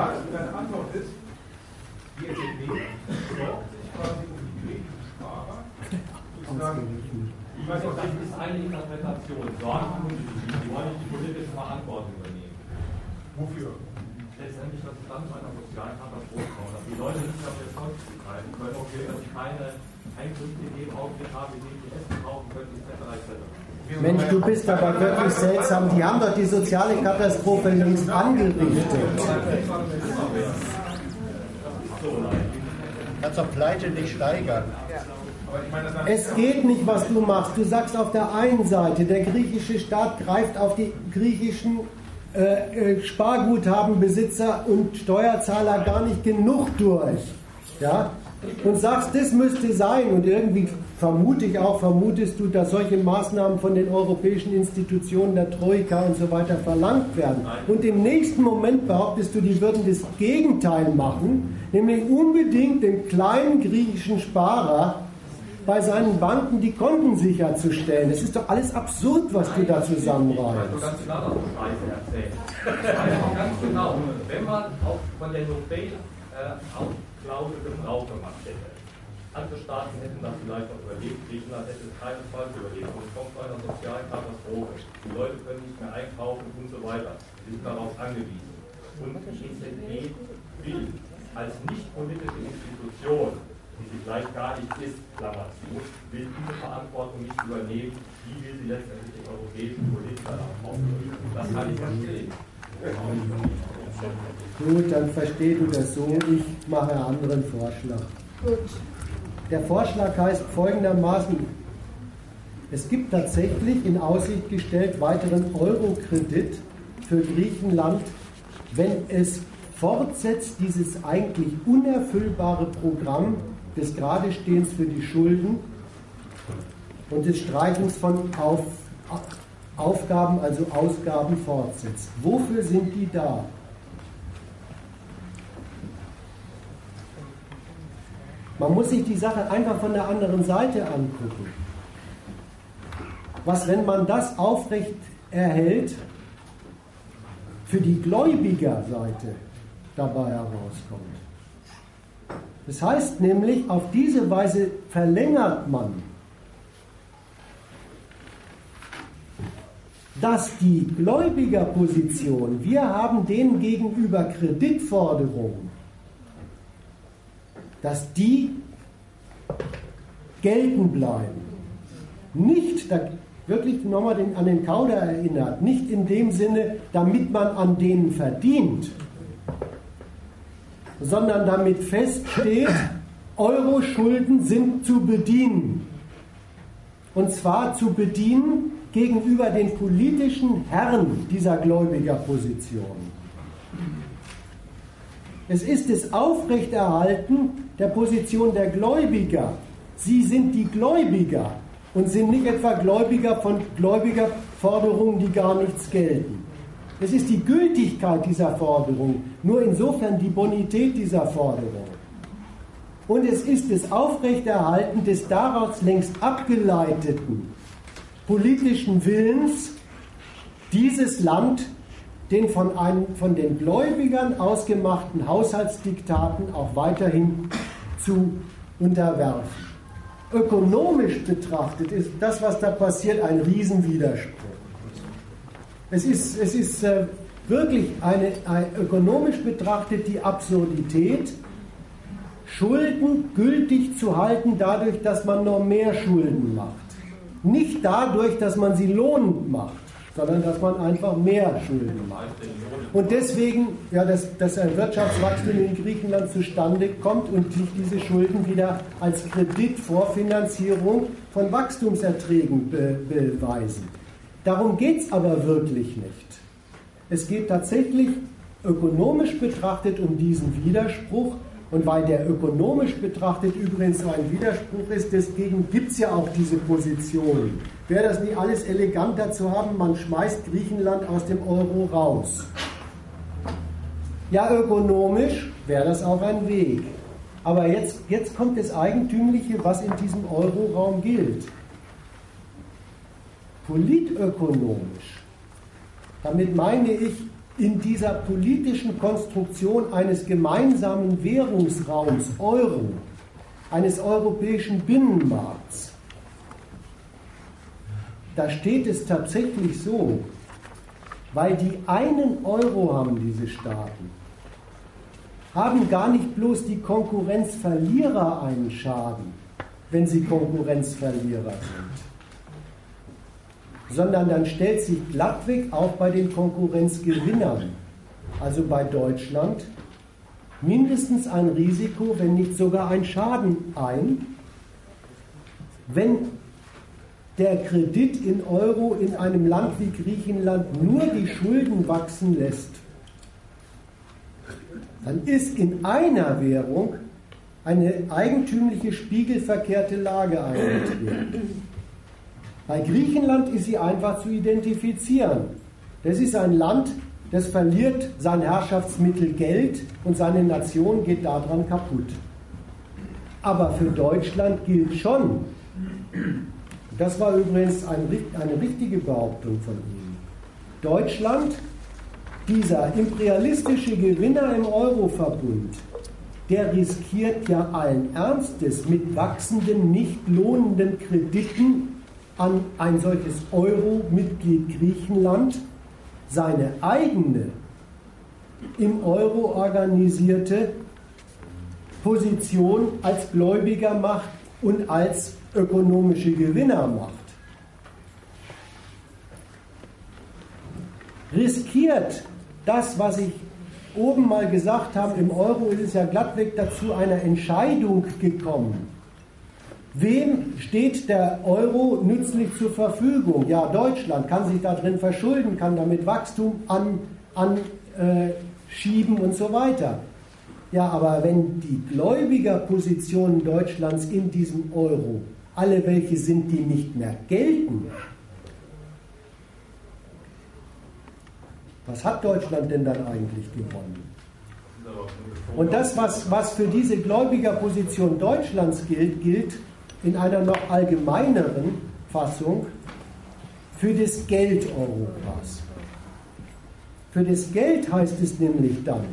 sagst, deine Antwort ist, die EZB sorgt sich quasi um die griechischen Sparer, sozusagen ich weiß auch, das ist eine Interpretation. Sorgen nicht. Die wollen nicht die politische Verantwortung übernehmen. Wofür? Letztendlich, dass es dann zu einer sozialen Katastrophe kommt. Dass die Leute nicht auf ihr Zeug zugreifen können, okay, dass sie keine Einkünfte in dem Augenblick haben, in dem sie Essen kaufen können, etc. etc. Mensch, du bist aber wirklich seltsam. Die haben doch die soziale Katastrophe längst angerichtet. Kannst doch Pleite nicht steigern. Es geht nicht, was du machst. Du sagst auf der einen Seite, der griechische Staat greift auf die griechischen äh, äh, Sparguthabenbesitzer und Steuerzahler gar nicht genug durch. Ja? Und sagst, das müsste sein. Und irgendwie vermute ich auch, vermutest du, dass solche Maßnahmen von den europäischen Institutionen der Troika und so weiter verlangt werden. Und im nächsten Moment behauptest du, die würden das Gegenteil machen, nämlich unbedingt den kleinen griechischen Sparer bei seinen Banken die Konten sicherzustellen. Das ist doch alles absurd, was du da zusammenreißt. Ich ganz genau das Scheiße erzählen. Ich weiß auch ganz genau, wenn man auch von der No-Fail-Klausel Gebrauch gemacht hätte, andere Staaten hätten das vielleicht noch überlebt, Griechenland hätte es keinesfalls überlebt. Und es kommt zu einer sozialen Katastrophe. Die Leute können nicht mehr einkaufen und so weiter. Sie sind darauf angewiesen. Und die EZB will als nicht politische Institution die sie gleich gar nicht ist, Klammer zu, will diese Verantwortung nicht übernehmen, wie will sie letztendlich den europäischen Politiker auflösen. Das kann ich verstehen. Gut, dann versteh du das so. Ich mache einen anderen Vorschlag. Der Vorschlag heißt folgendermaßen, es gibt tatsächlich in Aussicht gestellt weiteren Euro-Kredit für Griechenland, wenn es fortsetzt dieses eigentlich unerfüllbare Programm des Geradestehens für die Schulden und des Streichens von Auf, Aufgaben, also Ausgaben fortsetzt. Wofür sind die da? Man muss sich die Sache einfach von der anderen Seite angucken. Was, wenn man das aufrecht erhält, für die Gläubigerseite dabei herauskommt. Das heißt nämlich, auf diese Weise verlängert man, dass die Gläubigerposition, wir haben denen gegenüber Kreditforderungen, dass die gelten bleiben. Nicht, da wirklich nochmal an den Kauder erinnert, nicht in dem Sinne, damit man an denen verdient, sondern damit feststeht, Euro-Schulden sind zu bedienen. Und zwar zu bedienen gegenüber den politischen Herren dieser Gläubigerposition. Es ist das Aufrechterhalten der Position der Gläubiger. Sie sind die Gläubiger und sind nicht etwa Gläubiger von Gläubigerforderungen, die gar nichts gelten. Es ist die Gültigkeit dieser Forderung, nur insofern die Bonität dieser Forderung. Und es ist das Aufrechterhalten des daraus längst abgeleiteten politischen Willens, dieses Land den von, einem, von den Gläubigern ausgemachten Haushaltsdiktaten auch weiterhin zu unterwerfen. Ökonomisch betrachtet ist das, was da passiert, ein Riesenwiderspruch. Es ist, es ist äh, wirklich eine, eine, ökonomisch betrachtet die Absurdität, Schulden gültig zu halten dadurch, dass man noch mehr Schulden macht. Nicht dadurch, dass man sie lohnend macht, sondern dass man einfach mehr Schulden macht. Und deswegen, ja, dass, dass ein Wirtschaftswachstum in Griechenland zustande kommt und sich diese Schulden wieder als Kreditvorfinanzierung von Wachstumserträgen be beweisen. Darum geht es aber wirklich nicht. Es geht tatsächlich ökonomisch betrachtet um diesen Widerspruch. Und weil der ökonomisch betrachtet übrigens so ein Widerspruch ist, deswegen gibt es ja auch diese Position. Wäre das nicht alles eleganter zu haben, man schmeißt Griechenland aus dem Euro raus. Ja, ökonomisch wäre das auch ein Weg. Aber jetzt, jetzt kommt das Eigentümliche, was in diesem Euroraum gilt. Politökonomisch, damit meine ich in dieser politischen Konstruktion eines gemeinsamen Währungsraums Euro, eines europäischen Binnenmarkts, da steht es tatsächlich so, weil die einen Euro haben, diese Staaten, haben gar nicht bloß die Konkurrenzverlierer einen Schaden, wenn sie Konkurrenzverlierer sind, sondern dann stellt sich glattweg auch bei den Konkurrenzgewinnern, also bei Deutschland, mindestens ein Risiko, wenn nicht sogar ein Schaden ein, wenn der Kredit in Euro in einem Land wie Griechenland nur die Schulden wachsen lässt, dann ist in einer Währung eine eigentümliche spiegelverkehrte Lage eingetreten. Bei Griechenland ist sie einfach zu identifizieren. Das ist ein Land, das verliert sein Herrschaftsmittel Geld und seine Nation geht daran kaputt. Aber für Deutschland gilt schon, das war übrigens ein, eine richtige Behauptung von ihm, Deutschland dieser imperialistische Gewinner im Euroverbund, der riskiert ja allen Ernstes mit wachsenden, nicht lohnenden Krediten an ein solches Euro-Mitglied Griechenland seine eigene im Euro organisierte Position als Gläubigermacht und als ökonomische Gewinnermacht riskiert das, was ich oben mal gesagt habe, im Euro ist es ja glattweg dazu einer Entscheidung gekommen, Wem steht der Euro nützlich zur Verfügung? Ja, Deutschland kann sich da drin verschulden, kann damit Wachstum anschieben an, äh, und so weiter. Ja, aber wenn die Gläubigerpositionen Deutschlands in diesem Euro alle welche sind, die nicht mehr gelten, was hat Deutschland denn dann eigentlich gewonnen? Und das, was, was für diese Gläubigerposition Deutschlands gilt, gilt in einer noch allgemeineren Fassung für das Geld Europas. Für das Geld heißt es nämlich dann,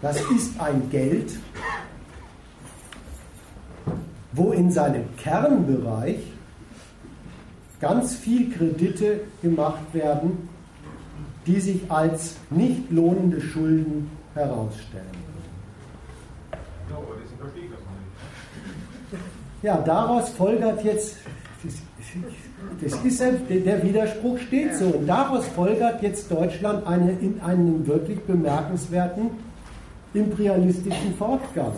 das ist ein Geld, wo in seinem Kernbereich ganz viel Kredite gemacht werden, die sich als nicht lohnende Schulden herausstellen. Ja, daraus folgert jetzt, das ist der Widerspruch steht so, und daraus folgert jetzt Deutschland eine, in einen wirklich bemerkenswerten imperialistischen Fortgang.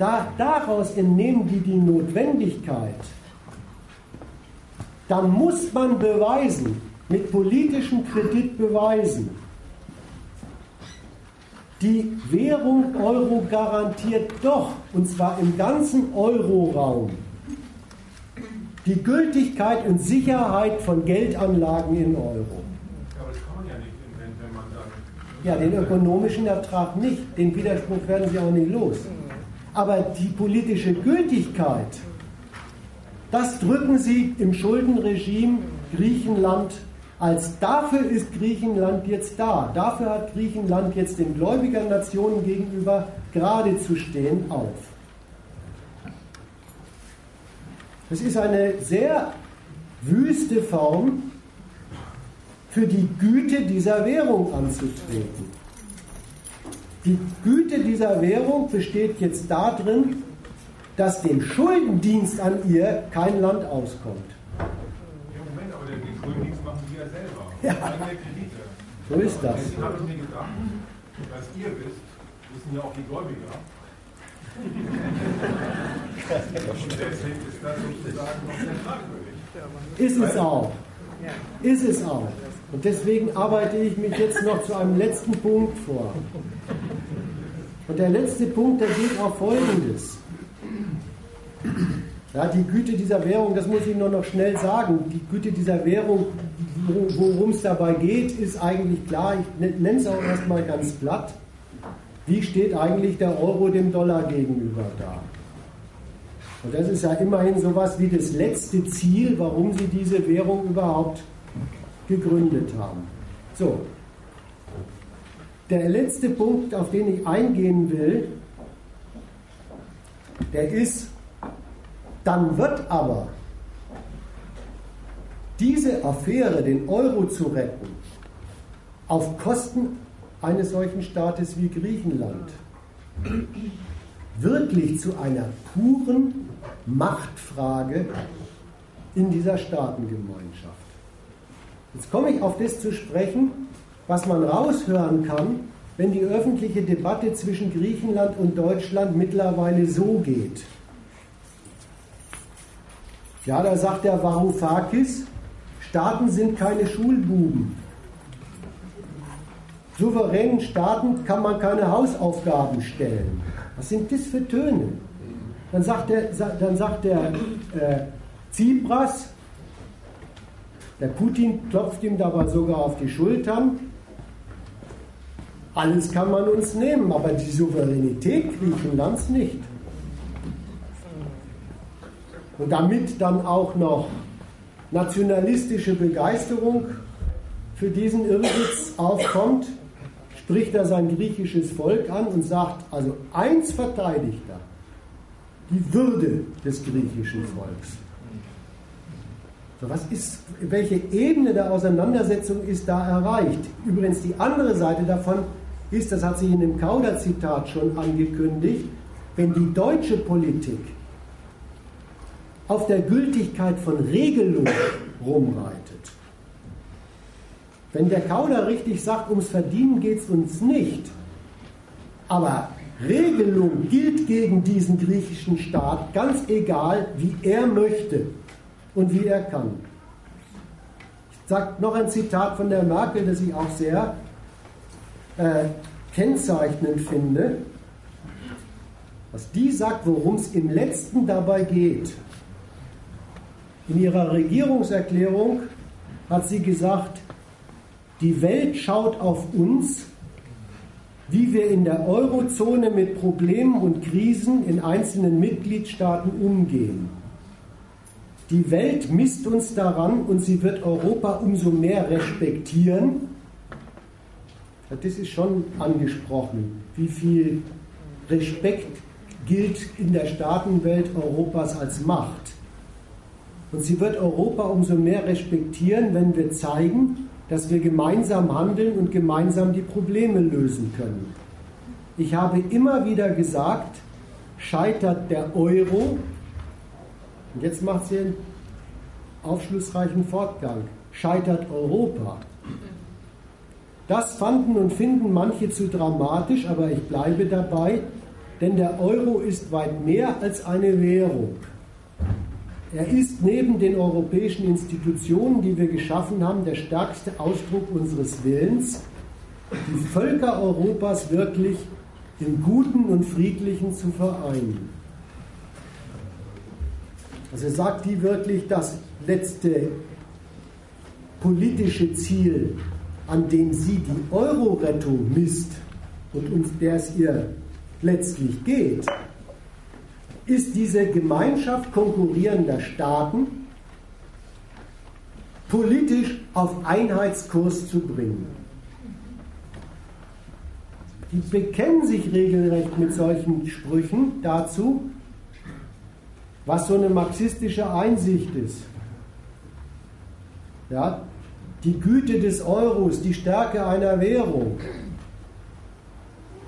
Da, daraus entnehmen die die Notwendigkeit, da muss man beweisen, mit politischem Kredit beweisen, die Währung Euro garantiert doch, und zwar im ganzen Euroraum, die Gültigkeit und Sicherheit von Geldanlagen in Euro. Aber das kann man ja nicht, wenn man dann. Ja, den ökonomischen Ertrag nicht. Den Widerspruch werden Sie auch nicht los. Aber die politische Gültigkeit, das drücken Sie im Schuldenregime Griechenland als dafür ist Griechenland jetzt da. Dafür hat Griechenland jetzt den Gläubigernationen gegenüber gerade zu stehen auf. Es ist eine sehr wüste Form, für die Güte dieser Währung anzutreten. Die Güte dieser Währung besteht jetzt darin, dass dem Schuldendienst an ihr kein Land auskommt. Ja. So ist das. Deswegen habe ich mir gedacht, was ihr wisst, wissen ja auch die Gläubiger. Und deswegen ist das sozusagen noch sehr fragwürdig. Ist es auch. Ist es auch. Und deswegen arbeite ich mich jetzt noch zu einem letzten Punkt vor. Und der letzte Punkt, der geht auf Folgendes. Ja, die Güte dieser Währung, das muss ich nur noch schnell sagen, die Güte dieser Währung worum es dabei geht, ist eigentlich klar. Ich nenne es auch erstmal ganz platt. Wie steht eigentlich der Euro dem Dollar gegenüber da? Und das ist ja immerhin sowas wie das letzte Ziel, warum sie diese Währung überhaupt gegründet haben. So. Der letzte Punkt, auf den ich eingehen will, der ist, dann wird aber diese Affäre, den Euro zu retten, auf Kosten eines solchen Staates wie Griechenland, wirklich zu einer puren Machtfrage in dieser Staatengemeinschaft. Jetzt komme ich auf das zu sprechen, was man raushören kann, wenn die öffentliche Debatte zwischen Griechenland und Deutschland mittlerweile so geht. Ja, da sagt der Varoufakis, Staaten sind keine Schulbuben. Souveränen Staaten kann man keine Hausaufgaben stellen. Was sind das für Töne? Dann sagt der, dann sagt der äh, Tsipras, der Putin klopft ihm dabei sogar auf die Schultern. Alles kann man uns nehmen, aber die Souveränität Griechenlands nicht. Und damit dann auch noch nationalistische Begeisterung für diesen Irrwitz aufkommt, spricht er sein griechisches Volk an und sagt, also eins verteidigt er, die Würde des griechischen Volks. So, was ist, welche Ebene der Auseinandersetzung ist da erreicht? Übrigens, die andere Seite davon ist, das hat sich in dem Kauder-Zitat schon angekündigt, wenn die deutsche Politik auf der Gültigkeit von Regelungen rumreitet. Wenn der Kauder richtig sagt, ums Verdienen geht es uns nicht, aber Regelung gilt gegen diesen griechischen Staat, ganz egal, wie er möchte und wie er kann. Ich sage noch ein Zitat von der Merkel, das ich auch sehr äh, kennzeichnend finde, was die sagt, worum es im letzten dabei geht. In ihrer Regierungserklärung hat sie gesagt, die Welt schaut auf uns, wie wir in der Eurozone mit Problemen und Krisen in einzelnen Mitgliedstaaten umgehen. Die Welt misst uns daran und sie wird Europa umso mehr respektieren. Das ist schon angesprochen, wie viel Respekt gilt in der Staatenwelt Europas als Macht. Und sie wird Europa umso mehr respektieren, wenn wir zeigen, dass wir gemeinsam handeln und gemeinsam die Probleme lösen können. Ich habe immer wieder gesagt, scheitert der Euro, und jetzt macht sie einen aufschlussreichen Fortgang, scheitert Europa. Das fanden und finden manche zu dramatisch, aber ich bleibe dabei, denn der Euro ist weit mehr als eine Währung. Er ist neben den europäischen Institutionen, die wir geschaffen haben, der stärkste Ausdruck unseres Willens, die Völker Europas wirklich im Guten und Friedlichen zu vereinen. Also sagt die wirklich das letzte politische Ziel, an dem sie die Euro-Rettung misst und um der es ihr letztlich geht, ist diese Gemeinschaft konkurrierender Staaten politisch auf Einheitskurs zu bringen. Die bekennen sich regelrecht mit solchen Sprüchen dazu, was so eine marxistische Einsicht ist. Ja, die Güte des Euros, die Stärke einer Währung,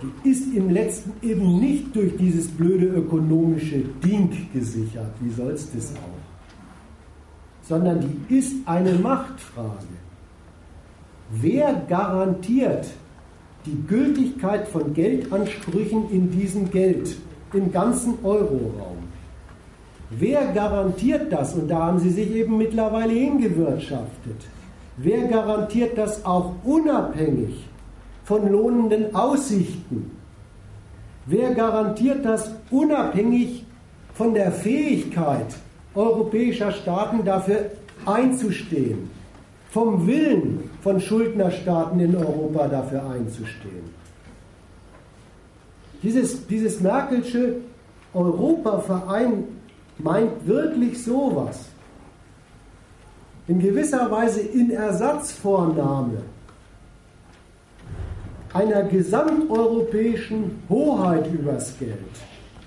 die ist im letzten eben nicht durch dieses blöde ökonomische Ding gesichert, wie soll es das auch, sondern die ist eine Machtfrage. Wer garantiert die Gültigkeit von Geldansprüchen in diesem Geld, im ganzen Euroraum? Wer garantiert das? Und da haben sie sich eben mittlerweile hingewirtschaftet. Wer garantiert das auch unabhängig von lohnenden Aussichten? Wer garantiert das unabhängig von der Fähigkeit europäischer Staaten dafür einzustehen? Vom Willen von Schuldnerstaaten in Europa dafür einzustehen? Dieses, dieses Merkelsche Europaverein meint wirklich sowas. In gewisser Weise in Ersatzvornahme einer gesamteuropäischen Hoheit übers Geld.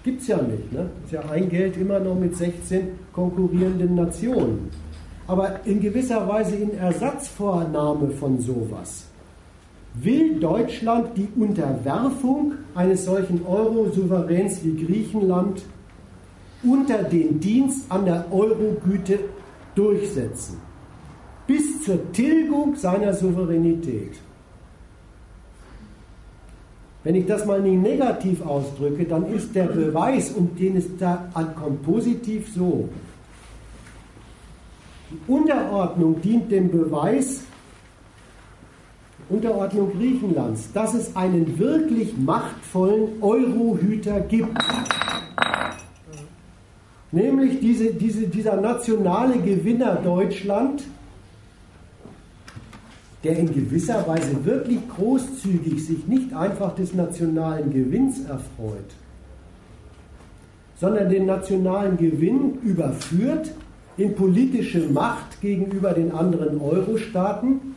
Gibt es ja nicht. Ne? Ist ja ein Geld immer noch mit 16 konkurrierenden Nationen. Aber in gewisser Weise in Ersatzvornahme von sowas will Deutschland die Unterwerfung eines solchen Euro-Souveräns wie Griechenland unter den Dienst an der Eurogüte durchsetzen. Bis zur Tilgung seiner Souveränität. Wenn ich das mal nicht negativ ausdrücke, dann ist der Beweis, um den es da ankommt, positiv so. Die Unterordnung dient dem Beweis, Unterordnung Griechenlands, dass es einen wirklich machtvollen Eurohüter gibt. Nämlich diese, diese, dieser nationale Gewinner Deutschland, der in gewisser Weise wirklich großzügig sich nicht einfach des nationalen Gewinns erfreut, sondern den nationalen Gewinn überführt in politische Macht gegenüber den anderen Euro-Staaten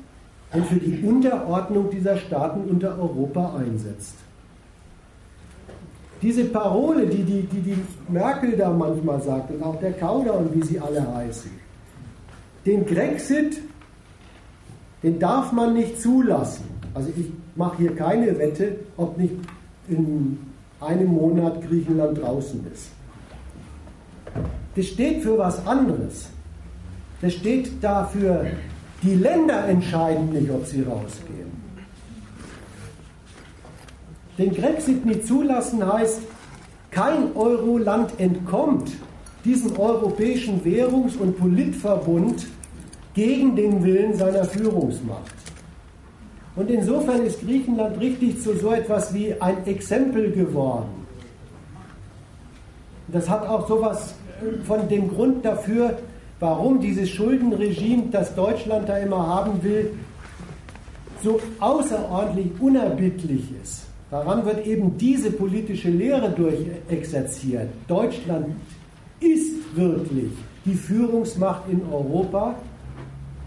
und für die Unterordnung dieser Staaten unter Europa einsetzt. Diese Parole, die die, die die Merkel da manchmal sagt und auch der Kauder und wie sie alle heißen, den Grexit den darf man nicht zulassen. Also ich mache hier keine Wette, ob nicht in einem Monat Griechenland draußen ist. Das steht für was anderes. Das steht dafür, die Länder entscheiden nicht, ob sie rausgehen. den Grexit nicht zulassen heißt, kein Euro-Land entkommt diesem europäischen Währungs- und Politverbund gegen den Willen seiner Führungsmacht. Und insofern ist Griechenland richtig zu so etwas wie ein Exempel geworden. Das hat auch sowas von dem Grund dafür, warum dieses Schuldenregime, das Deutschland da immer haben will, so außerordentlich unerbittlich ist. Daran wird eben diese politische Lehre durchexerziert. Deutschland ist wirklich die Führungsmacht in Europa,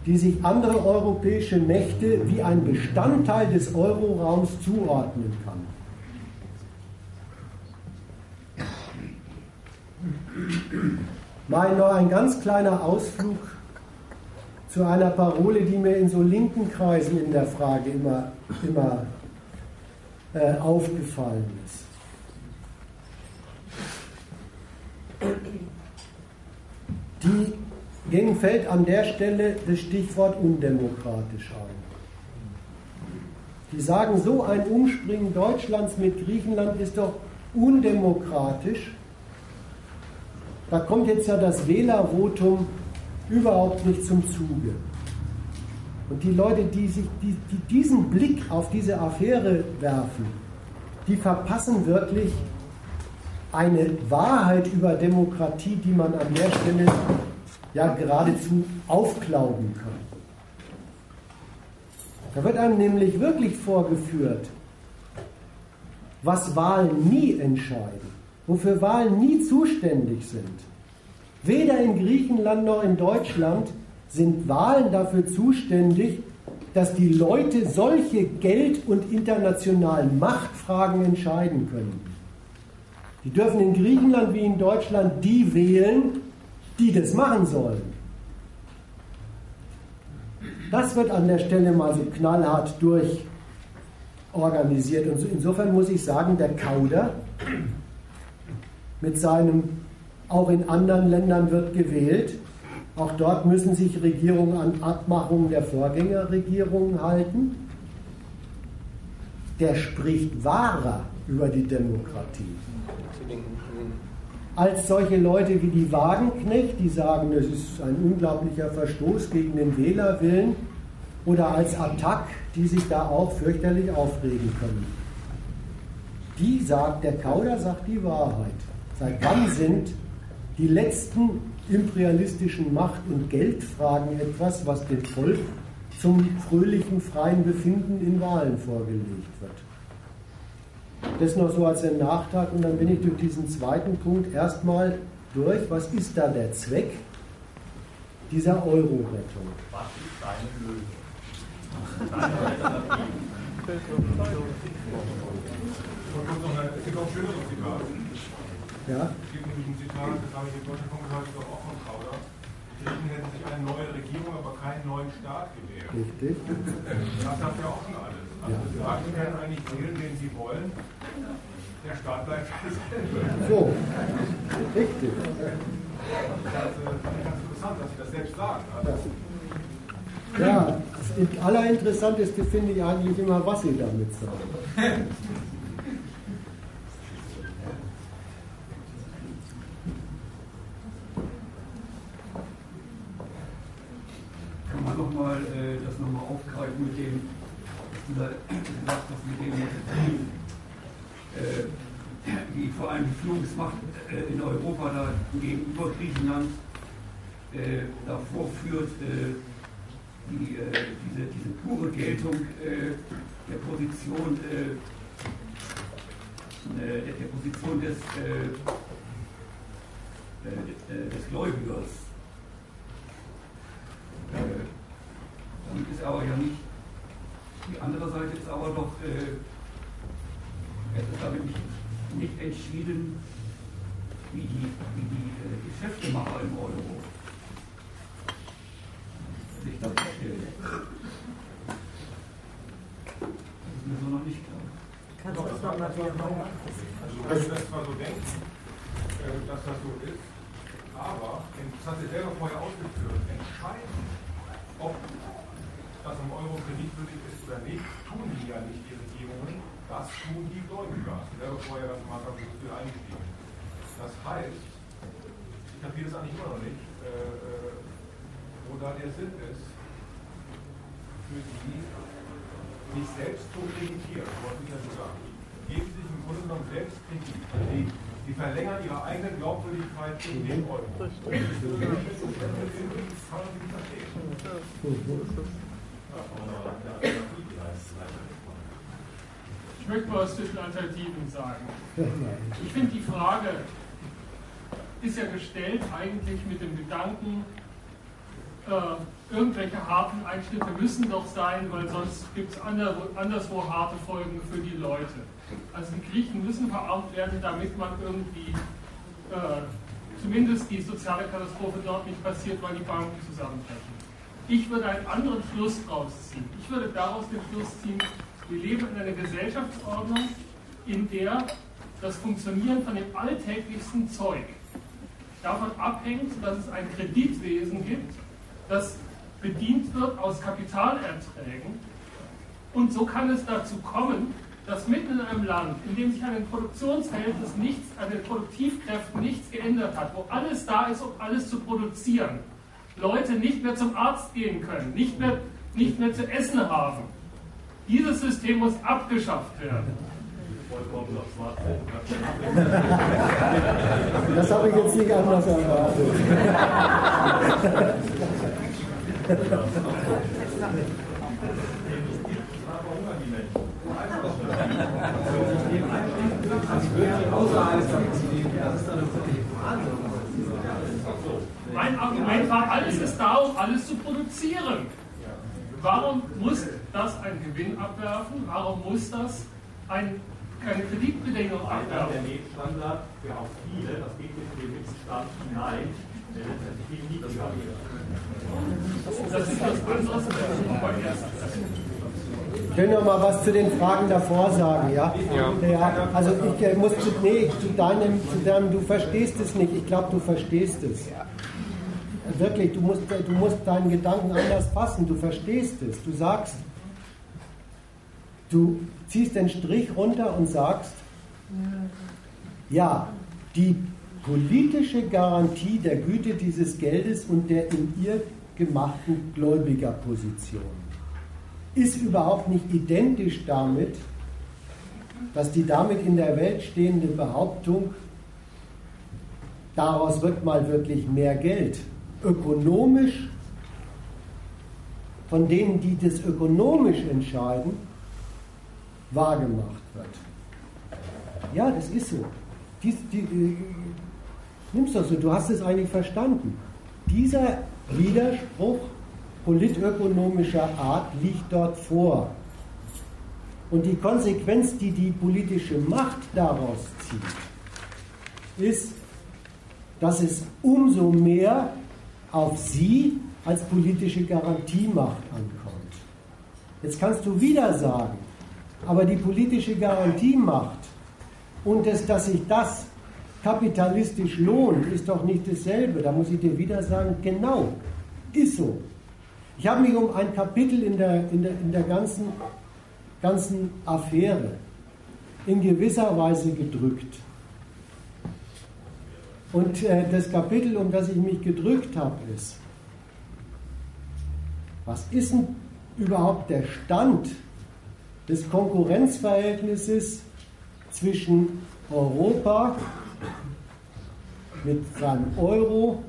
die sich andere europäische Mächte wie ein Bestandteil des Euroraums zuordnen kann. Mal noch ein ganz kleiner Ausflug zu einer Parole, die mir in so linken Kreisen in der Frage immer, immer äh, aufgefallen ist. Die, denen fällt an der Stelle das Stichwort undemokratisch ein. Die sagen, so ein Umspringen Deutschlands mit Griechenland ist doch undemokratisch. Da kommt jetzt ja das Wählervotum überhaupt nicht zum Zuge. Und die Leute, die, sich, die, die diesen Blick auf diese Affäre werfen, die verpassen wirklich eine Wahrheit über Demokratie, die man an der Stelle ja geradezu aufklauben kann. Da wird einem nämlich wirklich vorgeführt, was Wahlen nie entscheiden, wofür Wahlen nie zuständig sind. Weder in Griechenland noch in Deutschland sind Wahlen dafür zuständig, dass die Leute solche Geld- und internationalen Machtfragen entscheiden können. Die dürfen in Griechenland wie in Deutschland die wählen, die das machen sollen. Das wird an der Stelle mal so knallhart durchorganisiert. Und insofern muss ich sagen, der Kauder mit seinem, auch in anderen Ländern wird gewählt, auch dort müssen sich Regierungen an Abmachungen der Vorgängerregierungen halten. Der spricht wahrer über die Demokratie. Als solche Leute wie die Wagenknecht, die sagen, es ist ein unglaublicher Verstoß gegen den Wählerwillen, oder als Attack, die sich da auch fürchterlich aufregen können. Die sagt, der Kauder sagt die Wahrheit. Seit wann sind die letzten imperialistischen Macht- und Geldfragen etwas, was dem Volk zum fröhlichen, freien Befinden in Wahlen vorgelegt wird. Das noch so als ein Nachtrag und dann bin ich durch diesen zweiten Punkt erstmal durch. Was ist da der Zweck dieser Euro-Rettung? Was ist deine Lösung? Es gibt auch schönere Zitate. Ja? Es gibt nämlich ein Zitat, das habe ich im Deutschen Kongress auch von Krauder. Die Griechen hätten sich eine neue Regierung, aber keinen neuen Staat gewählt. Richtig. Das sagt ja auch schon alles. Also die sie können eigentlich wählen, den sie wollen. Der Staat bleibt. So, richtig. Das ist ganz interessant, dass sie das selbst sagen. Also, Ja, das Allerinteressanteste finde ich eigentlich immer, was sie damit sagen. Kann man nochmal äh, das nochmal aufgreifen mit dem, was du da gesagt hast, mit dem äh, wie vor allem die Führungsmacht äh, in Europa da gegenüber Griechenland äh, da vorführt, äh, die, äh, diese, diese pure Geltung äh, der Position äh, äh, der, der Position des, äh, äh, des Gläubigers. Äh, damit ist aber ja nicht, die andere Seite ist aber doch, äh, es ist damit nicht, nicht entschieden, wie die, wie die äh, Geschäftemacher im Euro sich das stellen. Das ist mir so noch nicht klar. Kannst du das nochmal wiederholen? Also, wenn du das mal so denkst, äh, dass das so ist, aber, das hat sie selber vorher ausgeführt, entscheiden, ob das im Euro kreditwürdig ist oder nicht, tun die ja nicht, die Regierungen, Das tun die Gläubiger. Ich wäre vorher ganz am Anfang für eingestiegen. Das heißt, ich kapiere das eigentlich immer noch nicht, äh, äh, wo da der Sinn ist, für die sich selbst zu limitieren, wollte ich ja sagen. Geben sich im Grunde genommen selbst Kredit. Also die, die verlängern ihre eigene Glaubwürdigkeit in den Euro. Das kann man nicht verstehen. Ich möchte was zu den Alternativen sagen. Ich finde, die Frage ist ja gestellt eigentlich mit dem Gedanken, äh, irgendwelche harten Einschnitte müssen doch sein, weil sonst gibt es anderswo harte Folgen für die Leute. Also die Griechen müssen verarmt werden, damit man irgendwie äh, zumindest die soziale Katastrophe dort nicht passiert, weil die Banken zusammenbrechen. Ich würde einen anderen Schluss daraus ziehen. Ich würde daraus den Schluss ziehen, wir leben in einer Gesellschaftsordnung, in der das Funktionieren von dem alltäglichsten Zeug davon abhängt, dass es ein Kreditwesen gibt, das bedient wird aus Kapitalerträgen. Und so kann es dazu kommen, dass mitten in einem Land, in dem sich an den Produktionsverhältnissen nichts, an den Produktivkräften nichts geändert hat, wo alles da ist, um alles zu produzieren, Leute nicht mehr zum Arzt gehen können, nicht mehr, nicht mehr zu essen haben. Dieses System muss abgeschafft werden. Das habe ich jetzt nicht anders erwartet. Mein Argument war, alles ist da, um alles zu produzieren. Warum muss das einen Gewinn abwerfen? Warum muss das ein, keine Kreditbedingung abwerfen? Der Nebenstandard für auch viele, das geht in den Mittelstand hinein, der letztendlich viel niedriger Das ist beim ersten. Ich will noch mal was zu den Fragen davor sagen, ja? Ja. ja also ich muss zu, nee, zu deinem, zu deinem, du verstehst es nicht. Ich glaube, du verstehst es. Wirklich, du musst, du musst deinen Gedanken anders fassen. Du verstehst es. Du sagst, du ziehst den Strich runter und sagst, ja, die politische Garantie der Güte dieses Geldes und der in ihr gemachten Gläubigerposition ist überhaupt nicht identisch damit, dass die damit in der Welt stehende Behauptung, daraus wird mal wirklich mehr Geld, ökonomisch, von denen, die das ökonomisch entscheiden, wahrgemacht wird. Ja, das ist so. Dies, die, äh, nimm's doch so, du hast es eigentlich verstanden. Dieser Widerspruch politökonomischer Art liegt dort vor. Und die Konsequenz, die die politische Macht daraus zieht, ist, dass es umso mehr auf sie als politische Garantiemacht ankommt. Jetzt kannst du wieder sagen, aber die politische Garantiemacht und das, dass sich das kapitalistisch lohnt, ist doch nicht dasselbe. Da muss ich dir wieder sagen, genau, ist so. Ich habe mich um ein Kapitel in der, in der, in der ganzen, ganzen Affäre in gewisser Weise gedrückt. Und äh, das Kapitel, um das ich mich gedrückt habe, ist, was ist denn überhaupt der Stand des Konkurrenzverhältnisses zwischen Europa mit seinem Euro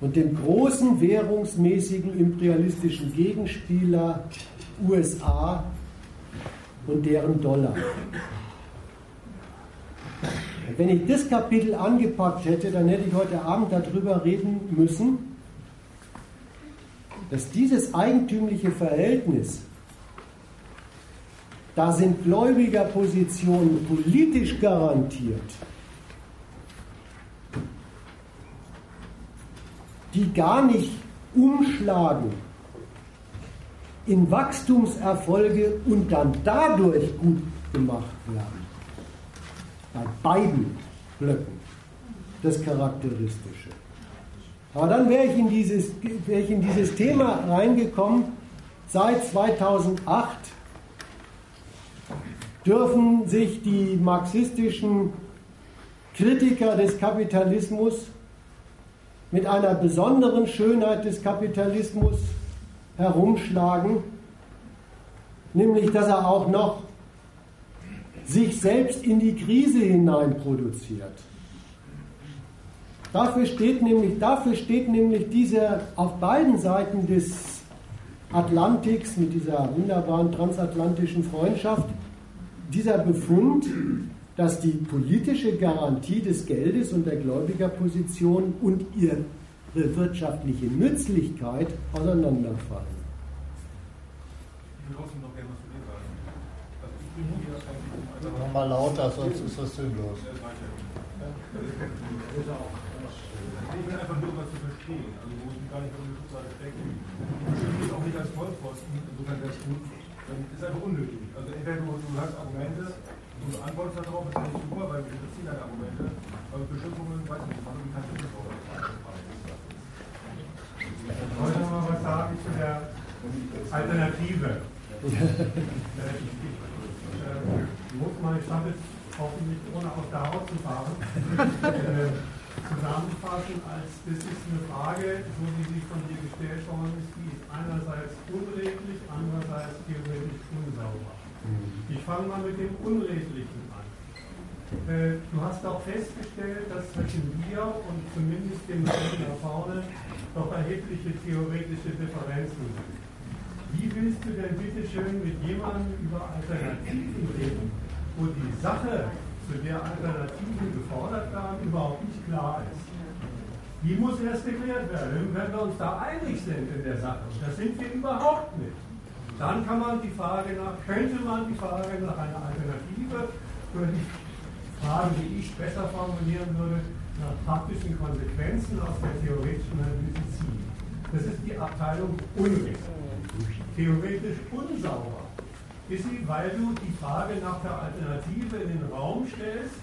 und dem großen währungsmäßigen imperialistischen Gegenspieler USA und deren Dollar. Wenn ich das Kapitel angepackt hätte, dann hätte ich heute Abend darüber reden müssen, dass dieses eigentümliche Verhältnis, da sind Gläubigerpositionen politisch garantiert, die gar nicht umschlagen in Wachstumserfolge und dann dadurch gut gemacht werden. Bei beiden Blöcken das Charakteristische. Aber dann wäre ich, in dieses, wäre ich in dieses Thema reingekommen. Seit 2008 dürfen sich die marxistischen Kritiker des Kapitalismus mit einer besonderen Schönheit des Kapitalismus herumschlagen, nämlich dass er auch noch sich selbst in die Krise hinein produziert. Dafür steht nämlich, dafür steht nämlich dieser auf beiden Seiten des Atlantiks mit dieser wunderbaren transatlantischen Freundschaft, dieser Befund, dass die politische Garantie des Geldes und der Gläubigerposition und ihre wirtschaftliche Nützlichkeit auseinanderfallen. Nochmal lauter, sonst ist das sinnlos. Ich will einfach nur was zu verstehen, also wo ich gar nicht auf die Schutzseite stecke. Ich auch nicht als Vollpfosten, insofern wäre es gut. Dann ist einfach unnötig. Entweder du, du hast Argumente und du antwortest darauf, ist ja nicht super, weil wir interessieren deine Argumente. Aber Beschimpfungen, weiß ich nicht, wie kannst du das auch Ich wollte noch mal was sagen zu der Alternative. äh, muss man, ich hoffentlich ohne aus der Haut zu fahren, äh, zusammenfassen, als das ist eine Frage, so wie sie von dir gestellt worden ist, die ist einerseits unredlich, andererseits theoretisch unsauber. Ich fange mal mit dem Unredlichen an. Äh, du hast auch festgestellt, dass zwischen dir und zumindest dem Menschen da vorne doch erhebliche theoretische Differenzen sind. Wie willst du denn bitte schön mit jemandem über Alternativen reden, wo die Sache zu der Alternativen gefordert werden, überhaupt nicht klar ist. Die muss erst geklärt werden. Wenn wir uns da einig sind in der Sache, das sind wir überhaupt nicht, dann kann man die Frage nach, könnte man die Frage nach einer Alternative oder die Frage, die ich besser formulieren würde, nach praktischen Konsequenzen aus der theoretischen Analyse ziehen. Das ist die Abteilung Unrecht. Theoretisch unsauber ist sie, weil du die Frage nach der Alternative in den Raum stellst,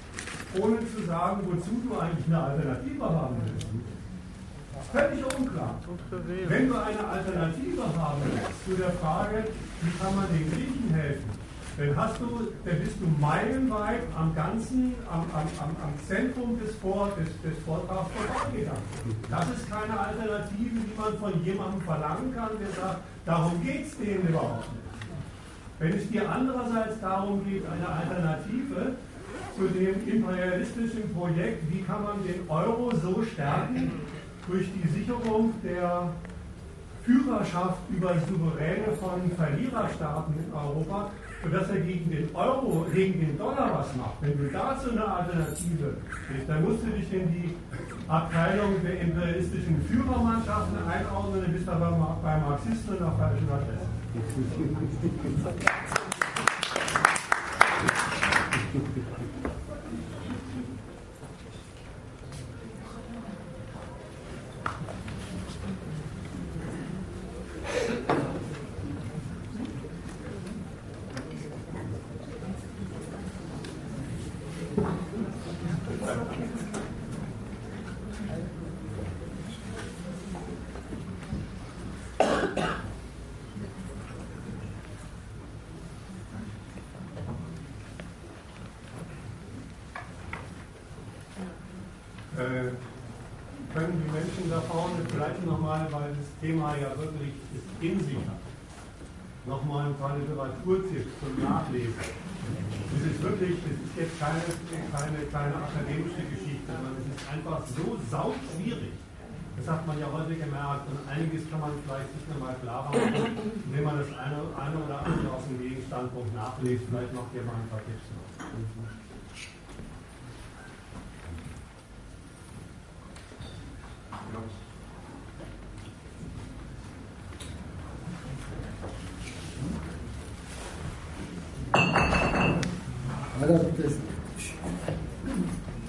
ohne zu sagen, wozu du eigentlich eine Alternative haben willst. Völlig unklar. Wenn du eine Alternative haben zu der Frage, wie kann man den Griechen helfen, dann, hast du, dann bist du meilenweit am ganzen, am, am, am Zentrum des, Vor, des, des Vortrags vorbeigegangen. Das ist keine Alternative, die man von jemandem verlangen kann, der sagt, darum geht es denen überhaupt nicht. Wenn es dir andererseits darum geht, eine Alternative zu dem imperialistischen Projekt, wie kann man den Euro so stärken durch die Sicherung der Führerschaft über Souveräne von Verliererstaaten in Europa, sodass er gegen den Euro, gegen den Dollar was macht. Wenn du dazu eine Alternative bist, dann musst du dich in die Abteilung der imperialistischen Führermannschaften einordnen, dann bist du aber bei Marxisten und auf falschen Adressen. Thema ja wirklich in sich hat. Nochmal ein paar Literaturtipps zum Nachlesen. Das ist wirklich, das ist jetzt keine, keine, keine akademische Geschichte, sondern es ist einfach so sauschwierig. Das hat man ja heute gemerkt und einiges kann man vielleicht nicht nochmal klarer machen, indem man das eine, eine oder andere aus dem Gegenstandpunkt nachliest. Vielleicht macht mal ein paar Tipps noch.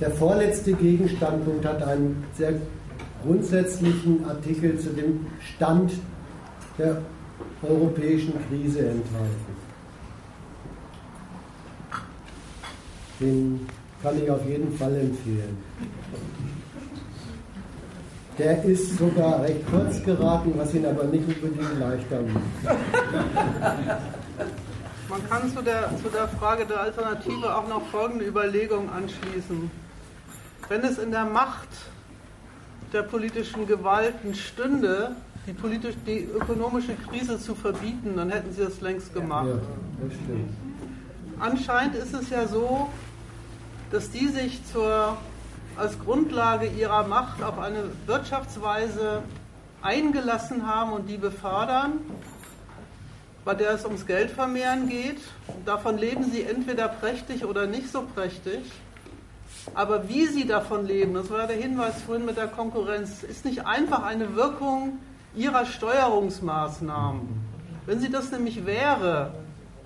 Der vorletzte Gegenstandpunkt hat einen sehr grundsätzlichen Artikel zu dem Stand der europäischen Krise enthalten. Den kann ich auf jeden Fall empfehlen. Der ist sogar recht kurz geraten, was ihn aber nicht unbedingt leichter macht. Man kann zu der, zu der Frage der Alternative auch noch folgende Überlegung anschließen. Wenn es in der Macht der politischen Gewalten stünde, die, politisch, die ökonomische Krise zu verbieten, dann hätten sie das längst gemacht. Ja, Anscheinend ist es ja so, dass die sich zur, als Grundlage ihrer Macht auf eine Wirtschaftsweise eingelassen haben und die befördern, bei der es ums Geldvermehren geht. Davon leben sie entweder prächtig oder nicht so prächtig. Aber wie sie davon leben, das war der Hinweis vorhin mit der Konkurrenz, ist nicht einfach eine Wirkung ihrer Steuerungsmaßnahmen. Wenn sie das nämlich wäre,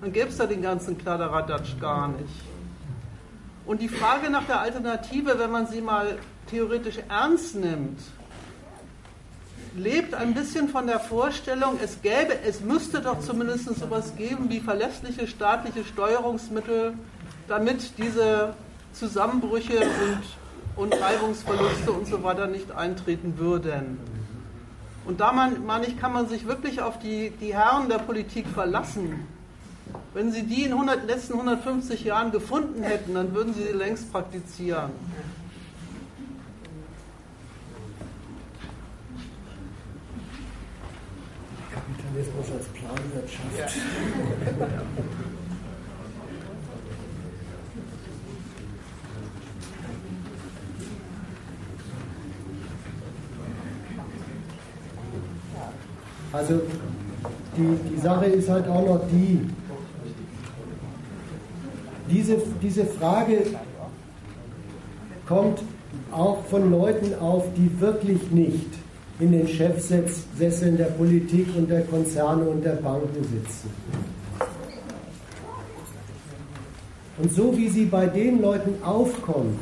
dann gäbe es da den ganzen Kladderadatsch gar nicht. Und die Frage nach der Alternative, wenn man sie mal theoretisch ernst nimmt, lebt ein bisschen von der Vorstellung, es gäbe, es müsste doch zumindest sowas geben wie verlässliche staatliche Steuerungsmittel, damit diese Zusammenbrüche und, und Reibungsverluste und so weiter nicht eintreten würden. Und da man, meine ich, kann man sich wirklich auf die, die Herren der Politik verlassen. Wenn sie die in den letzten 150 Jahren gefunden hätten, dann würden sie sie längst praktizieren. Kapitalismus als Planwirtschaft. Ja. Also die, die Sache ist halt auch noch die, diese, diese Frage kommt auch von Leuten auf, die wirklich nicht in den Chefsesseln der Politik und der Konzerne und der Banken sitzen. Und so wie sie bei den Leuten aufkommt,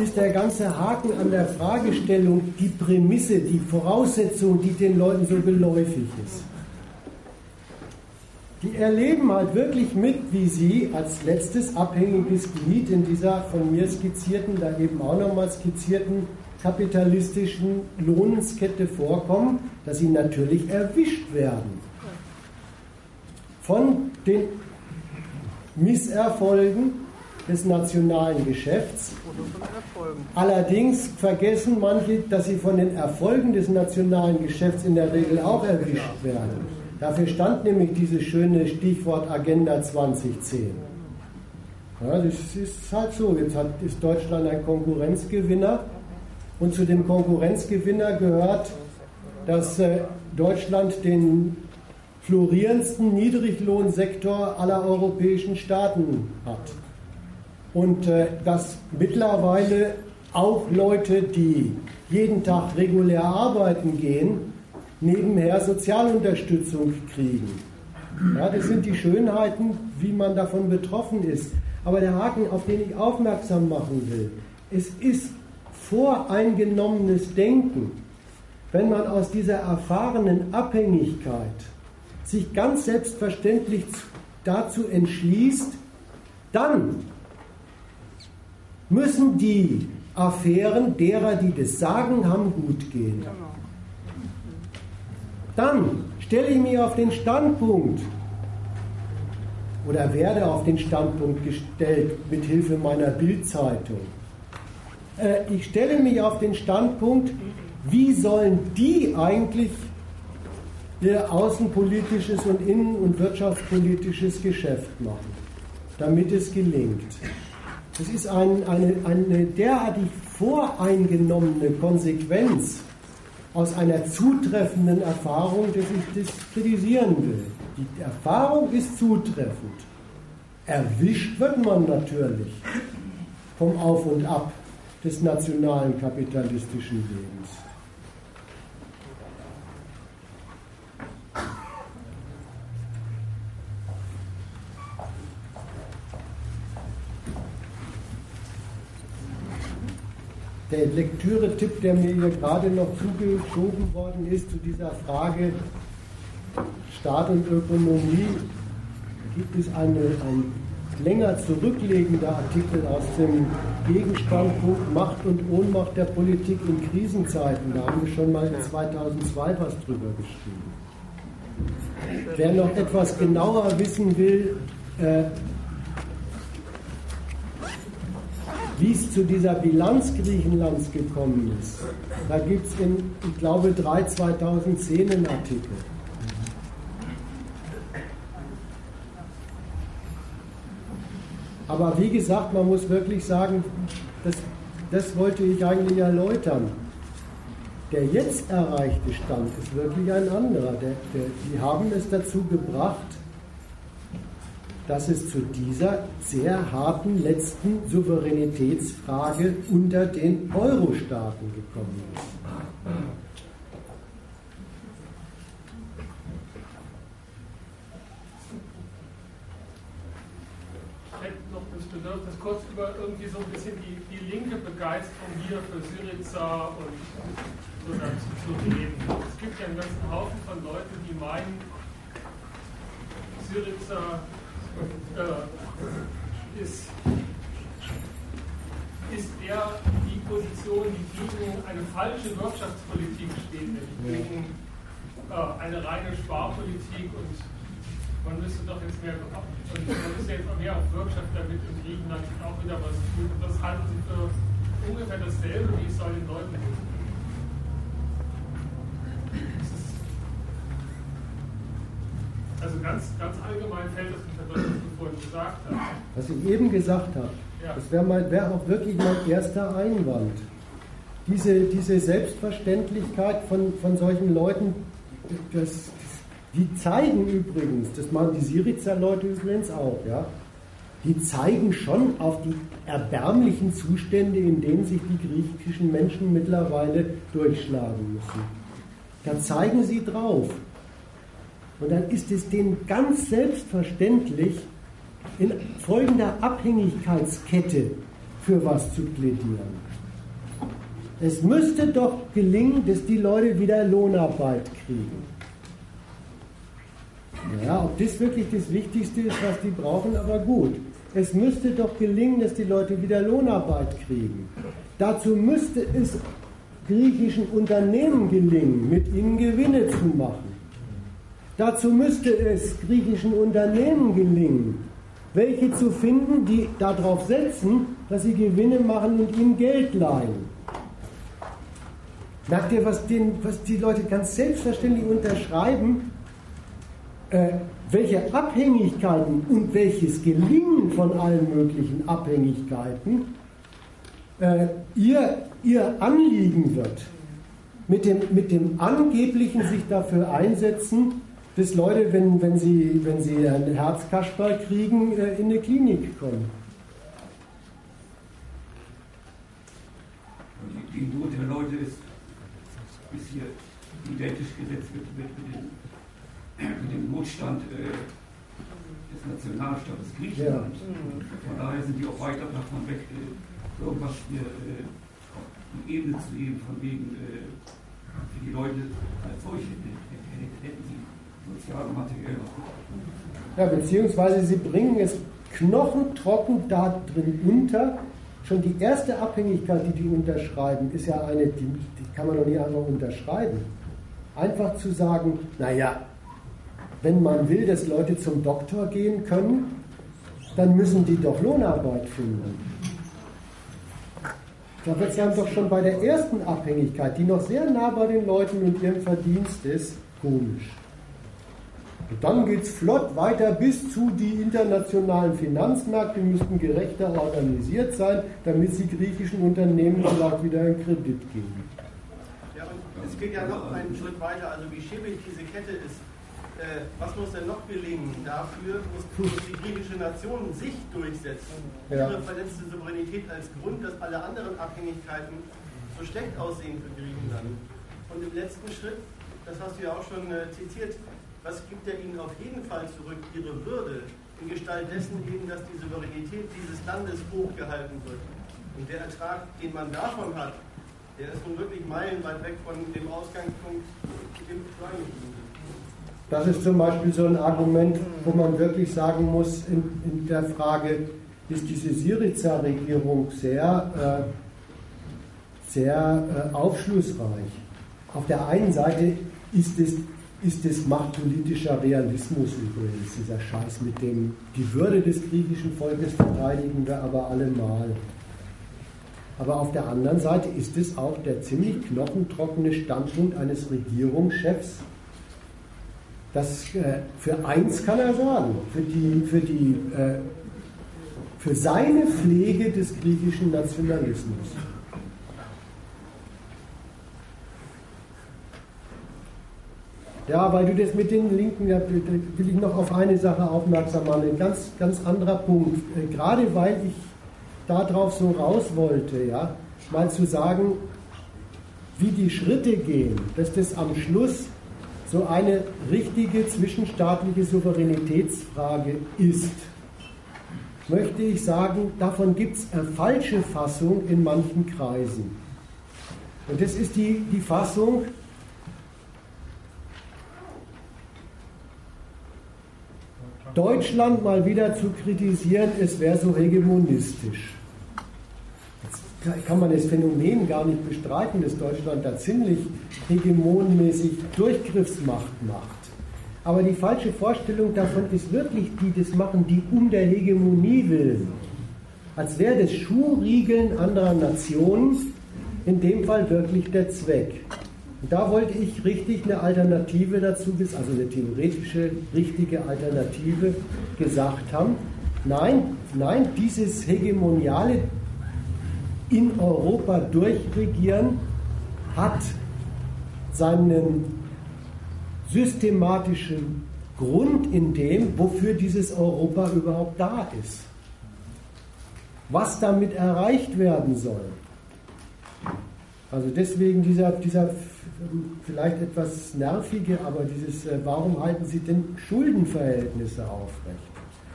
ist der ganze Haken an der Fragestellung die Prämisse, die Voraussetzung, die den Leuten so geläufig ist. Die erleben halt wirklich mit, wie sie als letztes abhängiges Glied in dieser von mir skizzierten, da eben auch nochmal skizzierten kapitalistischen Lohnskette vorkommen, dass sie natürlich erwischt werden von den Misserfolgen des nationalen Geschäfts. Allerdings vergessen manche, dass sie von den Erfolgen des nationalen Geschäfts in der Regel auch erwischt werden. Dafür stand nämlich dieses schöne Stichwort Agenda 2010. Ja, das ist halt so. Jetzt hat, ist Deutschland ein Konkurrenzgewinner und zu dem Konkurrenzgewinner gehört, dass äh, Deutschland den florierendsten Niedriglohnsektor aller europäischen Staaten hat. Und äh, dass mittlerweile auch Leute, die jeden Tag regulär arbeiten gehen, nebenher Sozialunterstützung kriegen. Ja, das sind die Schönheiten, wie man davon betroffen ist. Aber der Haken, auf den ich aufmerksam machen will, es ist voreingenommenes Denken, wenn man aus dieser erfahrenen Abhängigkeit sich ganz selbstverständlich dazu entschließt, dann müssen die Affären derer, die das Sagen haben, gut gehen. Dann stelle ich mich auf den Standpunkt oder werde auf den Standpunkt gestellt mit Hilfe meiner Bildzeitung. Äh, ich stelle mich auf den Standpunkt, wie sollen die eigentlich ihr außenpolitisches und innen- und wirtschaftspolitisches Geschäft machen, damit es gelingt. Es ist ein, eine, eine derartig voreingenommene Konsequenz aus einer zutreffenden Erfahrung, dass ich das kritisieren will. Die Erfahrung ist zutreffend. Erwischt wird man natürlich vom Auf und Ab des nationalen kapitalistischen Lebens. der Lektüre-Tipp, der mir hier gerade noch zugeschoben worden ist zu dieser Frage Staat und Ökonomie, gibt es eine, ein länger zurückliegender Artikel aus dem Gegenstandpunkt Macht und Ohnmacht der Politik in Krisenzeiten. Da haben wir schon mal 2002 was drüber geschrieben. wer noch etwas genauer wissen will, äh, wie es zu dieser Bilanz Griechenlands gekommen ist, da gibt es in, ich glaube, 3 2010 einen Artikel. Aber wie gesagt, man muss wirklich sagen, das, das wollte ich eigentlich erläutern. Der jetzt erreichte Stand ist wirklich ein anderer. Der, der, die haben es dazu gebracht, dass es zu dieser sehr harten letzten Souveränitätsfrage unter den Euro-Staaten gekommen ist. Ich hätte noch das Bedürfnis, kurz über irgendwie so ein bisschen die, die linke Begeisterung hier für Syriza und so dazu zu reden. Es gibt ja einen ganzen Haufen von Leuten, die meinen, Syriza äh, ist, ist eher die Position, die gegen eine falsche Wirtschaftspolitik steht, nämlich gegen äh, eine reine Sparpolitik und man müsste doch jetzt mehr und man müsste jetzt auch mehr auf Wirtschaft damit in Griechenland auch wieder was tun. Und das halten sie für ungefähr dasselbe, wie es soll den Leuten helfen. Also ganz, ganz allgemein fällt das unter das, was du vorhin gesagt hast. Was ich eben gesagt habe, ja. das wäre wär auch wirklich mein erster Einwand. Diese, diese Selbstverständlichkeit von, von solchen Leuten, das, die zeigen übrigens, das machen die Syrizer Leute übrigens auch, ja, die zeigen schon auf die erbärmlichen Zustände, in denen sich die griechischen Menschen mittlerweile durchschlagen müssen. Da zeigen sie drauf. Und dann ist es denen ganz selbstverständlich, in folgender Abhängigkeitskette für was zu plädieren. Es müsste doch gelingen, dass die Leute wieder Lohnarbeit kriegen. Ja, ob das wirklich das Wichtigste ist, was die brauchen, aber gut. Es müsste doch gelingen, dass die Leute wieder Lohnarbeit kriegen. Dazu müsste es griechischen Unternehmen gelingen, mit ihnen Gewinne zu machen. Dazu müsste es griechischen Unternehmen gelingen, welche zu finden, die darauf setzen, dass sie Gewinne machen und ihnen Geld leihen. Merkt ihr, was, den, was die Leute ganz selbstverständlich unterschreiben? Äh, welche Abhängigkeiten und welches Gelingen von allen möglichen Abhängigkeiten äh, ihr, ihr Anliegen wird. Mit dem, mit dem angeblichen sich dafür einsetzen, dass Leute, wenn, wenn, sie, wenn sie ein Herzkasperl kriegen, äh, in eine Klinik kommen. Die, Not der Leute ist, ist hier identisch gesetzt mit, mit, mit, dem, mit dem Notstand äh, des Nationalstaates Griechenland. Ja. Von daher sind die auch weiter davon weg, äh, irgendwas hier äh, die Ebene zu heben, von wegen für die Leute als solche hätten sie soziale materielle. Ja, beziehungsweise sie bringen es knochentrocken da drin unter. Schon die erste Abhängigkeit, die die unterschreiben, ist ja eine, die, die kann man doch nicht einfach unterschreiben. Einfach zu sagen, naja, wenn man will, dass Leute zum Doktor gehen können, dann müssen die doch Lohnarbeit finden. Da wird es dann doch schon bei der ersten Abhängigkeit, die noch sehr nah bei den Leuten und ihrem Verdienst ist, komisch. Und dann geht es flott weiter bis zu die internationalen Finanzmärkte müssten gerechter organisiert sein, damit sie griechischen Unternehmen vielleicht wieder einen Kredit geben. Ja, und es geht ja noch einen Schritt weiter, also wie schimmig diese Kette ist. Äh, was muss denn noch gelingen? Dafür muss, die griechische Nation sich durchsetzen. Ja. Ihre verletzte Souveränität als Grund, dass alle anderen Abhängigkeiten so schlecht aussehen für Griechenland. Und im letzten Schritt, das hast du ja auch schon äh, zitiert, was gibt er ihnen auf jeden Fall zurück? Ihre Würde in Gestalt dessen eben, dass die Souveränität dieses Landes hochgehalten wird. Und der Ertrag, den man davon hat, der ist nun wirklich meilenweit weg von dem Ausgangspunkt, dem Beschleunigen. Das ist zum Beispiel so ein Argument, wo man wirklich sagen muss, in, in der Frage, ist diese Syriza-Regierung sehr, äh, sehr äh, aufschlussreich. Auf der einen Seite ist es ist es machtpolitischer Realismus übrigens, dieser Scheiß mit dem, die Würde des griechischen Volkes verteidigen wir aber allemal. Aber auf der anderen Seite ist es auch der ziemlich knochentrockene Standpunkt eines Regierungschefs, dass äh, für eins kann er sagen, für, die, für, die, äh, für seine Pflege des griechischen Nationalismus. Ja, weil du das mit den Linken, da will ich noch auf eine Sache aufmerksam machen. Ein ganz, ganz anderer Punkt. Äh, gerade weil ich darauf so raus wollte, ja, mal zu sagen, wie die Schritte gehen, dass das am Schluss so eine richtige zwischenstaatliche Souveränitätsfrage ist, möchte ich sagen, davon gibt es eine falsche Fassung in manchen Kreisen. Und das ist die, die Fassung, Deutschland mal wieder zu kritisieren, es wäre so hegemonistisch. Kann man das Phänomen gar nicht bestreiten, dass Deutschland da ziemlich hegemonmäßig Durchgriffsmacht macht. Aber die falsche Vorstellung davon ist wirklich die, das machen die um der Hegemonie willen. Als wäre das Schuhriegeln anderer Nationen in dem Fall wirklich der Zweck. Und da wollte ich richtig eine Alternative dazu, also eine theoretische, richtige Alternative gesagt haben. Nein, nein, dieses hegemoniale in Europa durchregieren hat seinen systematischen Grund in dem, wofür dieses Europa überhaupt da ist. Was damit erreicht werden soll. Also deswegen dieser, dieser vielleicht etwas nervige, aber dieses, äh, warum halten Sie denn Schuldenverhältnisse aufrecht?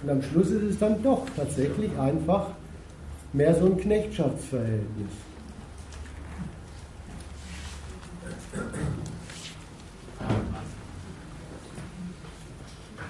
Und am Schluss ist es dann doch tatsächlich einfach mehr so ein Knechtschaftsverhältnis.